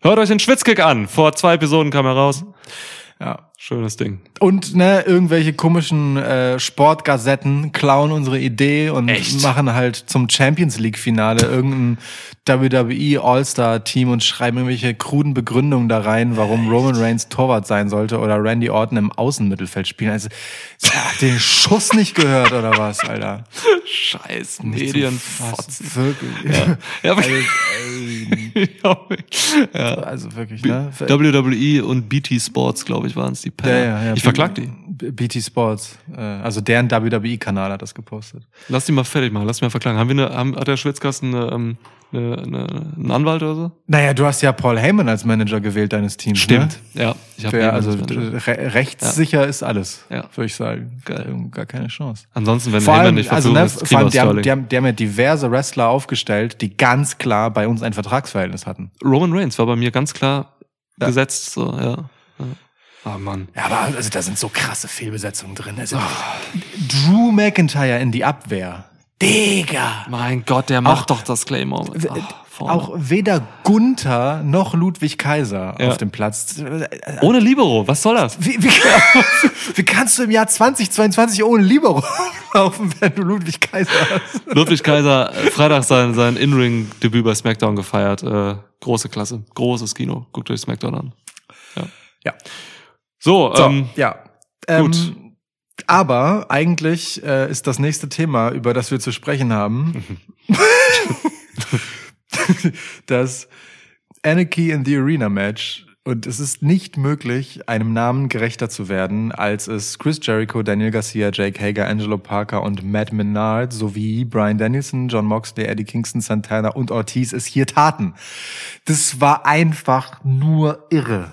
Hört euch den Schwitzkick an. Vor zwei Episoden kam er raus. Ja. Schönes Ding. Und ne, irgendwelche komischen äh, Sportgazetten klauen unsere Idee und Echt? machen halt zum Champions League Finale irgendein WWE All-Star Team und schreiben irgendwelche kruden Begründungen da rein, warum Roman Reigns Torwart sein sollte oder Randy Orton im Außenmittelfeld spielen. Also, ja, den Schuss nicht gehört oder was, Alter? Scheiß. Medienfotzen. Wirklich. Ja, aber Ja, also wirklich, ne? WWE und BT Sports, glaube ich, waren es die Penner. Ja, ja, ja. Ich verklag die. BT Sports, äh, also deren WWE-Kanal hat das gepostet. Lass die mal fertig machen, lass die mal verklagen. Haben wir eine, haben, hat der Schwitzkasten eine, ähm, eine, eine, einen Anwalt oder so? Naja, du hast ja Paul Heyman als Manager gewählt deines Teams. Ne? Ja, ich habe Ja, also re rechtssicher ist alles, Ja. würde ich sagen. Geil. Gar keine Chance. Ansonsten, wenn Vor Heyman allem, nicht also versuchen, ne, ist vor allem die, haben, die, haben, die haben ja diverse Wrestler aufgestellt, die ganz klar bei uns ein Vertragsverhältnis hatten. Roman Reigns war bei mir ganz klar Ja. gesetzt, so, ja. Ja. Ah, Mann. Ja, aber also da sind so krasse Fehlbesetzungen drin. Also, Drew McIntyre in die Abwehr. Digga. Mein Gott, der macht doch das Claymore. vorne. Auch weder Gunther noch Ludwig Kaiser Ja. auf dem Platz. Ohne Libero, was soll das? Wie, wie, wie kannst du im Jahr 2022 ohne Libero laufen, wenn du Ludwig Kaiser hast? Ludwig Kaiser, äh, Freitag sein, sein In-Ring-Debüt bei SmackDown gefeiert. Äh, große Klasse, großes Kino. Guckt euch SmackDown an. Ja. So, So, ähm, ja. gut. Ähm, aber eigentlich äh, ist das nächste Thema, über das wir zu sprechen haben, das Anarchy in the Arena Match. Und es ist nicht möglich, einem Namen gerechter zu werden, als es Chris Jericho, Daniel Garcia, Jake Hager, Angelo Parker und Matt Menard sowie Brian Danielson, John Moxley, Eddie Kingston, Santana und Ortiz es hier taten. Das war einfach nur irre.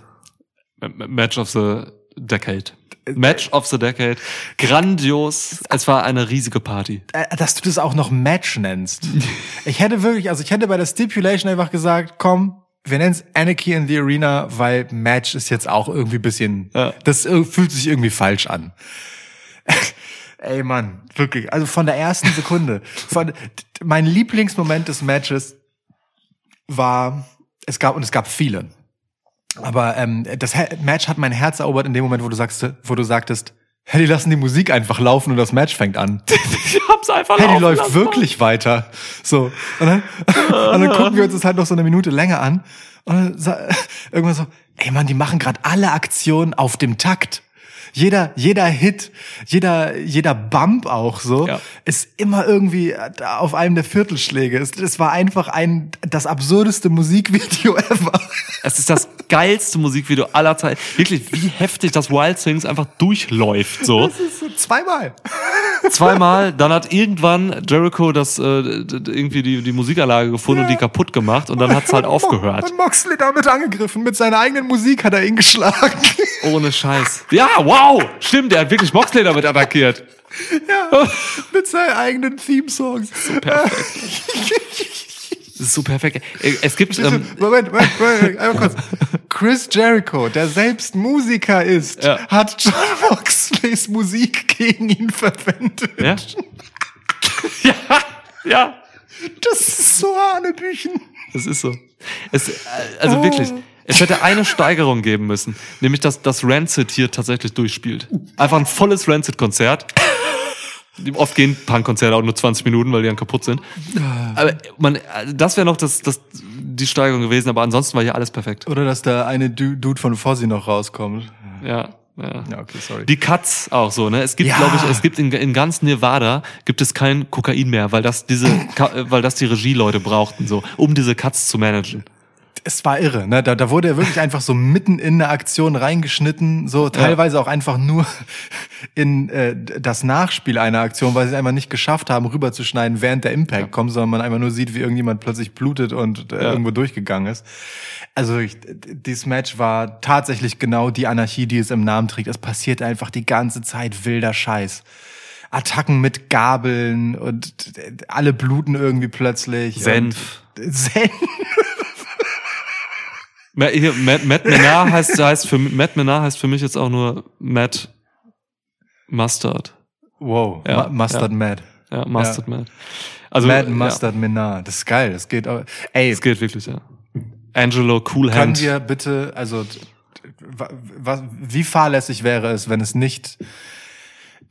Match of the Decade. Match of the Decade. Grandios. Es war eine riesige Party. äh, dass du das auch noch Match nennst. Ich hätte wirklich, also ich hätte bei der Stipulation einfach gesagt, komm, wir nennen es Anarchy in the Arena, weil Match ist jetzt auch irgendwie bisschen, Ja. das fühlt sich irgendwie falsch an. Ey Mann, wirklich, also von der ersten Sekunde. Von, mein Lieblingsmoment des Matches war, es gab, und es gab viele. Aber ähm, das Match hat mein Herz erobert in dem Moment, wo du sagst, wo du sagtest, hey, die lassen die Musik einfach laufen und das Match fängt an. Ich hab's einfach Hey, die läuft lassen. wirklich weiter. So. Und dann, und dann gucken wir uns das halt noch so eine Minute länger an. Und dann irgendwann so, ey Mann, die machen gerade alle Aktionen auf dem Takt. Jeder, jeder Hit, jeder, jeder Bump auch so, Ja. ist immer irgendwie auf einem der Viertelschläge. Es, es war einfach ein, das absurdeste Musikvideo ever. Es ist das geilste Musikvideo aller Zeiten. Wirklich, wie heftig das Wild Things einfach durchläuft, so. Das ist so zweimal. Zweimal, dann hat irgendwann Jericho das äh, irgendwie die, die Musikanlage gefunden und die kaputt gemacht und dann hat's halt aufgehört. Und Moxley damit angegriffen. Mit seiner eigenen Musik hat er ihn geschlagen. Ohne Scheiß. Ja, wow! Stimmt, er hat wirklich Moxley damit attackiert. ja, mit seinen eigenen Theme-Songs. Das ist so perfekt. Es gibt, ähm, Moment, Moment, Moment, einmal kurz. Chris Jericho, der selbst Musiker ist, Ja. hat John Moxleys Musik gegen ihn verwendet. ja? ja, ja, Das ist so Hanebüchen. das ist so. Es, also wirklich, es hätte eine Steigerung geben müssen, nämlich dass das Rancid hier tatsächlich durchspielt. Einfach ein volles Rancid-Konzert. Oft gehen Punk-Konzerte auch nur 20 Minuten, weil die dann kaputt sind. Aber man, das wäre noch das, das, die Steigerung gewesen, aber ansonsten war hier alles perfekt. Oder dass der eine Du- Dude von Fozzy noch rauskommt. Ja, ja. Ja, okay, sorry. Die Cuts auch so, ne? Es gibt, Ja. glaube ich, es gibt in, in ganz Nevada gibt es kein Kokain mehr, weil das diese, weil das die Regieleute brauchten, so, um diese Cuts zu managen. Es war irre, ne? Da, da wurde er wirklich einfach so mitten in eine Aktion reingeschnitten, so teilweise auch einfach nur in äh, das Nachspiel einer Aktion, weil sie es einfach nicht geschafft haben, rüberzuschneiden, während der Impact kommt, sondern man einfach nur sieht, wie irgendjemand plötzlich blutet und äh, Ja. irgendwo durchgegangen ist. Also ich, dieses Match war tatsächlich genau die Anarchie, die es im Namen trägt. Es passiert einfach die ganze Zeit wilder Scheiß. Attacken mit Gabeln und alle bluten irgendwie plötzlich. Senf. Senf. Matt, Matt Menard heißt, heißt für, Matt Menard heißt für mich jetzt auch nur Matt Mustard. Wow, Ja, Ma Mustard ja. Mad. Ja, Mustard Matt. Also, ja, Mustard Menard. Das ist geil. Das geht. auch- Ey, es geht wirklich, ja. Angelo Cool können Hand. wir bitte, also was, wie fahrlässig wäre es, wenn es nicht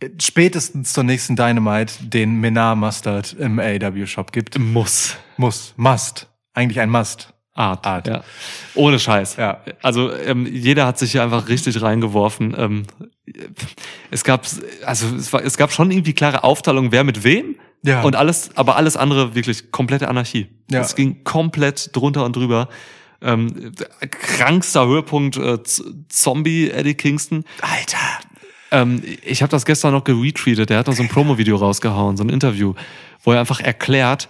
äh, spätestens zur nächsten Dynamite den Menard Mustard im AW Shop gibt? Muss. Muss, must, eigentlich ein Must. Art. Art. Ja. Ohne Scheiß. Ja. Also ähm, jeder hat sich hier einfach richtig reingeworfen. Ähm, es gab also es, war, es gab schon irgendwie klare Aufteilung, wer mit wem. Ja. Und alles, aber alles andere wirklich komplette Anarchie. Ja. Es ging komplett drunter und drüber. Ähm, krankster Höhepunkt äh, Zombie Eddie Kingston. Alter. Ähm, ich habe das gestern noch geretweetet. Der hat noch so ein Promo-Video rausgehauen, so ein Interview, wo er einfach erklärt,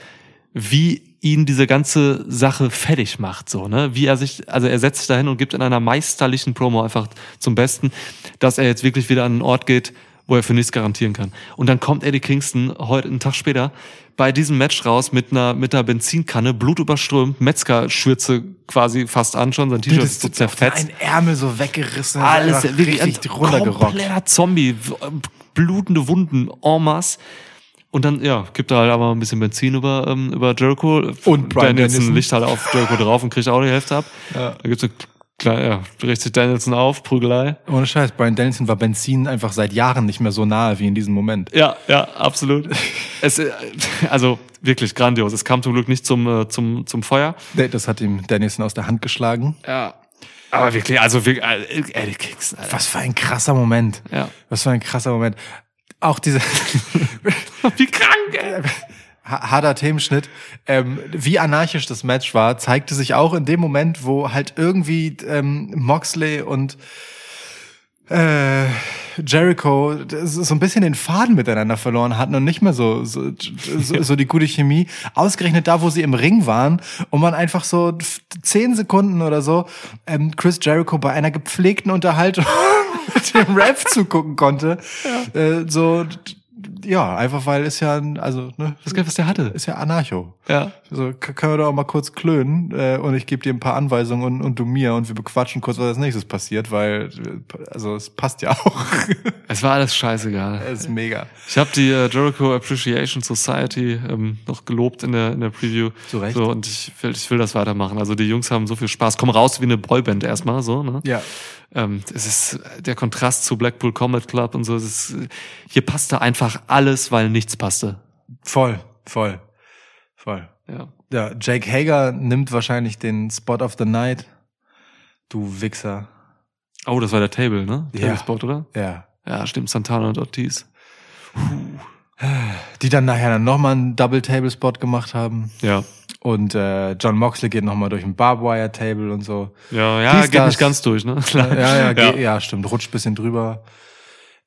wie ihn diese ganze Sache fertig macht, so, ne? Wie er sich, also er setzt sich dahin und gibt in einer meisterlichen Promo einfach zum Besten, dass er jetzt wirklich wieder an einen Ort geht, wo er für nichts garantieren kann. Und dann kommt Eddie Kingston heute einen Tag später bei diesem Match raus mit einer, mit einer Benzinkanne, blutüberströmt, Metzger-Schürze quasi fast an schon, sein T-Shirt ist so zerfetzt. Ein Ärmel so weggerissen. Alles richtig runtergerockt. kompletter Zombie, blutende Wunden, en masse. Und dann, ja, gibt er halt aber ein bisschen Benzin über, ähm, über Jericho. Und Bryan Danielson Danielson. liegt halt auf Jericho drauf und kriegt auch die Hälfte ab. Ja. Da gibt's eine kleine, ja, bricht sich Danielson auf, Prügelei. Ohne Scheiß, Brian Danielson war Benzin einfach seit Jahren nicht mehr so nahe wie in diesem Moment. Ja, ja, absolut. es, äh, also wirklich grandios. Es kam zum Glück nicht zum, äh, zum, zum Feuer. Nee, Das hat ihm Danielson aus der Hand geschlagen. Ja. Aber wirklich, also wirklich, äh, Eddie Kicks, Alter. Was für ein krasser Moment. Ja. Was für ein krasser Moment. Auch diese Wie krank, ey. ha- harter Themenschnitt. Ähm, wie anarchisch das Match war, zeigte sich auch in dem Moment, wo halt irgendwie ähm, Moxley und äh, Jericho so ein bisschen den Faden miteinander verloren hatten und nicht mehr so so, so, so die gute Chemie. Ausgerechnet da, wo sie im Ring waren und man einfach so zehn Sekunden oder so ähm, Chris Jericho bei einer gepflegten Unterhaltung mit dem Rap zugucken konnte. Äh, so ja, einfach weil ist ja ein- also ne, Das Geld, was der hatte. ist ja Anarcho. Ja. So, k- können wir doch auch mal kurz klönen äh, und ich gebe dir ein paar Anweisungen und, und du mir und wir bequatschen kurz, was als nächstes passiert, weil also es passt ja auch. Es war alles scheißegal. Es ist mega. Ich habe die äh, Jericho Appreciation Society ähm, noch gelobt in der, in der Preview. Zu Recht. So, und ich will, ich will das weitermachen. Also die Jungs haben so viel Spaß. Kommen raus wie eine Boyband erstmal, so, ne? Ja. Ähm, es ist der Kontrast zu Blackpool Combat Club und so. Es ist, hier passte einfach alles, weil nichts passte. Voll, voll, voll. Ja. Ja, Jake Hager nimmt wahrscheinlich den Spot of the Night. Du Wichser. Oh, das war der Table, ne? Ja. Table Spot, oder? Ja. Ja, stimmt. Santana und Ortiz. Die dann nachher dann nochmal einen Double Table Spot gemacht haben. Ja. Und äh, John Moxley geht nochmal durch ein Barbwire Table und so. Ja, ja, Dies, geht das. nicht ganz durch, ne? Ja, ja, ja. ja. ja stimmt. Rutscht bisschen drüber.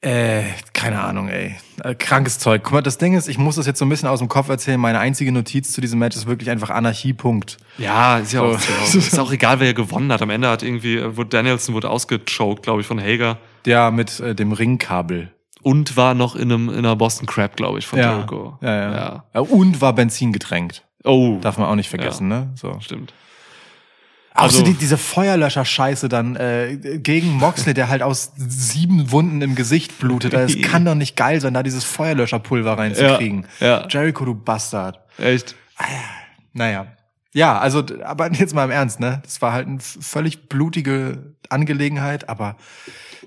Äh, keine Ahnung, ey. Äh, krankes Zeug. Guck mal, das Ding ist, ich muss das jetzt so ein bisschen aus dem Kopf erzählen. Meine einzige Notiz zu diesem Match ist wirklich einfach Anarchie, Punkt. Ja, ist ja auch, So. ist auch egal, wer gewonnen hat. Am Ende hat irgendwie, äh, wurde Danielson wurde ausgechoked, glaube ich, von Hager. Ja, mit äh, dem Ringkabel. Und war noch in einem in einer Boston Crab, glaube ich, von Ja. Jericho. Ja, ja, ja. ja. Und war Benzin getränkt. Oh, Darf man auch nicht vergessen, ne? So. stimmt. Also- so die, diese Feuerlöscher-Scheiße dann äh, gegen Moxley, der halt aus sieben Wunden im Gesicht blutet. Es kann doch nicht geil sein, da dieses Feuerlöscherpulver reinzukriegen. Ja, ja. Jericho, du Bastard. Echt? Naja. Ja, also, aber jetzt mal im Ernst, ne? Das war halt eine völlig blutige Angelegenheit, aber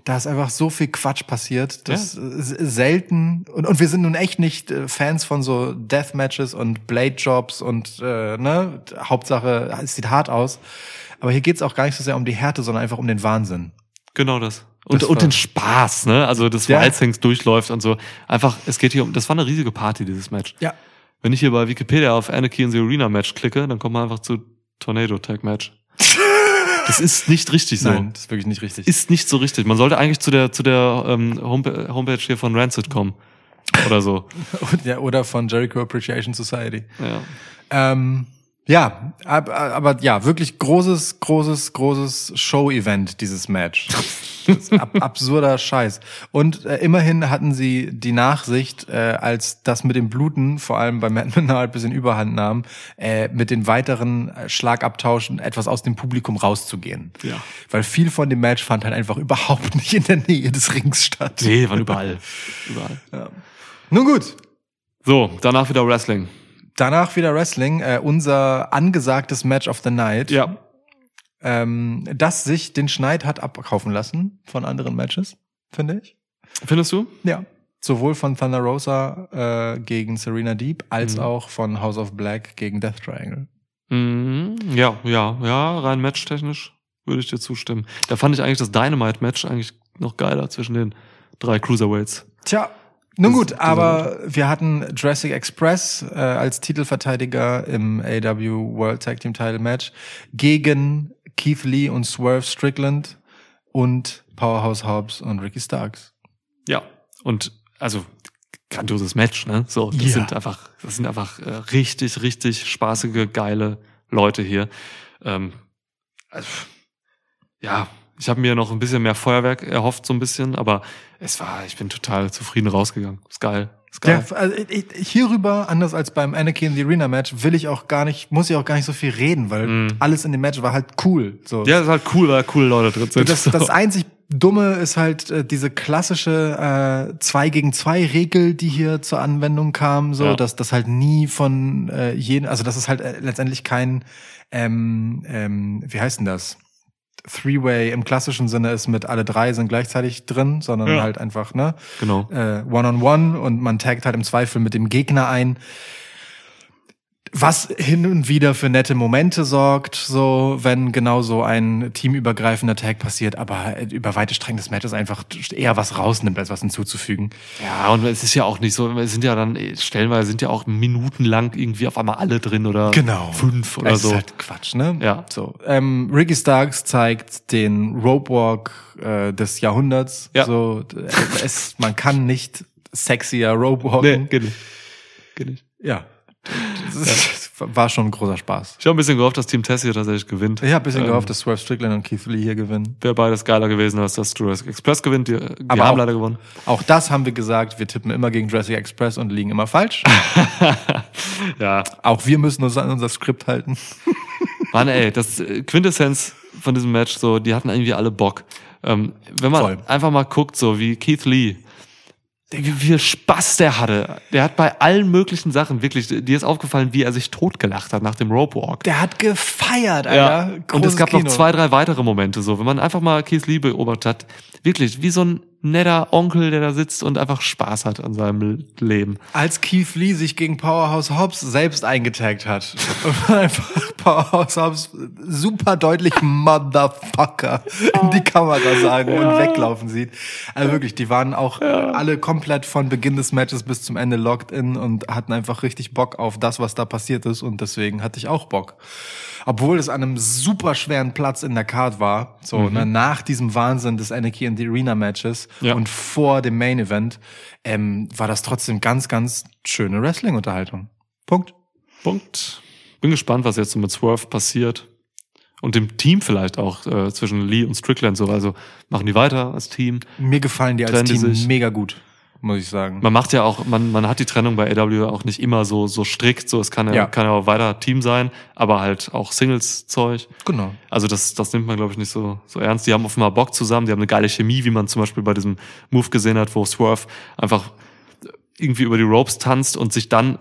da ist einfach so viel Quatsch passiert. Das ist selten. Und, und wir sind nun echt nicht äh, Fans von so Deathmatches und Blade Jobs und äh, ne, Hauptsache, es sieht hart aus. Aber hier geht's auch gar nicht so sehr um die Härte, sondern einfach um den Wahnsinn. Genau das. Und, Das und den Spaß, ne? Also das Ja. Wild durchläuft und so. Einfach, es geht hier um, das war eine riesige Party, dieses Match. Ja. Wenn ich hier bei Wikipedia auf Anarchy in the Arena Match klicke, dann kommt man einfach zu Tornado Tag Match. das ist nicht richtig so. Nein, das ist wirklich nicht richtig. Ist nicht so richtig. Man sollte eigentlich zu der, zu der ähm, Homepage, Homepage hier von Rancid kommen. Oder so. ja, oder von Jericho Appreciation Society. Ja. Ähm, ja, aber, aber ja, wirklich großes, großes, großes Show-Event, dieses Match. Das ist ab, absurder Scheiß. Und äh, immerhin hatten sie die Nachsicht, äh, als das mit dem Bluten, vor allem bei Matt Menard, bisschen überhand nahm, äh, mit den weiteren äh, Schlagabtauschen etwas aus dem Publikum rauszugehen. Ja. Weil viel von dem Match fand halt einfach überhaupt nicht in der Nähe des Rings statt. Nee, waren überall. Überall. Nun gut, So, danach wieder Wrestling. Danach wieder Wrestling, äh, unser angesagtes Match of the Night. Ja. ähm, das sich den Schneid hat abkaufen lassen von anderen Matches, finde ich. Findest du? Ja. Sowohl von Thunder Rosa äh, gegen Serena Deep als Mhm. auch von House of Black gegen Death Triangle. Mhm. Ja, ja, ja, rein matchtechnisch würde ich dir zustimmen. Da fand ich eigentlich das Dynamite-Match eigentlich noch geiler zwischen den drei Cruiserweights. Tja, nun gut, aber wir hatten Jurassic Express äh, als Titelverteidiger im AW World Tag Team Title Match gegen Keith Lee und Swerve Strickland und Powerhouse Hobbs und Ricky Starks. Ja. Und also grandioses Match, ne? So, das Ja. sind einfach, das sind einfach äh, richtig, richtig spaßige, geile Leute hier. Ähm, also, ja, ich habe mir noch ein bisschen mehr Feuerwerk erhofft, so ein bisschen, aber es war, ich bin total zufrieden rausgegangen. Ist geil. Ist geil. Ja, also ich, ich- hierüber, anders als beim Anarchy in the Arena Match, will ich auch gar nicht, muss ich auch gar nicht so viel reden, weil Mhm. alles in dem Match war halt cool. So. Ja, ist halt cool, weil coole Leute drin sind. das, So. das einzig Dumme ist halt äh, diese klassische äh, 2 gegen 2 Regel, die hier zur Anwendung kam, so Ja. dass das halt nie von äh, jedem, also das ist halt äh, letztendlich kein, ähm, ähm, wie heißt denn das? Three-Way im klassischen Sinne ist mit alle drei sind gleichzeitig drin, sondern Ja. halt einfach, ne? Genau. äh, One-on-One und man taggt halt im Zweifel mit dem Gegner ein. Was hin und wieder für nette Momente sorgt, so wenn genau so ein teamübergreifender Tag passiert, aber über weite Strecken des Matches einfach eher was rausnimmt, als was hinzuzufügen. Ja, und es ist ja auch nicht so, es sind ja dann, stellenweise sind ja auch minutenlang irgendwie auf einmal alle drin oder Genau. fünf oder das so. ist halt Quatsch, ne? Ja. So. Ähm, Ricky Starks zeigt den Rope Walk äh, des Jahrhunderts. Ja. So, äh, es, man kann nicht sexier Rope walken. Nee, geht nicht. Geht nicht. Ja. Das war schon ein großer Spaß. Ich habe ein bisschen gehofft, dass Team Tessie tatsächlich gewinnt. Ich habe ein bisschen Ähm, gehofft, dass Swerve Strickland und Keith Lee hier gewinnen. Wäre beides geiler gewesen, als dass Jurassic Express gewinnt. Die, die Aber haben auch- leider gewonnen. Auch das haben wir gesagt, wir tippen immer gegen Jurassic Express und liegen immer falsch. Ja. Auch wir müssen uns an unser Skript halten. Mann, ey, das äh, Quintessenz von diesem Match, so, die hatten irgendwie alle Bock. Ähm, wenn man Voll. einfach mal guckt, so wie Keith Lee, wie viel Spaß der hatte. Der hat bei allen möglichen Sachen wirklich, dir ist aufgefallen, wie er sich totgelacht hat nach dem Rope Walk. Der hat gefeiert, Alter. Ja. Und es gab Kino. noch zwei, drei weitere Momente, so, wenn man einfach mal Keith Lee beobachtet hat, wirklich wie so ein netter Onkel, der da sitzt und einfach Spaß hat an seinem Leben. Als Keith Lee sich gegen Powerhouse Hobbs selbst eingetaggt hat. Und einfach Powerhouse Hobbs super deutlich Motherfucker in die Kamera sagen und weglaufen sieht. Also wirklich, die waren auch alle komplett von Beginn des Matches bis zum Ende locked in und hatten einfach richtig Bock auf das, was da passiert ist und deswegen hatte ich auch Bock. Obwohl es an einem super schweren Platz in der Card war, so ne, nach diesem Wahnsinn des Anarchy in the Arena Matches Ja. und vor dem Main Event, ähm, war das trotzdem ganz, ganz schöne Wrestling-Unterhaltung. Punkt. Punkt. Bin gespannt, was jetzt so mit Swerve passiert. Und dem Team vielleicht auch äh, zwischen Lee und Strickland so. Also machen die weiter als Team. Mir gefallen die als die Team sich? mega gut, muss ich sagen. Man macht ja auch, man, man hat die Trennung bei AW auch nicht immer so, so strikt. So, es kann ja, Ja. kann ja auch weiter Team sein, aber halt auch Singles-Zeug. Genau. Also das, das nimmt man, glaube ich, nicht so, so ernst. Die haben offenbar Bock zusammen, die haben eine geile Chemie, wie man zum Beispiel bei diesem Move gesehen hat, wo Swerve einfach irgendwie über die Ropes tanzt und sich dann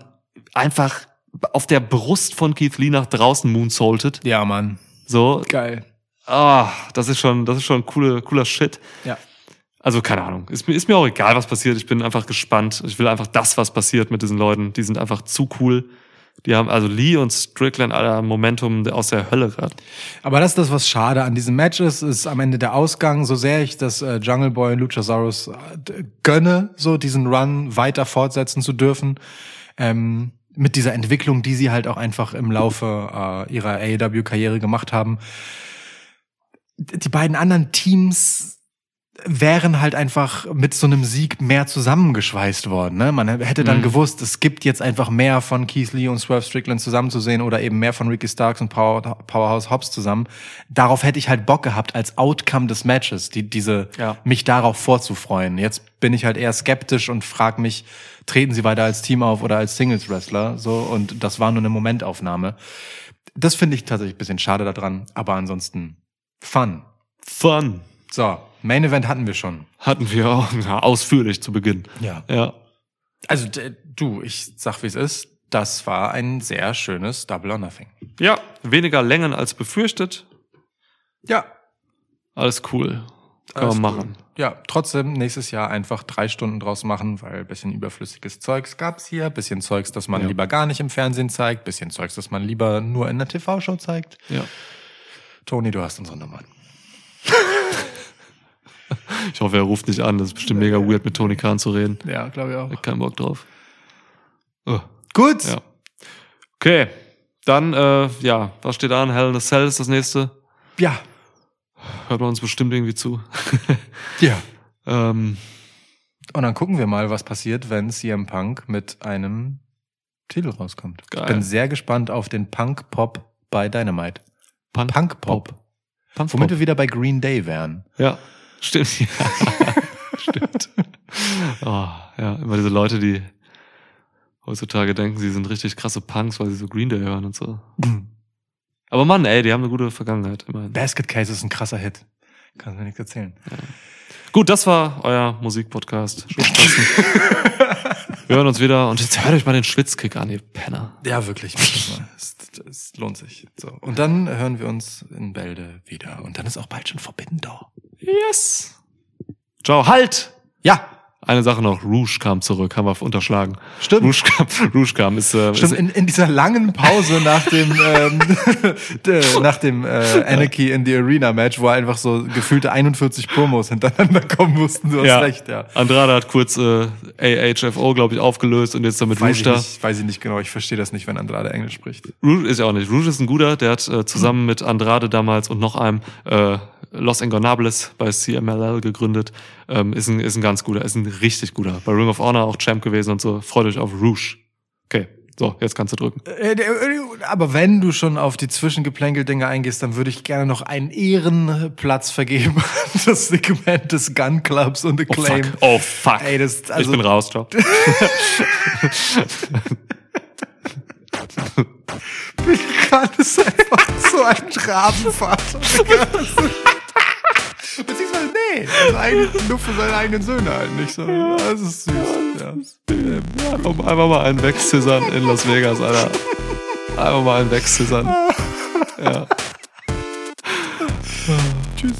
einfach auf der Brust von Keith Lee nach draußen moonsaultet. Ja, Mann. So, Geil. ah, das ist schon, das ist schon coole, cooler Shit. Ja. Also keine Ahnung. Ist mir, ist mir auch egal, was passiert. Ich bin einfach gespannt. Ich will einfach das, was passiert mit diesen Leuten. Die sind einfach zu cool. Die haben also Lee und Strickland aller Momentum aus der Hölle gerade. Aber das ist das, was schade an diesem Match ist, ist am Ende der Ausgang. So sehr ich das äh, Jungle Boy und Luchasaurus äh, gönne, so diesen Run weiter fortsetzen zu dürfen, ähm, mit dieser Entwicklung, die sie halt auch einfach im Laufe äh, ihrer AEW-Karriere gemacht haben. Die beiden anderen Teams wären halt einfach mit so einem Sieg mehr zusammengeschweißt worden. Ne? Man hätte dann Mhm. gewusst, es gibt jetzt einfach mehr von Keith Lee und Swerve Strickland zusammenzusehen oder eben mehr von Ricky Starks und Power, Powerhouse Hobbs zusammen. Darauf hätte ich halt Bock gehabt als Outcome des Matches, die, diese, Ja. mich darauf vorzufreuen. Jetzt bin ich halt eher skeptisch und frage mich, treten sie weiter als Team auf oder als Singles Wrestler? So und das war nur eine Momentaufnahme. Das finde ich tatsächlich ein bisschen schade daran, aber ansonsten fun. Fun. So, Main Event hatten wir schon. Hatten wir auch ja, ausführlich zu Beginn. Ja. Ja. Also du, ich sag wie es ist, das war ein sehr schönes Double or Nothing. Ja, weniger Längen als befürchtet. Ja, Alles cool. Kann alles man cool. machen. Ja, trotzdem nächstes Jahr einfach drei Stunden draus machen, weil bisschen überflüssiges Zeugs gab's hier, bisschen Zeugs, das man Ja. lieber gar nicht im Fernsehen zeigt, bisschen Zeugs, das man lieber nur in der TV-Show zeigt. Ja. Toni, du hast unsere Nummern. Ich hoffe, er ruft nicht an. Das ist bestimmt mega weird, mit Tony Khan zu reden. Ja, glaube ich auch. Ich hab keinen Bock drauf. Oh, Gut. ja. Okay. Dann, äh, ja, was steht an? Hell in a Cell ist das nächste. Ja. Hört man uns bestimmt irgendwie zu. Ja. ähm, Und dann gucken wir mal, was passiert, wenn CM Punk mit einem Titel rauskommt. Geil. Ich bin sehr gespannt auf den Punk Pop bei Dynamite. Punk, Punk Pop. Punk Womit Pop. wir wieder bei Green Day wären. Ja, stimmt. Ja. stimmt. Oh, ja, immer diese Leute, die heutzutage denken, sie sind richtig krasse Punks, weil sie so Green Day hören und so. Aber Mann, ey, die haben eine gute Vergangenheit immerhin. Basket Case ist ein krasser Hit. Kannst mir nichts erzählen. Gut, das war euer Musikpodcast. Wir hören uns wieder und jetzt hört euch mal den Schwitzkick an, ihr Penner. Ja, wirklich. es lohnt sich. So. Und dann hören wir uns in Bälde wieder. Und dann ist auch bald schon Forbidden Door. Yes. Ciao, halt! Ja, Eine Sache noch, Rouge kam zurück, haben wir unterschlagen. Stimmt. Rouge kam, Rouge kam ist, äh, Stimmt, ist in, in dieser langen Pause nach dem ähm, nach dem äh, Anarchy in the Arena Match, wo einfach so gefühlte 41 Promos hintereinander kommen mussten. Du hast ja. recht, ja. Andrade hat kurz äh, AHFO, glaube ich, aufgelöst und jetzt damit Weiß Rouge ich, da. nicht, weiß ich nicht genau, ich verstehe das nicht, wenn Andrade Englisch spricht. Rouge ist ja auch nicht. Rouge ist ein guter, der hat äh, zusammen mit Andrade damals und noch einem äh, Los Engonables bei CMLL gegründet. Ähm, ist, ein, ist ein ganz guter, ist ein richtig guter. Bei Ring of Honor auch Champ gewesen und so. Freut euch auf Rouge. Okay, so, jetzt kannst du drücken. Äh, äh, Aber wenn du schon auf die Zwischengeplänkel-Dinge eingehst, dann würde ich gerne noch einen Ehrenplatz vergeben. Das Segment des Gun Clubs und Oh Acclaim. fuck. Oh fuck. Ey, das, also, ich bin raus, ciao. Kann es einfach so ein Rabenvater. Beziehungsweise, nee, eigentlich nur für seine eigenen Söhne halt nicht so. Das ist süß. Ja. Ja, komm, einfach mal einen wegscissern in Las Vegas, Alter. Einfach mal einen wegscissern. Ja. Tschüss.